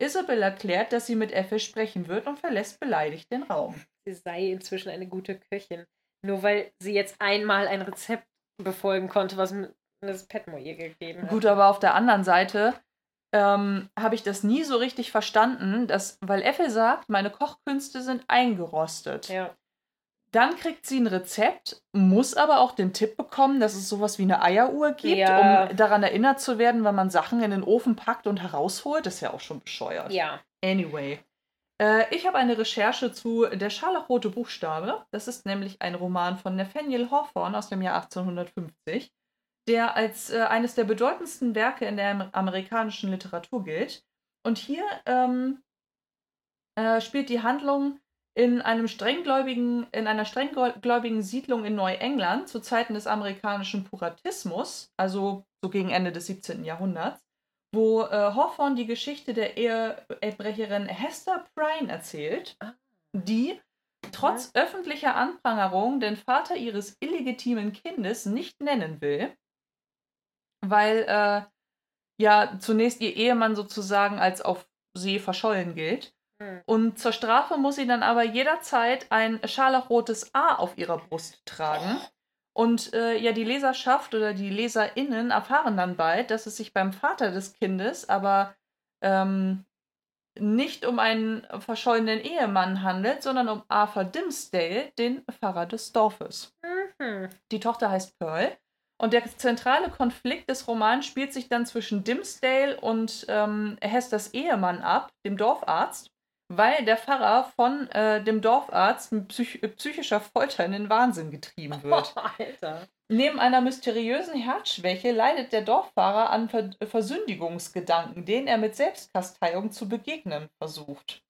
Isabel erklärt, dass sie mit Ethel sprechen wird und verlässt beleidigt den Raum. Sie sei inzwischen eine gute Köchin. Nur weil sie jetzt einmal ein Rezept befolgen konnte, was das Petmo ihr gegeben hat. Gut, aber auf der anderen Seite ähm, habe ich das nie so richtig verstanden, dass, weil Äffel sagt, meine Kochkünste sind eingerostet. Ja. Dann kriegt sie ein Rezept, muss aber auch den Tipp bekommen, dass es sowas wie eine Eieruhr gibt, ja. um daran erinnert zu werden, wenn man Sachen in den Ofen packt und herausholt. Das ist ja auch schon bescheuert. Ja. Anyway. Äh, ich habe eine Recherche zu Der scharlachrote Buchstabe. Das ist nämlich ein Roman von Nathaniel Hawthorne aus dem Jahr 1850 der als äh, eines der bedeutendsten Werke in der amerikanischen Literatur gilt. Und hier ähm, äh, spielt die Handlung in einem strenggläubigen, in einer strenggläubigen Siedlung in Neuengland zu Zeiten des amerikanischen Puratismus, also so gegen Ende des 17. Jahrhunderts, wo äh, Hawthorne die Geschichte der Ehebrecherin Hester Prynne erzählt, ah. die trotz öffentlicher Anprangerung den Vater ihres illegitimen Kindes nicht nennen will weil äh, ja zunächst ihr Ehemann sozusagen als auf See verschollen gilt. Mhm. Und zur Strafe muss sie dann aber jederzeit ein scharlachrotes A auf ihrer Brust tragen. Und äh, ja, die Leserschaft oder die LeserInnen erfahren dann bald, dass es sich beim Vater des Kindes aber ähm, nicht um einen verschollenen Ehemann handelt, sondern um Arthur Dimsdale, den Pfarrer des Dorfes. Mhm. Die Tochter heißt Pearl und der zentrale Konflikt des Romans spielt sich dann zwischen Dimsdale und ähm, Hesters Ehemann ab, dem Dorfarzt, weil der Pfarrer von äh, dem Dorfarzt mit psych psychischer Folter in den Wahnsinn getrieben wird. Oh, Alter. Neben einer mysteriösen Herzschwäche leidet der Dorffahrer an Ver Versündigungsgedanken, denen er mit Selbstkasteiung zu begegnen versucht.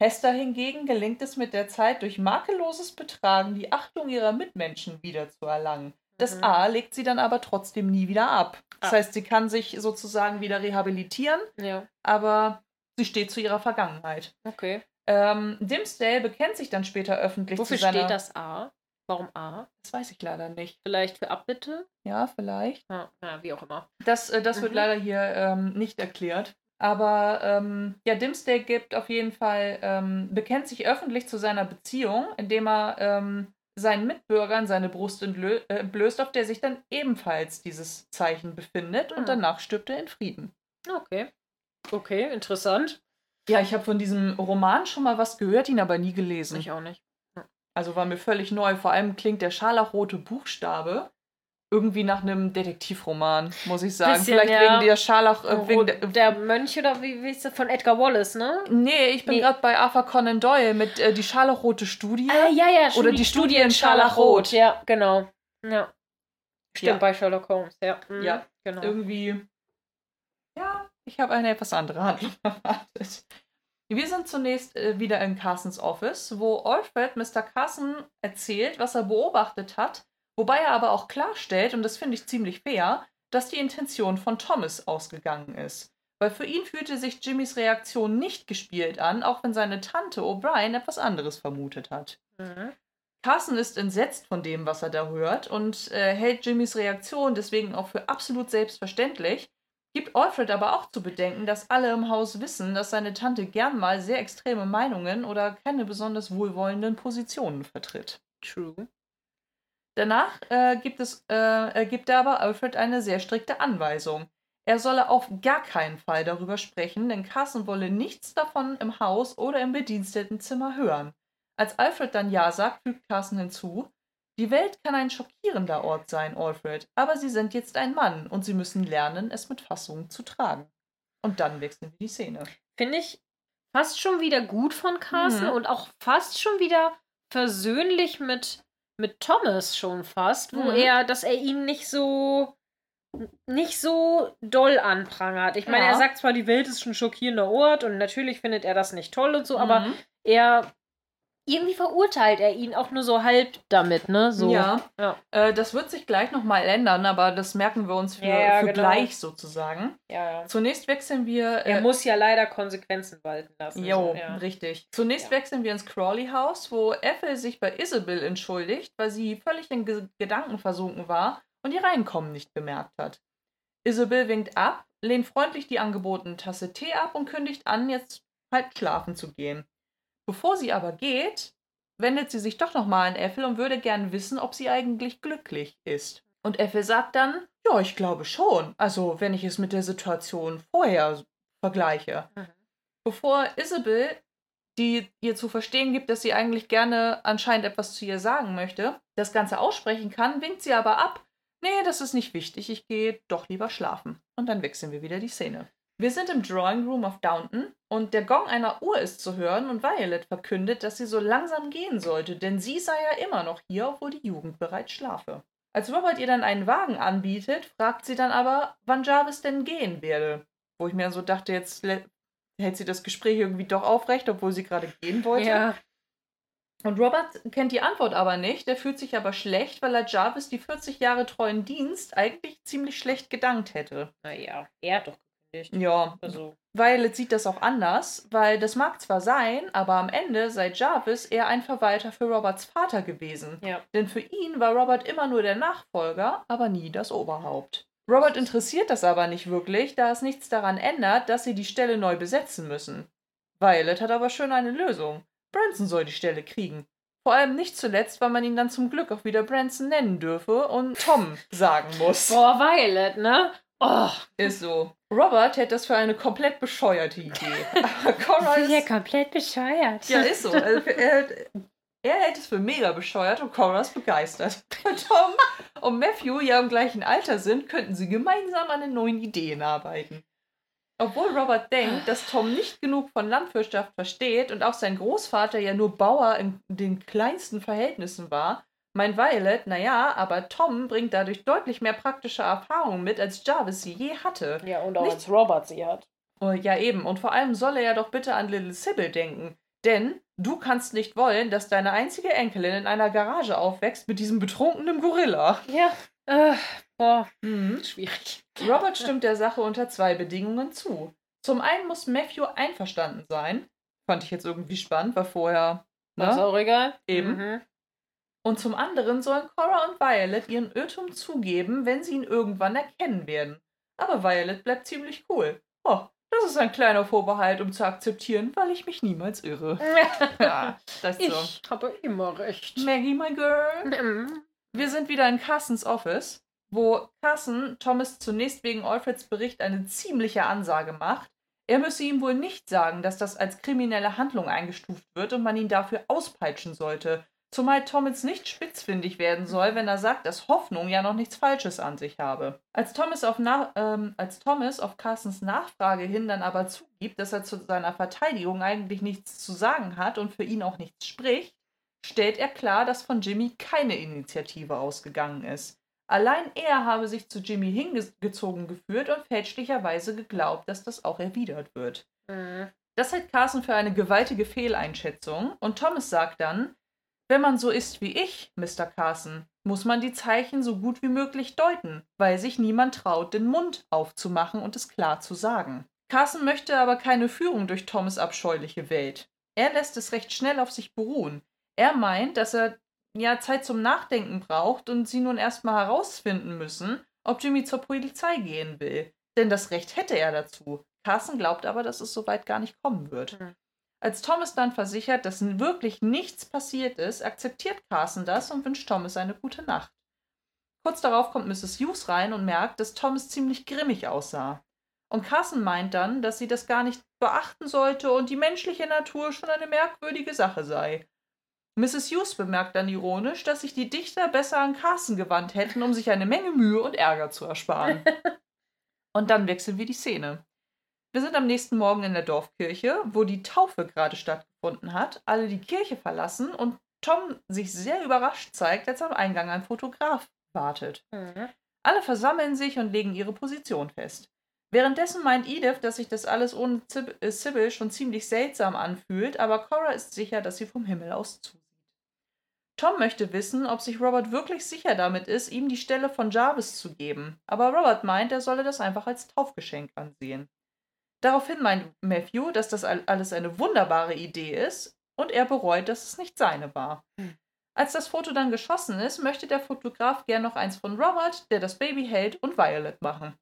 Hester hingegen gelingt es mit der Zeit durch makelloses Betragen die Achtung ihrer Mitmenschen wiederzuerlangen. Das Mhm. A legt sie dann aber trotzdem nie wieder ab. Das Ah. heißt, sie kann sich sozusagen wieder rehabilitieren, Ja, aber sie steht zu ihrer Vergangenheit. okay. Ähm, Dimsdale bekennt sich dann später öffentlich Wofür zu seiner... steht das A? Warum A? Das weiß ich leider nicht. Vielleicht für Abbitte? Ja, vielleicht. Ja, ja wie auch immer. Das, äh, das wird Mhm. leider hier ähm, nicht erklärt. Aber ähm, ja, Dimsdale gibt auf jeden Fall, ähm, bekennt sich öffentlich zu seiner Beziehung, indem er ähm, seinen Mitbürgern seine Brust äh, entblößt, auf der sich dann ebenfalls dieses Zeichen befindet. Ah. Und danach stirbt er in Frieden. Okay. Okay, interessant. Ja, ich habe von diesem Roman schon mal was gehört, ihn aber nie gelesen. Ich auch nicht. Also war mir völlig neu. Vor allem klingt der scharlachrote Buchstabe irgendwie nach einem Detektivroman, muss ich sagen. Bisschen, Vielleicht ja. wegen der Scharlach. Äh, wegen der, der Mönch oder wie, wie ist das? Von Edgar Wallace, ne? Nee, ich bin Nee. gerade bei Arthur Conan Doyle mit äh, die scharlachrote Studie. Ah, ja, ja. Oder die Studie in Scharlachrot. Ja, genau. Ja. Stimmt, Ja. bei Sherlock Holmes, ja. Mhm, Ja, genau. Irgendwie. Ja, ich habe eine etwas andere Handlung erwartet. Wir sind zunächst äh, wieder in Carsons Office, wo Alfred Mr. Carson erzählt, was er beobachtet hat, wobei er aber auch klarstellt, und das finde ich ziemlich fair, dass die Intention von Thomas ausgegangen ist. Weil für ihn fühlte sich Jimmys Reaktion nicht gespielt an, auch wenn seine Tante O'Brien etwas anderes vermutet hat. Mhm. Carson ist entsetzt von dem, was er da hört und äh, hält Jimmys Reaktion deswegen auch für absolut selbstverständlich, gibt Alfred aber auch zu bedenken, dass alle im Haus wissen, dass seine Tante gern mal sehr extreme Meinungen oder keine besonders wohlwollenden Positionen vertritt. True. Danach äh, gibt, es, äh, gibt er aber Alfred eine sehr strikte Anweisung. Er solle auf gar keinen Fall darüber sprechen, denn Carson wolle nichts davon im Haus oder im Bedienstetenzimmer hören. Als Alfred dann Ja sagt, fügt Carson hinzu, die Welt kann ein schockierender Ort sein, Alfred, aber Sie sind jetzt ein Mann und Sie müssen lernen, es mit Fassung zu tragen. Und dann wechseln wir die Szene. Finde ich fast schon wieder gut von Carson Mhm. und auch fast schon wieder versöhnlich mit, mit Thomas schon fast, wo Mhm. er, dass er ihn nicht so nicht so doll anprangert. Ich meine, Ja. er sagt zwar, die Welt ist ein schockierender Ort und natürlich findet er das nicht toll und so, aber Mhm. er irgendwie verurteilt er ihn auch nur so halb damit, ne? So. Ja. Ja. Äh, das wird sich gleich nochmal ändern, aber das merken wir uns für, Ja, für genau. gleich sozusagen. ja. Zunächst wechseln wir. Er äh, muss ja leider Konsequenzen walten lassen. Jo, so, ja. richtig. Zunächst wechseln wir ins Crawley-Haus, wo Ethel sich bei Isabel entschuldigt, weil sie völlig in Ge Gedanken versunken war und ihr Reinkommen nicht bemerkt hat. Isabel winkt ab, lehnt freundlich die angebotene Tasse Tee ab und kündigt an, jetzt halb schlafen zu gehen. Bevor sie aber geht, wendet sie sich doch nochmal an Ethel und würde gern wissen, ob sie eigentlich glücklich ist. Und Ethel sagt dann, ja, ich glaube schon. Also, wenn ich es mit der Situation vorher vergleiche. Mhm. Bevor Isabel, die ihr zu verstehen gibt, dass sie eigentlich gerne anscheinend etwas zu ihr sagen möchte, das Ganze aussprechen kann, winkt sie aber ab. Nee, das ist nicht wichtig, ich gehe doch lieber schlafen. Und dann wechseln wir wieder die Szene. Wir sind im Drawing Room of Downton und der Gong einer Uhr ist zu hören und Violet verkündet, dass sie so langsam gehen sollte, denn sie sei ja immer noch hier, obwohl die Jugend bereits schlafe. Als Robert ihr dann einen Wagen anbietet, fragt sie dann aber, wann Jarvis denn gehen werde. Wo ich mir so dachte, jetzt hält sie das Gespräch irgendwie doch aufrecht, obwohl sie gerade gehen wollte. Ja. Und Robert kennt die Antwort aber nicht. Er fühlt sich aber schlecht, weil er Jarvis die 40 Jahre treuen Dienst eigentlich ziemlich schlecht gedankt hätte. Naja, er hat doch gekündigt. Ja, Also, Violet sieht das auch anders, weil das mag zwar sein, aber am Ende sei Jarvis eher ein Verwalter für Roberts Vater gewesen. ja. Denn für ihn war Robert immer nur der Nachfolger, aber nie das Oberhaupt. Robert interessiert das aber nicht wirklich, da es nichts daran ändert, dass sie die Stelle neu besetzen müssen. Violet hat aber schon eine Lösung. Branson soll die Stelle kriegen. Vor allem nicht zuletzt, weil man ihn dann zum Glück auch wieder Branson nennen dürfe und Tom sagen muss. Boah, Violet, ne? Oh, Ist so. Robert hält das für eine komplett bescheuerte Idee. Aber Cora ich bin ja ist, komplett bescheuert. ja, ist so. Also, er, hält, er hält es für mega bescheuert und Cora ist begeistert. Tom und Matthew ja im gleichen Alter sind, könnten sie gemeinsam an den neuen Ideen arbeiten. Obwohl Robert denkt, dass Tom nicht genug von Landwirtschaft versteht und auch sein Großvater ja nur Bauer in den kleinsten Verhältnissen war, meint Violet, naja, aber Tom bringt dadurch deutlich mehr praktische Erfahrung mit, als Jarvis sie je hatte. Ja, und auch Nicht- als Robert sie hat. Oh, ja, eben. Und vor allem soll er ja doch bitte an Little Sybil denken. Denn du kannst nicht wollen, dass deine einzige Enkelin in einer Garage aufwächst mit diesem betrunkenen Gorilla. Ja. Äh, boah, Mhm. schwierig. Robert stimmt der Sache unter zwei Bedingungen zu. Zum einen muss Matthew einverstanden sein. Fand ich jetzt irgendwie spannend, weil vorher. Ist Ne? auch egal. Eben. Mhm. Und zum anderen sollen Cora und Violet ihren Irrtum zugeben, wenn sie ihn irgendwann erkennen werden. Aber Violet bleibt ziemlich cool. Oh, das ist ein kleiner Vorbehalt, um zu akzeptieren, weil ich mich niemals irre. Ja, das ist so. Ich habe immer recht. Maggie, my girl. Wir sind wieder in Carsons Office, wo Carson Thomas zunächst wegen Alfreds Bericht eine ziemliche Ansage macht. Er müsse ihm wohl nicht sagen, dass das als kriminelle Handlung eingestuft wird und man ihn dafür auspeitschen sollte. Zumal Thomas nicht spitzfindig werden soll, wenn er sagt, dass Hoffnung ja noch nichts Falsches an sich habe. Als Thomas auf, Na ähm, als Thomas auf Carsons Nachfrage hin dann aber zugibt, dass er zu seiner Verteidigung eigentlich nichts zu sagen hat und für ihn auch nichts spricht, stellt er klar, dass von Jimmy keine Initiative ausgegangen ist. Allein er habe sich zu Jimmy hingezogen geführt und fälschlicherweise geglaubt, dass das auch erwidert wird. Mhm. Das hält Carson für eine gewaltige Fehleinschätzung und Thomas sagt dann, wenn man so ist wie ich, Mr. Carson, muss man die Zeichen so gut wie möglich deuten, weil sich niemand traut, den Mund aufzumachen und es klar zu sagen. Carson möchte aber keine Führung durch Thomas abscheuliche Welt. Er lässt es recht schnell auf sich beruhen. Er meint, dass er ja Zeit zum Nachdenken braucht und sie nun erstmal herausfinden müssen, ob Jimmy zur Polizei gehen will. Denn das Recht hätte er dazu. Carson glaubt aber, dass es soweit gar nicht kommen wird. Hm. Als Thomas dann versichert, dass wirklich nichts passiert ist, akzeptiert Carson das und wünscht Thomas eine gute Nacht. Kurz darauf kommt Mrs. Hughes rein und merkt, dass Thomas ziemlich grimmig aussah. Und Carson meint dann, dass sie das gar nicht beachten sollte und die menschliche Natur schon eine merkwürdige Sache sei. Mrs. Hughes bemerkt dann ironisch, dass sich die Dichter besser an Carson gewandt hätten, um sich eine Menge Mühe und Ärger zu ersparen. und dann wechseln wir die Szene. Wir sind am nächsten Morgen in der Dorfkirche, wo die Taufe gerade stattgefunden hat, alle die Kirche verlassen und Tom sich sehr überrascht zeigt, als am Eingang ein Fotograf wartet. Mhm. Alle versammeln sich und legen ihre Position fest. Währenddessen meint Edith, dass sich das alles ohne Zib äh, Sybil schon ziemlich seltsam anfühlt, aber Cora ist sicher, dass sie vom Himmel aus zusieht. Tom möchte wissen, ob sich Robert wirklich sicher damit ist, ihm die Stelle von Jarvis zu geben, aber Robert meint, er solle das einfach als Taufgeschenk ansehen. Daraufhin meint Matthew, dass das all- alles eine wunderbare Idee ist und er bereut, dass es nicht seine war. Hm. Als das Foto dann geschossen ist, möchte der Fotograf gern noch eins von Robert, der das Baby hält, und Violet machen.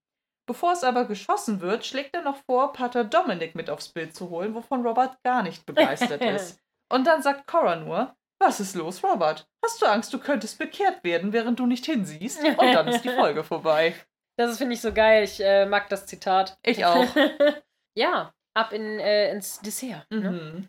Bevor es aber geschossen wird, schlägt er noch vor, Pater Dominic mit aufs Bild zu holen, wovon Robert gar nicht begeistert ist. Und dann sagt Cora nur, was ist los, Robert? Hast du Angst, du könntest bekehrt werden, während du nicht hinsiehst? Und dann ist die Folge vorbei. Das finde ich so geil. Ich äh, mag das Zitat. Ich auch. ja, ab in, äh, ins Dessert. Ne? Mhm.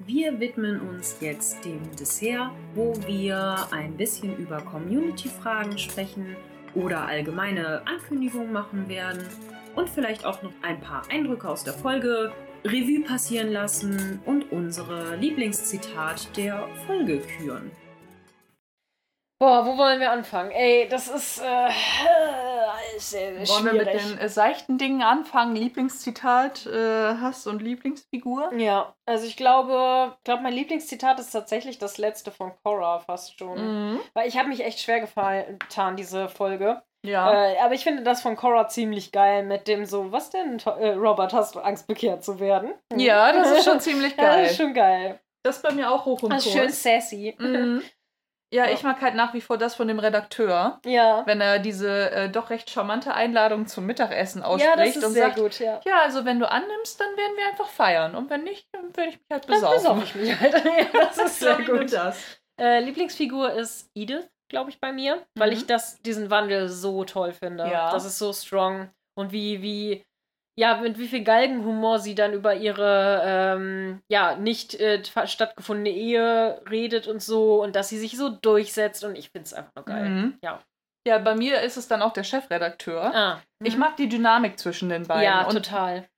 Wir widmen uns jetzt dem Dessert, wo wir ein bisschen über Community-Fragen sprechen oder allgemeine Ankündigungen machen werden und vielleicht auch noch ein paar Eindrücke aus der Folge Revue passieren lassen und unsere Lieblingszitat der Folge küren. Boah, wo wollen wir anfangen? Ey, das ist, äh, ist sehr Wollen wir mit den äh, seichten Dingen anfangen? Lieblingszitat, äh, Hass und Lieblingsfigur? Ja, also ich glaube, ich glaube, mein Lieblingszitat ist tatsächlich das letzte von Cora fast schon. Mhm. Weil ich habe mich echt schwer gefallen, getan, diese Folge. Ja. Äh, aber ich finde das von Cora ziemlich geil mit dem so, was denn, äh, Robert, hast du Angst, bekehrt zu werden? ja, das ist schon ziemlich Ja, geil. das ist schon geil. Das ist bei mir auch hoch im Das ist Kurs. schön sassy. Mhm. Ja, Ja. ich mag halt nach wie vor das von dem Redakteur, Ja. wenn er diese äh, doch recht charmante Einladung zum Mittagessen Ja, ausspricht das ist und sehr sagt, gut, ja. ja, also wenn du annimmst, dann werden wir einfach feiern und wenn nicht, dann werde ich mich halt Dann besaufen. besaufe ich mich halt. ja, das ist sehr gut. Das. Äh, Lieblingsfigur ist Edith, glaube ich, bei mir, weil Mhm. ich das, diesen Wandel so toll finde. Ja. Das ist so strong. Und wie, wie, ja, mit wie viel Galgenhumor sie dann über ihre, ähm, ja, nicht äh, stattgefundene Ehe redet und so und dass sie sich so durchsetzt und ich finde es einfach nur geil. Mhm. Ja. Ja, bei mir ist es dann auch der Chefredakteur. Ah. Ich mhm. mag die Dynamik zwischen den beiden. Ja, und total.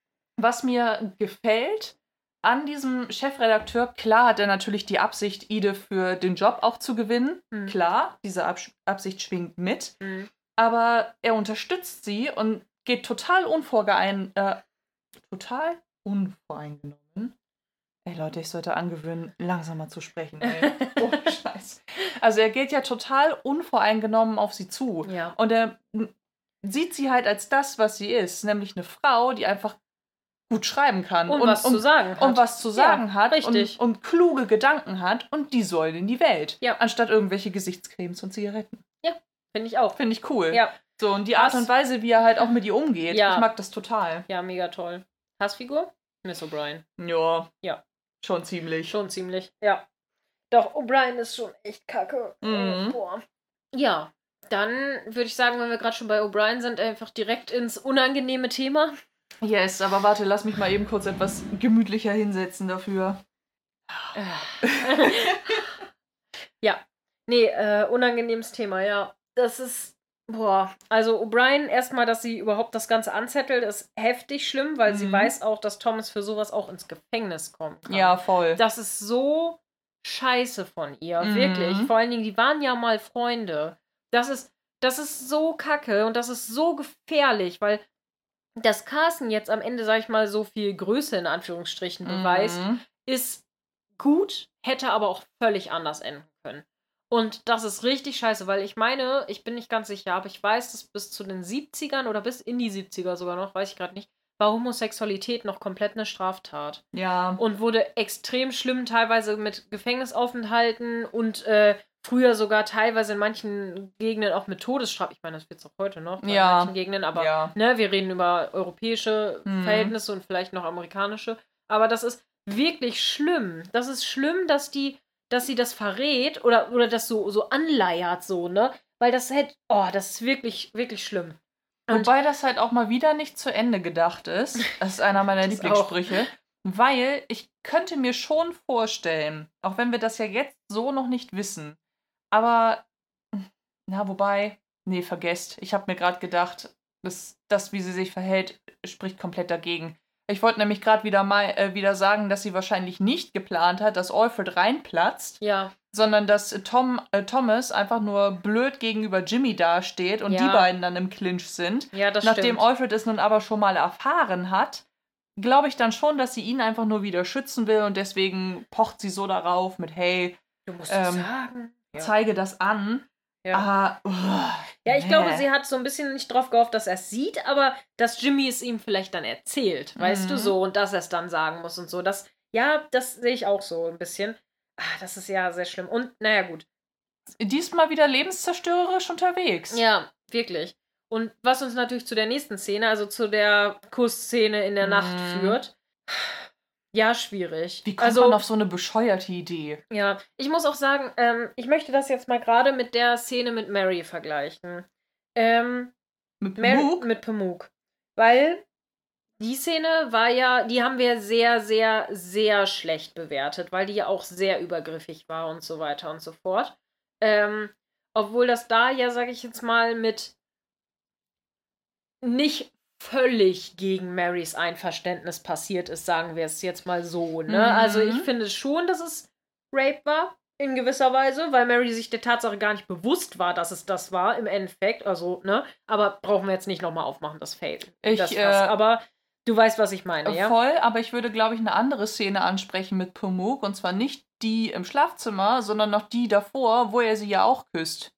was mir gefällt an diesem Chefredakteur, klar hat er natürlich die Absicht, Ide für den Job auch zu gewinnen. Mhm. Klar, diese Abs Absicht schwingt mit. Mhm. Aber er unterstützt sie und geht total unvorgeein, äh, total unvoreingenommen Ey Leute, ich sollte angewöhnen, langsamer zu sprechen. Ey. Oh, Scheiß. Also er geht ja total unvoreingenommen auf sie zu. Ja. Und er n- sieht sie halt als das, was sie ist, nämlich eine Frau, die einfach gut schreiben kann Und, was zu sagen hat. und was zu sagen Ja, hat. Und, und kluge Gedanken hat und die sollen in die Welt. Ja. Anstatt irgendwelche Gesichtscremes und Zigaretten. Finde ich auch. Finde ich cool. Ja. So, und die Art und Weise, wie er halt auch mit ihr umgeht, Ja. ich mag das total. Ja, mega toll. Hassfigur? Miss O'Brien. Ja. Ja. Schon ziemlich. Schon ziemlich. Ja. Doch, O'Brien ist schon echt kacke. Mhm. Oh, boah. Ja. Dann würde ich sagen, wenn wir gerade schon bei O'Brien sind, einfach direkt ins unangenehme Thema. Yes, aber warte, lass mich mal eben kurz etwas gemütlicher hinsetzen dafür. ja. Nee, äh, unangenehmes Thema, ja. Das ist, boah, also O'Brien, erstmal, dass sie überhaupt das Ganze anzettelt, ist heftig schlimm, weil sie Mhm. weiß auch, dass Thomas für sowas auch ins Gefängnis kann. Ja, voll. Das ist so scheiße von ihr, Mhm. wirklich. Vor allen Dingen, die waren ja mal Freunde. Das ist, das ist so kacke und das ist so gefährlich, weil dass Carsten jetzt am Ende, sag ich mal, so viel Größe in Anführungsstrichen beweist, Mhm. ist gut, hätte aber auch völlig anders enden können. Und das ist richtig scheiße, weil ich meine, ich bin nicht ganz sicher, aber ich weiß, dass bis zu den 70ern oder bis in die 70er sogar noch, weiß ich gerade nicht, war Homosexualität noch komplett eine Straftat Ja. und wurde extrem schlimm, teilweise mit Gefängnisaufenthalten und äh, früher sogar teilweise in manchen Gegenden auch mit Todesstrafe. Ich meine, das wird es auch heute noch Ja. manchen Gegenden, aber ja. ne, wir reden über europäische Mhm. Verhältnisse und vielleicht noch amerikanische. Aber das ist wirklich schlimm. Das ist schlimm, dass die, dass sie das verrät oder, oder das so, so anleiert, so, ne? Weil das hätte, oh, das ist wirklich, wirklich schlimm. Und- Wobei das halt auch mal wieder nicht zu Ende gedacht ist. Das ist einer meiner Lieblingssprüche. Weil ich könnte mir schon vorstellen, auch wenn wir das ja jetzt so noch nicht wissen, aber, na, wobei, nee, vergesst. Ich habe mir gerade gedacht, das, das, wie sie sich verhält, spricht komplett dagegen. Ich wollte nämlich gerade wieder mal äh, wieder sagen, dass sie wahrscheinlich nicht geplant hat, dass Alfred reinplatzt, Ja, sondern dass äh, Tom, äh, Thomas einfach nur blöd gegenüber Jimmy dasteht und Ja. die beiden dann im Clinch sind. ja, das Nachdem stimmt. Alfred es nun aber schon mal erfahren hat, glaube ich dann schon, dass sie ihn einfach nur wieder schützen will und deswegen pocht sie so darauf mit, hey, Du musst ähm, sagen. Ja. zeige das an. Ja. Aber, uah, Ja, ich nee. glaube, sie hat so ein bisschen nicht drauf gehofft, dass er es sieht, aber dass Jimmy es ihm vielleicht dann erzählt, weißt du Mhm. so, und dass er es dann sagen muss und so. Das, ja, das sehe ich auch so ein bisschen. Ah, das ist ja sehr schlimm. Und naja, gut. Diesmal wieder lebenszerstörerisch unterwegs. Ja, wirklich. Und was uns natürlich zu der nächsten Szene, also zu der Kussszene in der Nacht Mhm. führt. Ja, schwierig. Wie kommt also, man auf so eine bescheuerte Idee? Ja, ich muss auch sagen, ähm, ich möchte das jetzt mal gerade mit der Szene mit Mary vergleichen. Ähm, Mit Mary, Pamuk? mit Pamuk. Weil die Szene war ja, die haben wir sehr, sehr, sehr schlecht bewertet, weil die ja auch sehr übergriffig war und so weiter und so fort. Ähm, obwohl das da ja, sag ich jetzt mal, mit nicht völlig gegen Marys Einverständnis passiert ist, sagen wir es jetzt mal so. Ne? Mhm. Also ich finde schon, dass es Rape war, in gewisser Weise, weil Mary sich der Tatsache gar nicht bewusst war, dass es das war, im Endeffekt. Also, ne? Aber brauchen wir jetzt nicht nochmal aufmachen, das Fail. Ich, das äh. Aber du weißt, was ich meine, ja? Voll, aber ich würde, glaube ich, eine andere Szene ansprechen mit Pamuk. Und zwar nicht die im Schlafzimmer, sondern noch die davor, wo er sie ja auch küsst.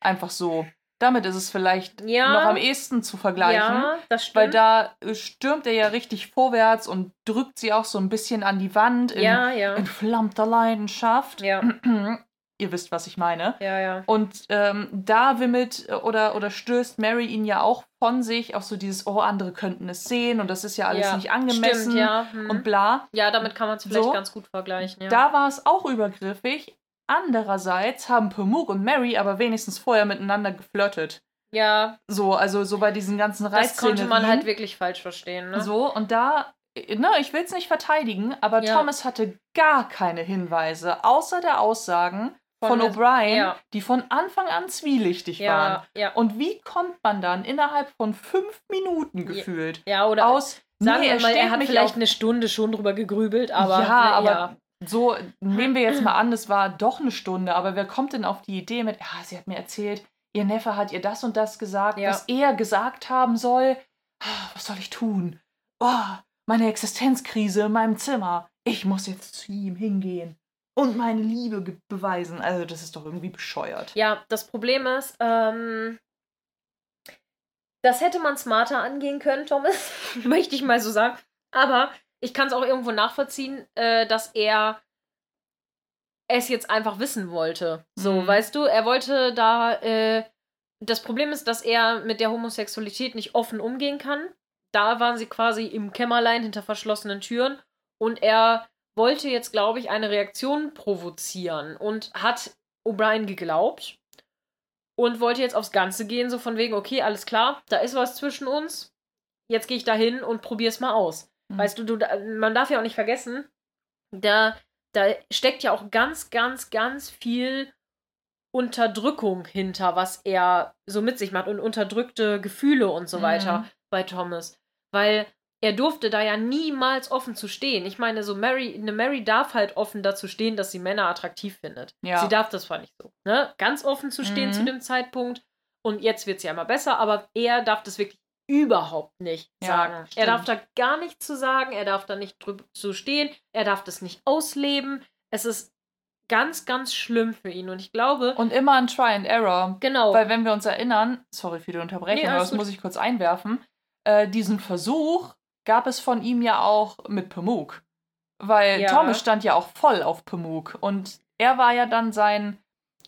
Einfach so. Damit ist es vielleicht Ja. noch am ehesten zu vergleichen. Ja, das stimmt. Weil da äh, stürmt er ja richtig vorwärts und drückt sie auch so ein bisschen an die Wand in ja, ja. entflammter Leidenschaft. Ja, Ihr wisst, was ich meine. ja, ja. Und ähm, da wimmelt äh, oder, oder stößt Mary ihn ja auch von sich, auch so dieses, oh, andere könnten es sehen und das ist ja alles ja. nicht angemessen Stimmt, ja. Hm. und bla. ja, damit kann man es vielleicht So. ganz gut vergleichen, ja. Da war es auch übergriffig. Andererseits haben Pamuk und Mary aber wenigstens vorher miteinander geflirtet. ja, So, also so bei diesen ganzen das konnte man halt wirklich falsch verstehen, ne? So, und da, ne, ich will es nicht verteidigen, aber Ja. Thomas hatte gar keine Hinweise, außer der Aussagen Von O'Brien, ja. die von Anfang an zwielichtig waren. Ja, ja. Und wie kommt man dann innerhalb von fünf Minuten gefühlt Ja, oder aus, sagen nee, wir mal, er hat vielleicht auf- eine Stunde schon drüber gegrübelt, aber ja, ne, aber ja. So nehmen wir jetzt mal an, es war doch eine Stunde, aber wer kommt denn auf die Idee mit, ja, sie hat mir erzählt, ihr Neffe hat ihr das und das gesagt, Ja. was er gesagt haben soll. Ah, Was soll ich tun? Oh, meine Existenzkrise in meinem Zimmer. ich muss jetzt zu ihm hingehen und meine Liebe beweisen. Also das ist doch irgendwie bescheuert. Ja, das Problem ist, ähm, das hätte man smarter angehen können, Thomas, möchte ich mal so sagen. Aber ich kann es auch irgendwo nachvollziehen, äh, dass er es jetzt einfach wissen wollte. So, Mhm. weißt du, er wollte da. Äh, das Problem ist, dass er mit der Homosexualität nicht offen umgehen kann. Da waren sie quasi im Kämmerlein hinter verschlossenen Türen und er wollte jetzt, glaube ich, eine Reaktion provozieren und hat O'Brien geglaubt und wollte jetzt aufs Ganze gehen, so von wegen, okay, alles klar, da ist was zwischen uns, jetzt gehe ich da hin und probier's mal aus. Mhm. Weißt du, du, man darf ja auch nicht vergessen, da, da steckt ja auch ganz, ganz, ganz viel Unterdrückung hinter, was er so mit sich macht und unterdrückte Gefühle und so Mhm. weiter bei Thomas. Weil er durfte da ja niemals offen zu stehen. Ich meine, so Mary, eine Mary darf halt offen dazu stehen, dass sie Männer attraktiv findet. Ja. Sie darf das zwar nicht so, ne? Ganz offen zu stehen Mhm. zu dem Zeitpunkt. Und jetzt wird es ja immer besser, aber er darf das wirklich überhaupt nicht Ja, sagen. Er stimmt. darf da gar nichts zu sagen, er darf da nicht drüber zu stehen, er darf das nicht ausleben. Es ist ganz, ganz schlimm für ihn. Und ich glaube, Und immer ein Try and Error. genau. Weil wenn wir uns erinnern, sorry für die Unterbrechung, Nee, aber das gut. muss ich kurz einwerfen, äh, diesen Versuch gab es von ihm ja auch mit Pemuk. Weil Ja. Thomas stand ja auch voll auf Pemuk. Und er war ja dann sein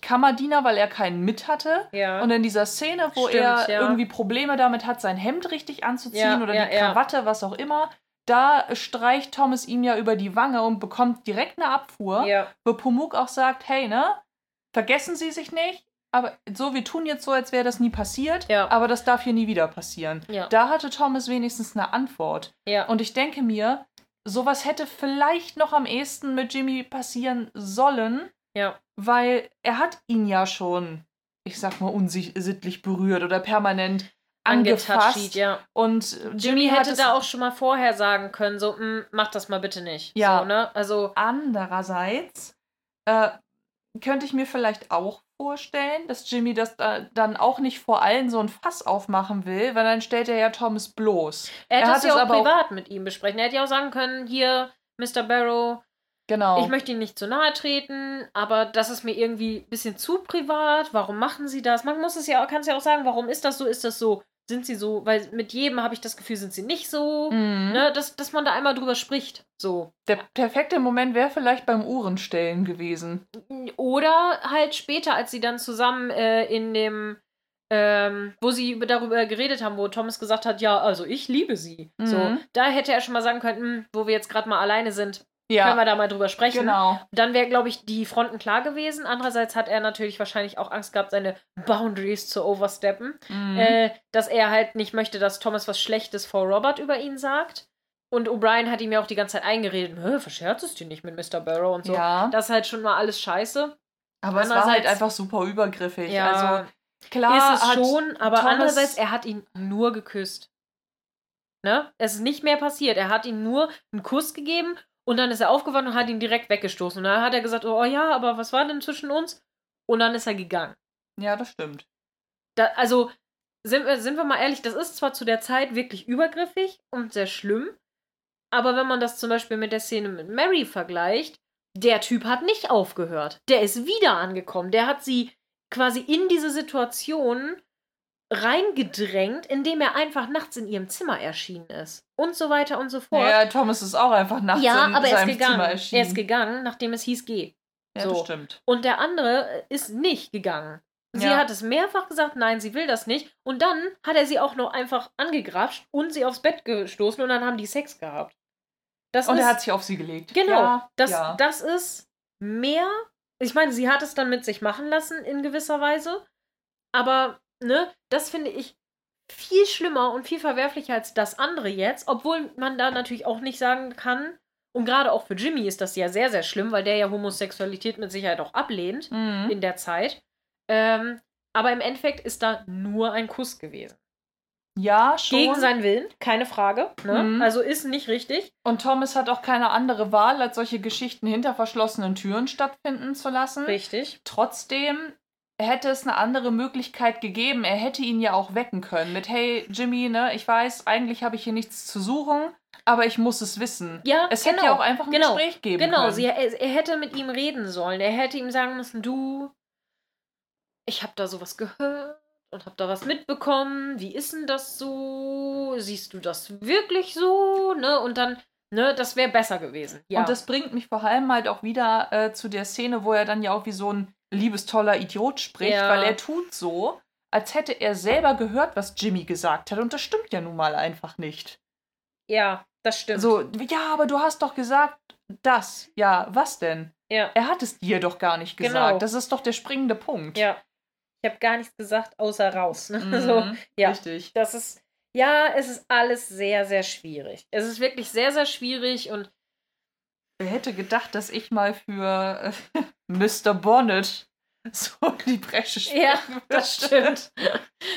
Kammerdiener, weil er keinen mit hatte. ja. Und in dieser Szene, wo Stimmt, er ja. irgendwie Probleme damit hat, sein Hemd richtig anzuziehen Ja, oder die. Krawatte, was auch immer, da streicht Thomas ihm ja über die Wange und bekommt direkt eine Abfuhr wo Pumuk auch sagt, hey, ne, vergessen Sie sich nicht, aber so, wir tun jetzt so, als wäre das nie passiert, Ja. aber das darf hier nie wieder passieren. Da hatte Thomas wenigstens eine Antwort. Und ich denke mir, sowas hätte vielleicht noch am ehesten mit Jimmy passieren sollen, ja. weil er hat ihn ja schon, ich sag mal, unsittlich berührt oder permanent angefasst. Ja. Und Jimmy, Jimmy hätte da auch schon mal vorher sagen können, so, "Mm, mach das mal bitte nicht. Ja. So, ne? Also, Andererseits äh, könnte ich mir vielleicht auch vorstellen, dass Jimmy das äh, dann auch nicht vor allen so ein Fass aufmachen will, weil dann stellt er ja Thomas bloß. er hätte es ja auch aber auch- privat mit ihm besprechen. Er hätte ja auch sagen können, hier, Mr. Barrow, Genau. ich möchte Ihnen nicht zu nahe treten, aber das ist mir irgendwie ein bisschen zu privat. Warum machen Sie das? Man muss es ja, kann es ja auch sagen, warum ist das so, ist das so? Sind Sie so? Weil mit jedem habe ich das Gefühl, sind Sie nicht so. Mhm. Ne? Dass, dass man da einmal drüber spricht. So. Der perfekte Moment wäre vielleicht beim Uhrenstellen gewesen. Oder halt später, als sie dann zusammen äh, in dem, ähm, wo sie über- darüber geredet haben, wo Thomas gesagt hat, ja, also ich liebe sie. So, Mhm. da hätte er schon mal sagen können, "Hm, wo wir jetzt gerade mal alleine sind, können Ja, wir da mal drüber sprechen. genau. Dann wäre, glaube ich, die Fronten klar gewesen. Andererseits hat er natürlich wahrscheinlich auch Angst gehabt, seine Boundaries zu oversteppen. Mhm. Äh, dass er halt nicht möchte, dass Thomas was Schlechtes vor Robert über ihn sagt. Und O'Brien hat ihm ja auch die ganze Zeit eingeredet, "Hä, verscherzt es dir nicht mit Mr. Barrow und so. ja, Das ist halt schon mal alles scheiße. aber es war halt einfach super übergriffig. Ja, Also klar ist es hat schon, aber Thomas- andererseits, er hat ihn nur geküsst. Ne? Es ist nicht mehr passiert. Er hat ihm nur einen Kuss gegeben und dann ist er aufgewacht und hat ihn direkt weggestoßen. Und dann hat er gesagt, oh ja, aber was war denn zwischen uns? Und dann ist er gegangen. Ja, das stimmt. Da, also, sind sind wir mal ehrlich, das ist zwar zu der Zeit wirklich übergriffig und sehr schlimm, aber wenn man das zum Beispiel mit der Szene mit Mary vergleicht, der Typ hat nicht aufgehört. Der ist wieder angekommen. Der hat sie quasi in diese Situation reingedrängt, indem er einfach nachts in ihrem Zimmer erschienen ist. Und so weiter und so fort. Ja, Thomas ist auch einfach nachts Ja, in aber er ist seinem gegangen. Zimmer Er erschienen. ist gegangen, nachdem es hieß, geh. ja, so. das stimmt. Und der andere ist nicht gegangen. Sie Ja. hat es mehrfach gesagt, nein, sie will das nicht. Und dann hat er sie auch noch einfach angegrapscht und sie aufs Bett gestoßen und dann haben die Sex gehabt. Das Und ist, er hat sich auf sie gelegt. Genau. Ja, das, das ist mehr. Ich meine, sie hat es dann mit sich machen lassen in gewisser Weise. Aber, ne, das finde ich viel schlimmer und viel verwerflicher als das andere jetzt. Obwohl man da natürlich auch nicht sagen kann. Und gerade auch für Jimmy ist das ja sehr, sehr schlimm, weil der ja Homosexualität mit Sicherheit auch ablehnt Mhm. in der Zeit. Ähm, aber im Endeffekt ist da nur ein Kuss gewesen. Ja, schon. Gegen seinen Willen, keine Frage. Ne? Mhm. Also ist nicht richtig. Und Thomas hat auch keine andere Wahl, als solche Geschichten hinter verschlossenen Türen stattfinden zu lassen. Richtig. Trotzdem hätte es eine andere Möglichkeit gegeben. Er hätte ihn ja auch wecken können mit, hey Jimmy, ne, ich weiß, eigentlich habe ich hier nichts zu suchen, aber ich muss es wissen. Ja, es genau, hätte ja auch einfach ein genau, Gespräch geben Genau, können. sie, er, er hätte mit ihm reden sollen. Er hätte ihm sagen müssen, du, ich habe da sowas gehört und habe da was mitbekommen. Wie ist denn das so? Siehst du das wirklich so? Ne? Und dann, ne, das wäre besser gewesen. Ja. Und das bringt mich vor allem halt auch wieder äh, zu der Szene, wo er dann ja auch wie so ein liebestoller Idiot spricht, Ja. weil er tut so, als hätte er selber gehört, was Jimmy gesagt hat. Und das stimmt ja nun mal einfach nicht. ja, das stimmt. So, ja, aber du hast doch gesagt, das. Ja, was denn? ja. Er hat es dir doch gar nicht gesagt. Genau. Das ist doch der springende Punkt. Ja. Ich habe gar nichts gesagt, außer raus. Ne? Mhm, So, ja. Richtig. das ist, ja, es ist alles sehr, sehr schwierig. Es ist wirklich sehr, sehr schwierig und Wer hätte gedacht, dass ich mal für äh, Mr. Bonnet so die Bresche springen Ja, das stimmt.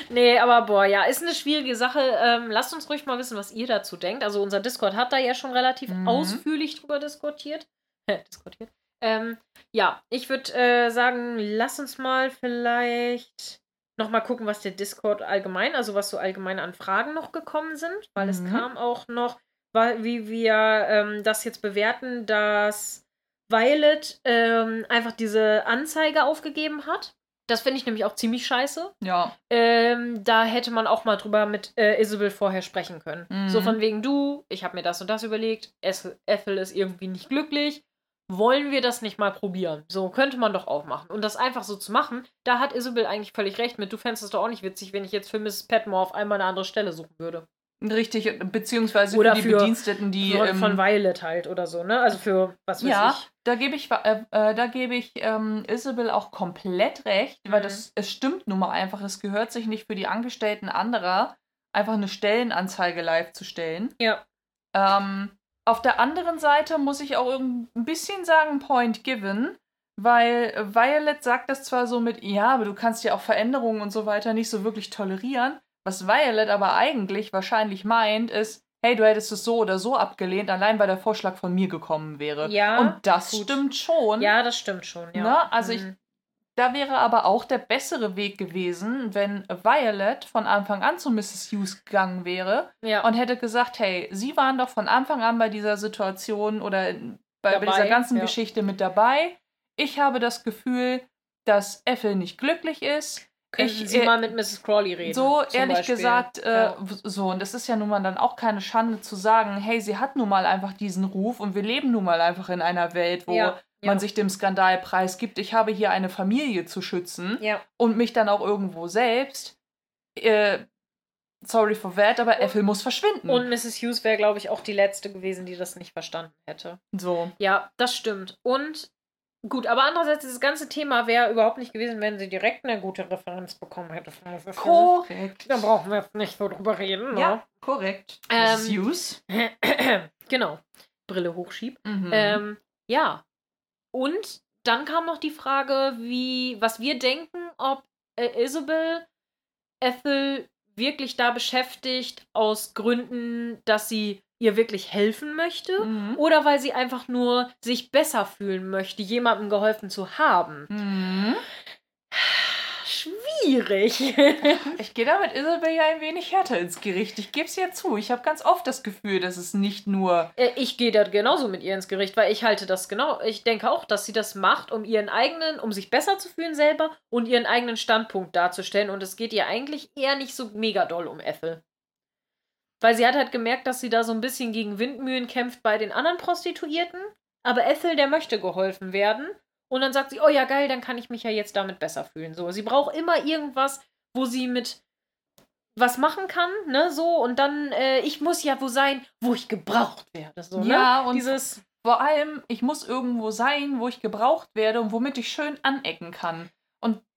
nee, aber boah, ja, ist eine schwierige Sache. Ähm, lasst uns ruhig mal wissen, was ihr dazu denkt. Also unser Discord hat da ja schon relativ Mhm. ausführlich drüber diskutiert. diskutiert. Ähm, ja, ich würde äh, sagen, lass uns mal vielleicht noch mal gucken, was der Discord allgemein, also was so allgemein an Fragen noch gekommen sind, weil es Mhm. kam auch noch, wie wir ähm, das jetzt bewerten, dass Violet ähm, einfach diese Anzeige aufgegeben hat. Das finde ich nämlich auch ziemlich scheiße. Ja. Ähm, da hätte man auch mal drüber mit äh, Isabel vorher sprechen können. Mhm. So von wegen du, ich habe mir das und das überlegt, Es- Ethel ist irgendwie nicht glücklich. Wollen wir das nicht mal probieren? So könnte man doch auch machen. Und das einfach so zu machen, da hat Isabel eigentlich völlig recht mit. Du fändest es doch auch nicht witzig, wenn ich jetzt für Mrs. Petmore auf einmal eine andere Stelle suchen würde. Richtig, beziehungsweise Oder für die für- Bediensteten, die. Von, ähm, von Violet halt oder so, ne? Also für was weiß ja, ich. da gebe ich, äh, äh, da gebe ich ähm, Isabel auch komplett recht, weil Mhm. das, es stimmt nun mal einfach, es gehört sich nicht für die Angestellten anderer, einfach eine Stellenanzeige live zu stellen. Ja. Ähm, auf der anderen Seite muss ich auch ein bisschen sagen, Point given, weil Violet sagt das zwar so mit, ja, aber du kannst ja auch Veränderungen und so weiter nicht so wirklich tolerieren. Was Violet aber eigentlich wahrscheinlich meint, ist, hey, du hättest es so oder so abgelehnt, allein weil der Vorschlag von mir gekommen wäre. Ja, Und das gut. stimmt schon. Ja, das stimmt schon. Ja. Ne? Also ich- Mhm. Da wäre aber auch der bessere Weg gewesen, wenn Violet von Anfang an zu Mrs. Hughes gegangen wäre ja. und hätte gesagt, hey, Sie waren doch von Anfang an bei dieser Situation oder bei, bei Dabei, dieser ganzen ja. Geschichte mit dabei. Ich habe das Gefühl, dass Ethel nicht glücklich ist. Könnten ich, Sie äh, mal mit Mrs. Crawley reden. So ehrlich Beispiel. gesagt, äh, Ja. so, und das ist ja nun mal dann auch keine Schande zu sagen, hey, sie hat nun mal einfach diesen Ruf und wir leben nun mal einfach in einer Welt, wo Ja, man ja. sich dem Skandalpreis gibt, ich habe hier eine Familie zu schützen und mich dann auch irgendwo selbst. Äh, sorry for that, aber Ethel muss verschwinden. und Mrs. Hughes wäre, glaube ich, auch die letzte gewesen, die das nicht verstanden hätte. so. Ja, das stimmt. Und gut, aber andererseits, dieses ganze Thema wäre überhaupt nicht gewesen, wenn sie direkt eine gute Referenz bekommen hätte. Korrekt. Da brauchen wir jetzt nicht so drüber reden. Ne? Ja, korrekt. Ähm. Hughes. genau. Brille hochschieb. Mhm. Ähm, ja. Und dann kam noch die Frage, wie, was wir denken, ob äh, Isabel Ethel wirklich da beschäftigt aus Gründen, dass sie ihr wirklich helfen möchte Mhm. oder weil sie einfach nur sich besser fühlen möchte, jemandem geholfen zu haben. Mhm. Schwierig. Ich gehe da mit Isabel ja ein wenig härter ins Gericht. Ich gebe es ja zu. Ich habe ganz oft das Gefühl, dass es nicht nur. Äh, Ich gehe da genauso mit ihr ins Gericht, weil ich halte das genau. Ich denke auch, dass sie das macht, um ihren eigenen, um sich besser zu fühlen selber und ihren eigenen Standpunkt darzustellen. Und es geht ihr eigentlich eher nicht so mega doll um Ethel. Weil sie hat halt gemerkt, dass sie da so ein bisschen gegen Windmühlen kämpft bei den anderen Prostituierten. Aber Ethel, der möchte geholfen werden. Und dann sagt sie, oh ja, geil, dann kann ich mich ja jetzt damit besser fühlen. So, sie braucht immer irgendwas, wo sie mit was machen kann, ne, so. Und dann, äh, ich muss ja wo sein, wo ich gebraucht werde. So, Ja, ne? und dieses. Vor allem, ich muss irgendwo sein, wo ich gebraucht werde und womit ich schön anecken kann.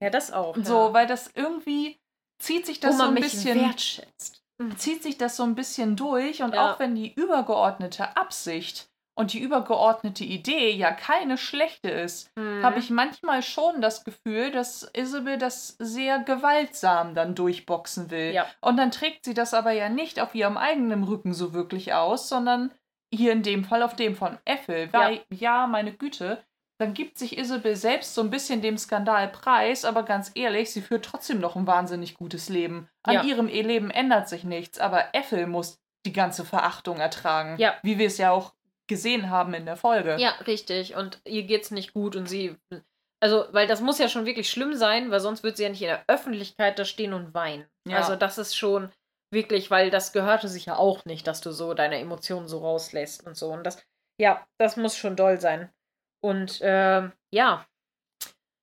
Ja, das auch. So, ja. weil das irgendwie zieht sich das wo so man ein mich bisschen. wertschätzt. Zieht sich das so ein bisschen durch und Ja. auch wenn die übergeordnete Absicht und die übergeordnete Idee ja keine schlechte ist, Mhm. habe ich manchmal schon das Gefühl, dass Isabel das sehr gewaltsam dann durchboxen will. Ja. Und dann trägt sie das aber ja nicht auf ihrem eigenen Rücken so wirklich aus, sondern hier in dem Fall auf dem von Ethel. Weil, ja, meine Güte, dann gibt sich Isabel selbst so ein bisschen dem Skandal preis, aber ganz ehrlich, sie führt trotzdem noch ein wahnsinnig gutes Leben. An Ja. ihrem Leben ändert sich nichts, aber Ethel muss die ganze Verachtung ertragen. Ja. Wie wir es ja auch gesehen haben in der Folge. Ja, richtig. Und ihr geht's nicht gut und sie. Also, weil das muss ja schon wirklich schlimm sein, weil sonst wird sie ja nicht in der Öffentlichkeit da stehen und weinen. Ja. Also, das ist schon wirklich, weil das gehörte sich ja auch nicht, dass du so deine Emotionen so rauslässt und so. Und das, ja, das muss schon doll sein. Und ähm, ja,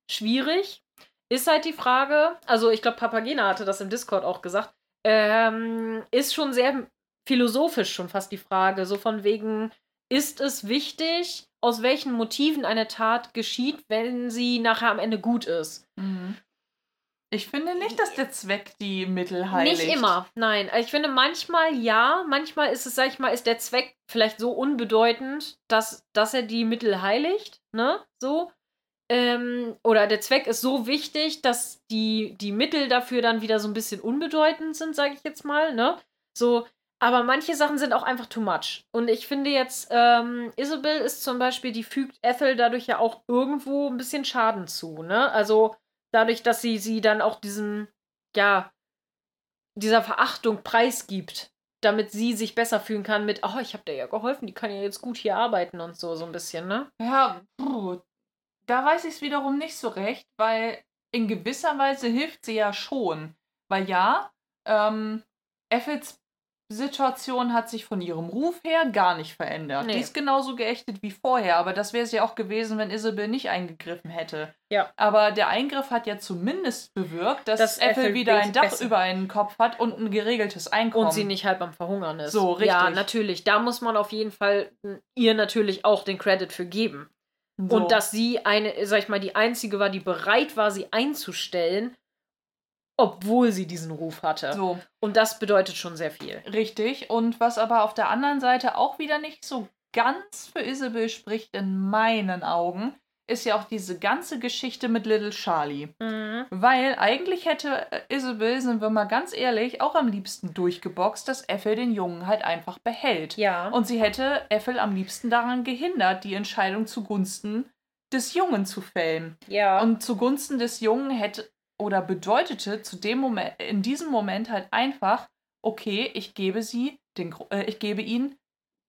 schwierig ist halt die Frage, also ich glaube, Papagena hatte das im Discord auch gesagt, ähm, ist schon sehr philosophisch schon fast die Frage, so von wegen, ist es wichtig, aus welchen Motiven eine Tat geschieht, wenn sie nachher am Ende gut ist? Mhm. Ich finde nicht, dass der Zweck die Mittel heiligt. Nicht immer, nein. Also Ich finde manchmal ja, manchmal ist es, sag ich mal, ist der Zweck vielleicht so unbedeutend, dass, dass er die Mittel heiligt, ne? So. Ähm, oder der Zweck ist so wichtig, dass die, die Mittel dafür dann wieder so ein bisschen unbedeutend sind, sage ich jetzt mal, ne? So, aber manche Sachen sind auch einfach too much. Und ich finde jetzt, ähm, Isabel ist zum Beispiel, die fügt Ethel dadurch ja auch irgendwo ein bisschen Schaden zu, ne? Also dadurch, dass sie sie dann auch diesem, ja, dieser Verachtung preisgibt, damit sie sich besser fühlen kann mit, oh, ich habe dir ja geholfen, die kann ja jetzt gut hier arbeiten und so, so ein bisschen, ne? Ja, puh, da weiß ich es wiederum nicht so recht, weil in gewisser Weise hilft sie ja schon. Weil ja, ähm, Ethels Situation hat sich von ihrem Ruf her gar nicht verändert. Nee. Die ist genauso geächtet wie vorher, aber das wäre sie auch gewesen, wenn Isabel nicht eingegriffen hätte. Ja. Aber der Eingriff hat ja zumindest bewirkt, dass, Ethel Ethel wieder ein Dach besser- über einen Kopf hat und ein geregeltes Einkommen. Und sie nicht halb am Verhungern ist. So, Ja, richtig. natürlich. Da muss man auf jeden Fall ihr natürlich auch den Credit für geben. So. Und dass sie eine, sag ich mal, die einzige war, die bereit war, sie einzustellen, obwohl sie diesen Ruf hatte. so. Und das bedeutet schon sehr viel. Richtig. Und was aber auf der anderen Seite auch wieder nicht so ganz für Isabel spricht, in meinen Augen, ist ja auch diese ganze Geschichte mit Little Charlie. Mhm. Weil eigentlich hätte Isabel, sind wir mal ganz ehrlich, auch am liebsten durchgeboxt, dass Ethel den Jungen halt einfach behält. Ja. Und sie hätte Ethel am liebsten daran gehindert, die Entscheidung zugunsten des Jungen zu fällen. ja. Und zugunsten des Jungen hätte oder bedeutete zu dem Moment, in diesem Moment halt einfach, okay, ich gebe sie, den, äh, ich gebe ihn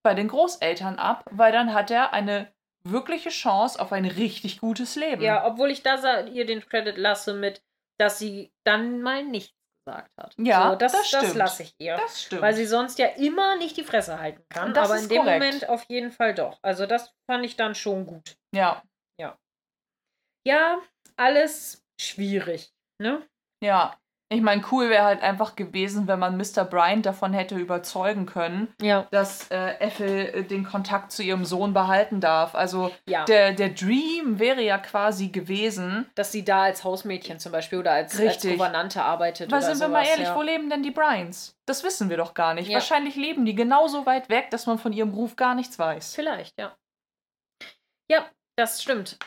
bei den Großeltern ab, weil dann hat er eine wirkliche Chance auf ein richtig gutes Leben. Ja, obwohl ich da ihr den Credit lasse mit, dass sie dann mal nichts gesagt hat. Ja, so, das, das das, lasse ich ihr. das stimmt. Weil sie sonst ja immer nicht die Fresse halten kann. Das aber in dem korrekt. Moment auf jeden Fall doch. Also das fand ich dann schon gut. ja, Ja, alles schwierig. Ne? ja. Ich meine, cool wäre halt einfach gewesen, wenn man Mr. Bryant davon hätte überzeugen können, Ja. dass äh, Ethel äh, den Kontakt zu ihrem Sohn behalten darf. Also Ja. der, der Dream wäre ja quasi gewesen, dass sie da als Hausmädchen zum Beispiel oder als, als Richtig. Gouvernante arbeitet. Weil sind wir mal sowas, ehrlich, ja. wo leben denn die Bryans? Das wissen wir doch gar nicht. Wahrscheinlich leben die genauso weit weg, dass man von ihrem Ruf gar nichts weiß. Vielleicht, ja. Ja, das stimmt.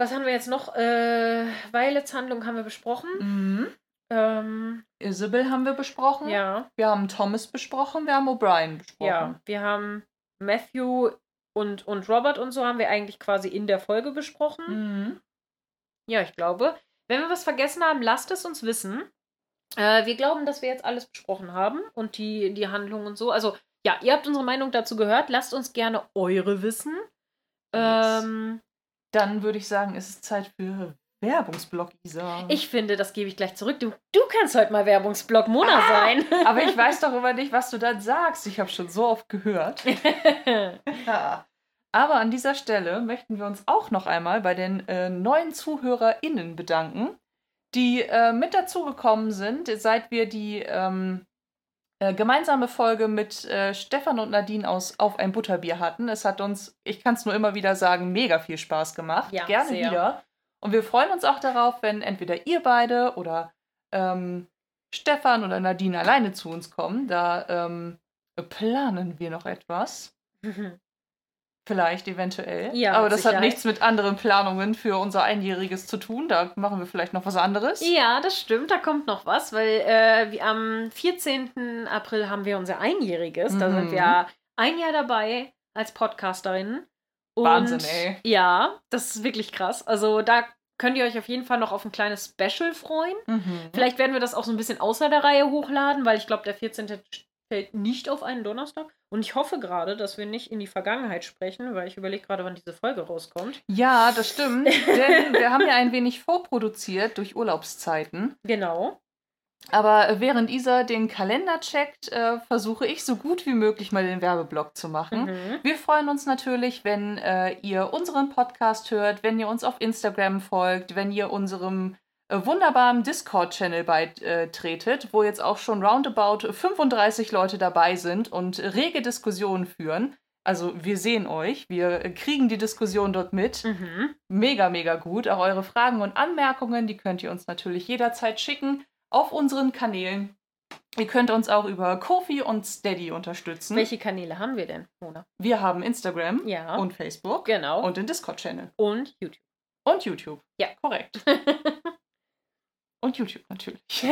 Was haben wir jetzt noch? Äh, Violets Handlung haben wir besprochen. Mhm. Ähm, Isabel haben wir besprochen. ja, Wir haben Thomas besprochen. Wir haben O'Brien besprochen. ja. Wir haben Matthew und, und Robert und so haben wir eigentlich quasi in der Folge besprochen. Mhm. Ja, ich glaube. Wenn wir was vergessen haben, lasst es uns wissen. Äh, wir glauben, dass wir jetzt alles besprochen haben und die, die Handlung und so. Also, ja, ihr habt unsere Meinung dazu gehört. Lasst uns gerne eure wissen. Ähm, Dann würde ich sagen, es ist Zeit für Werbungsblock, Isa. ich finde, das gebe ich gleich zurück. Du, du kannst heute mal Werbungsblock Mona Ah, sein. Aber ich weiß doch immer nicht, was du dann sagst. Ich habe schon so oft gehört. Ja. Aber an dieser Stelle möchten wir uns auch noch einmal bei den äh, neuen ZuhörerInnen bedanken, die äh, mit dazugekommen sind, seit wir die ähm, äh, gemeinsame Folge mit äh, Stefan und Nadine aus Auf ein Butterbier hatten. Es hat uns, ich kann es nur immer wieder sagen, mega viel Spaß gemacht. Ja, Gerne sehr. wieder. Und wir freuen uns auch darauf, wenn entweder ihr beide oder ähm, Stefan oder Nadine alleine zu uns kommen. Da ähm, planen wir noch etwas. Vielleicht, eventuell. Ja, Aber das hat nichts mit anderen Planungen für unser Einjähriges zu tun. Da machen wir vielleicht noch was anderes. ja, das stimmt. Da kommt noch was, weil äh, am 14. April haben wir unser Einjähriges. Da Mhm. sind wir ein Jahr dabei als Podcasterin. Und Wahnsinn, ey. Ja, das ist wirklich krass. Also da könnt ihr euch auf jeden Fall noch auf ein kleines Special freuen. Mhm. Vielleicht werden wir das auch so ein bisschen außer der Reihe hochladen, weil ich glaube, der 14. fällt nicht auf einen Donnerstag. Und ich hoffe gerade, dass wir nicht in die Vergangenheit sprechen, weil ich überlege gerade, wann diese Folge rauskommt. Ja, das stimmt. denn wir haben ja ein wenig vorproduziert durch Urlaubszeiten. Genau. Aber während Isa den Kalender checkt, äh, versuche ich so gut wie möglich mal den Werbeblock zu machen. Mhm. Wir freuen uns natürlich, wenn äh, ihr unseren Podcast hört, wenn ihr uns auf Instagram folgt, wenn ihr unserem wunderbaren Discord-Channel beitretet, wo jetzt auch schon roundabout 35 Leute dabei sind und rege Diskussionen führen. Also wir sehen euch, wir äh, kriegen die Diskussion dort mit. Mhm. Mega, mega gut. Auch eure Fragen und Anmerkungen, die könnt ihr uns natürlich jederzeit schicken auf unseren Kanälen. Ihr könnt uns auch über Kofi und Steady unterstützen. Welche Kanäle haben wir denn, Mona? Wir haben Instagram Ja. und Facebook genau. und den Discord-Channel. und YouTube. Und YouTube. Ja. Korrekt. Und YouTube natürlich.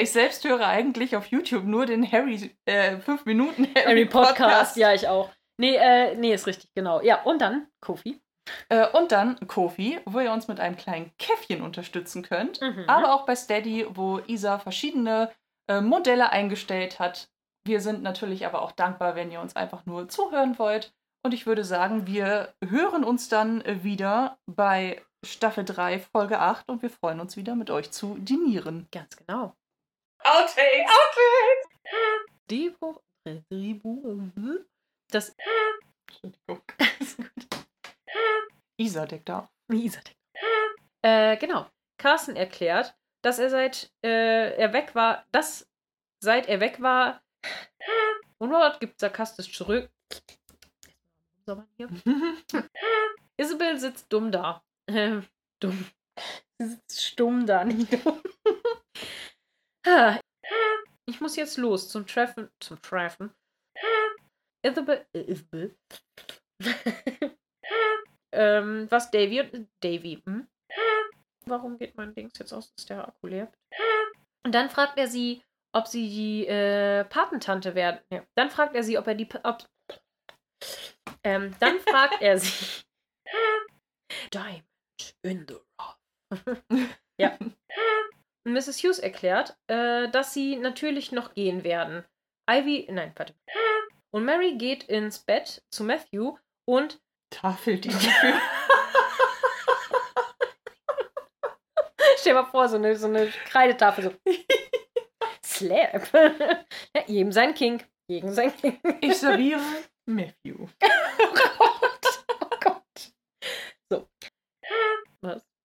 ich selbst höre eigentlich auf YouTube nur den Harry äh, 5 Minuten Harry, Harry Podcast, ja, ich auch. Nee, äh, nee, ist richtig, genau. Ja, und dann Kofi. Äh, und dann Kofi, wo ihr uns mit einem kleinen Käffchen unterstützen könnt. Mhm. Aber auch bei Steady, wo Isa verschiedene äh, Modelle eingestellt hat. Wir sind natürlich aber auch dankbar, wenn ihr uns einfach nur zuhören wollt. Und ich würde sagen, wir hören uns dann äh, wieder bei Staffel 3, Folge 8 und wir freuen uns wieder mit euch zu dinieren. Ganz genau. Outtakes! Drehbuch. Drehbuch. Das. Entschuldigung. Isa deckt auf. Isa. Äh, genau. Carsten erklärt, dass er seit äh, er weg war, dass seit er weg war. Und Robert gibt sarkastisch zurück. Hier. Isabel sitzt dumm da. Äh, dumm. Sie sitzt stumm da, nicht dumm. Ich muss jetzt los zum Treffen. Zum Treffen. Äh, ähm, was Davy und. Davy. Hm? Warum geht mein Dings jetzt aus? Ist der Akku leer? Und dann fragt er sie, ob sie die äh, Patentante werden. Ja. Dann fragt er sie, ob er die. Ob, ähm, dann fragt er sie. Diamond in the rough. ja. Mrs. Hughes erklärt, äh, dass sie natürlich noch gehen werden. Ivy, nein, warte. Und Mary geht ins Bett zu Matthew und Tafel die für. stell dir mal vor, so eine, so eine Kreidetafel so. Slap. ja, jedem sein King. Jedem sein King. Ich serviere Matthew. Oh Gott. Oh Gott. So.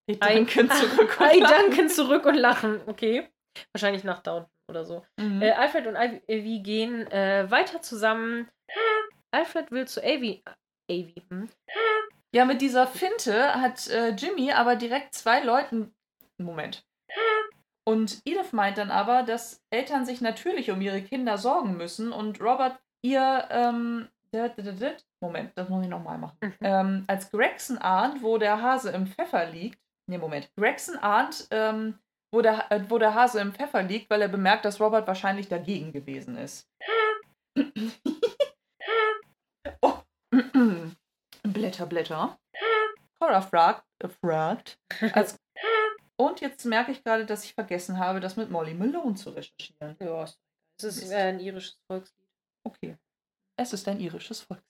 Was? Ich danke zurück. und lachen. danken zurück und lachen. Okay. Wahrscheinlich nach Downton oder so. Mhm. Äh, Alfred und Ivy gehen äh, weiter zusammen. Alfred will zu Avy. Avy, hm? Ja, mit dieser Finte hat äh, Jimmy aber direkt zwei Leuten. Moment. Und Edith meint dann aber, dass Eltern sich natürlich um ihre Kinder sorgen müssen und Robert ihr. Ähm. Moment, das muss ich nochmal machen. Mhm. Ähm, als Gregson ahnt, wo der Hase im Pfeffer liegt. Nee, Moment. Gregson ahnt, ähm, wo, der, äh, wo der Hase im Pfeffer liegt, weil er bemerkt, dass Robert wahrscheinlich dagegen gewesen ist. oh. Blätter, Blätter. Cora fragt, äh, fragt als, und jetzt merke ich gerade, dass ich vergessen habe, das mit Molly Malone zu recherchieren. Ja, es ist ein irisches Volkslied. Okay. Es ist ein irisches Volk.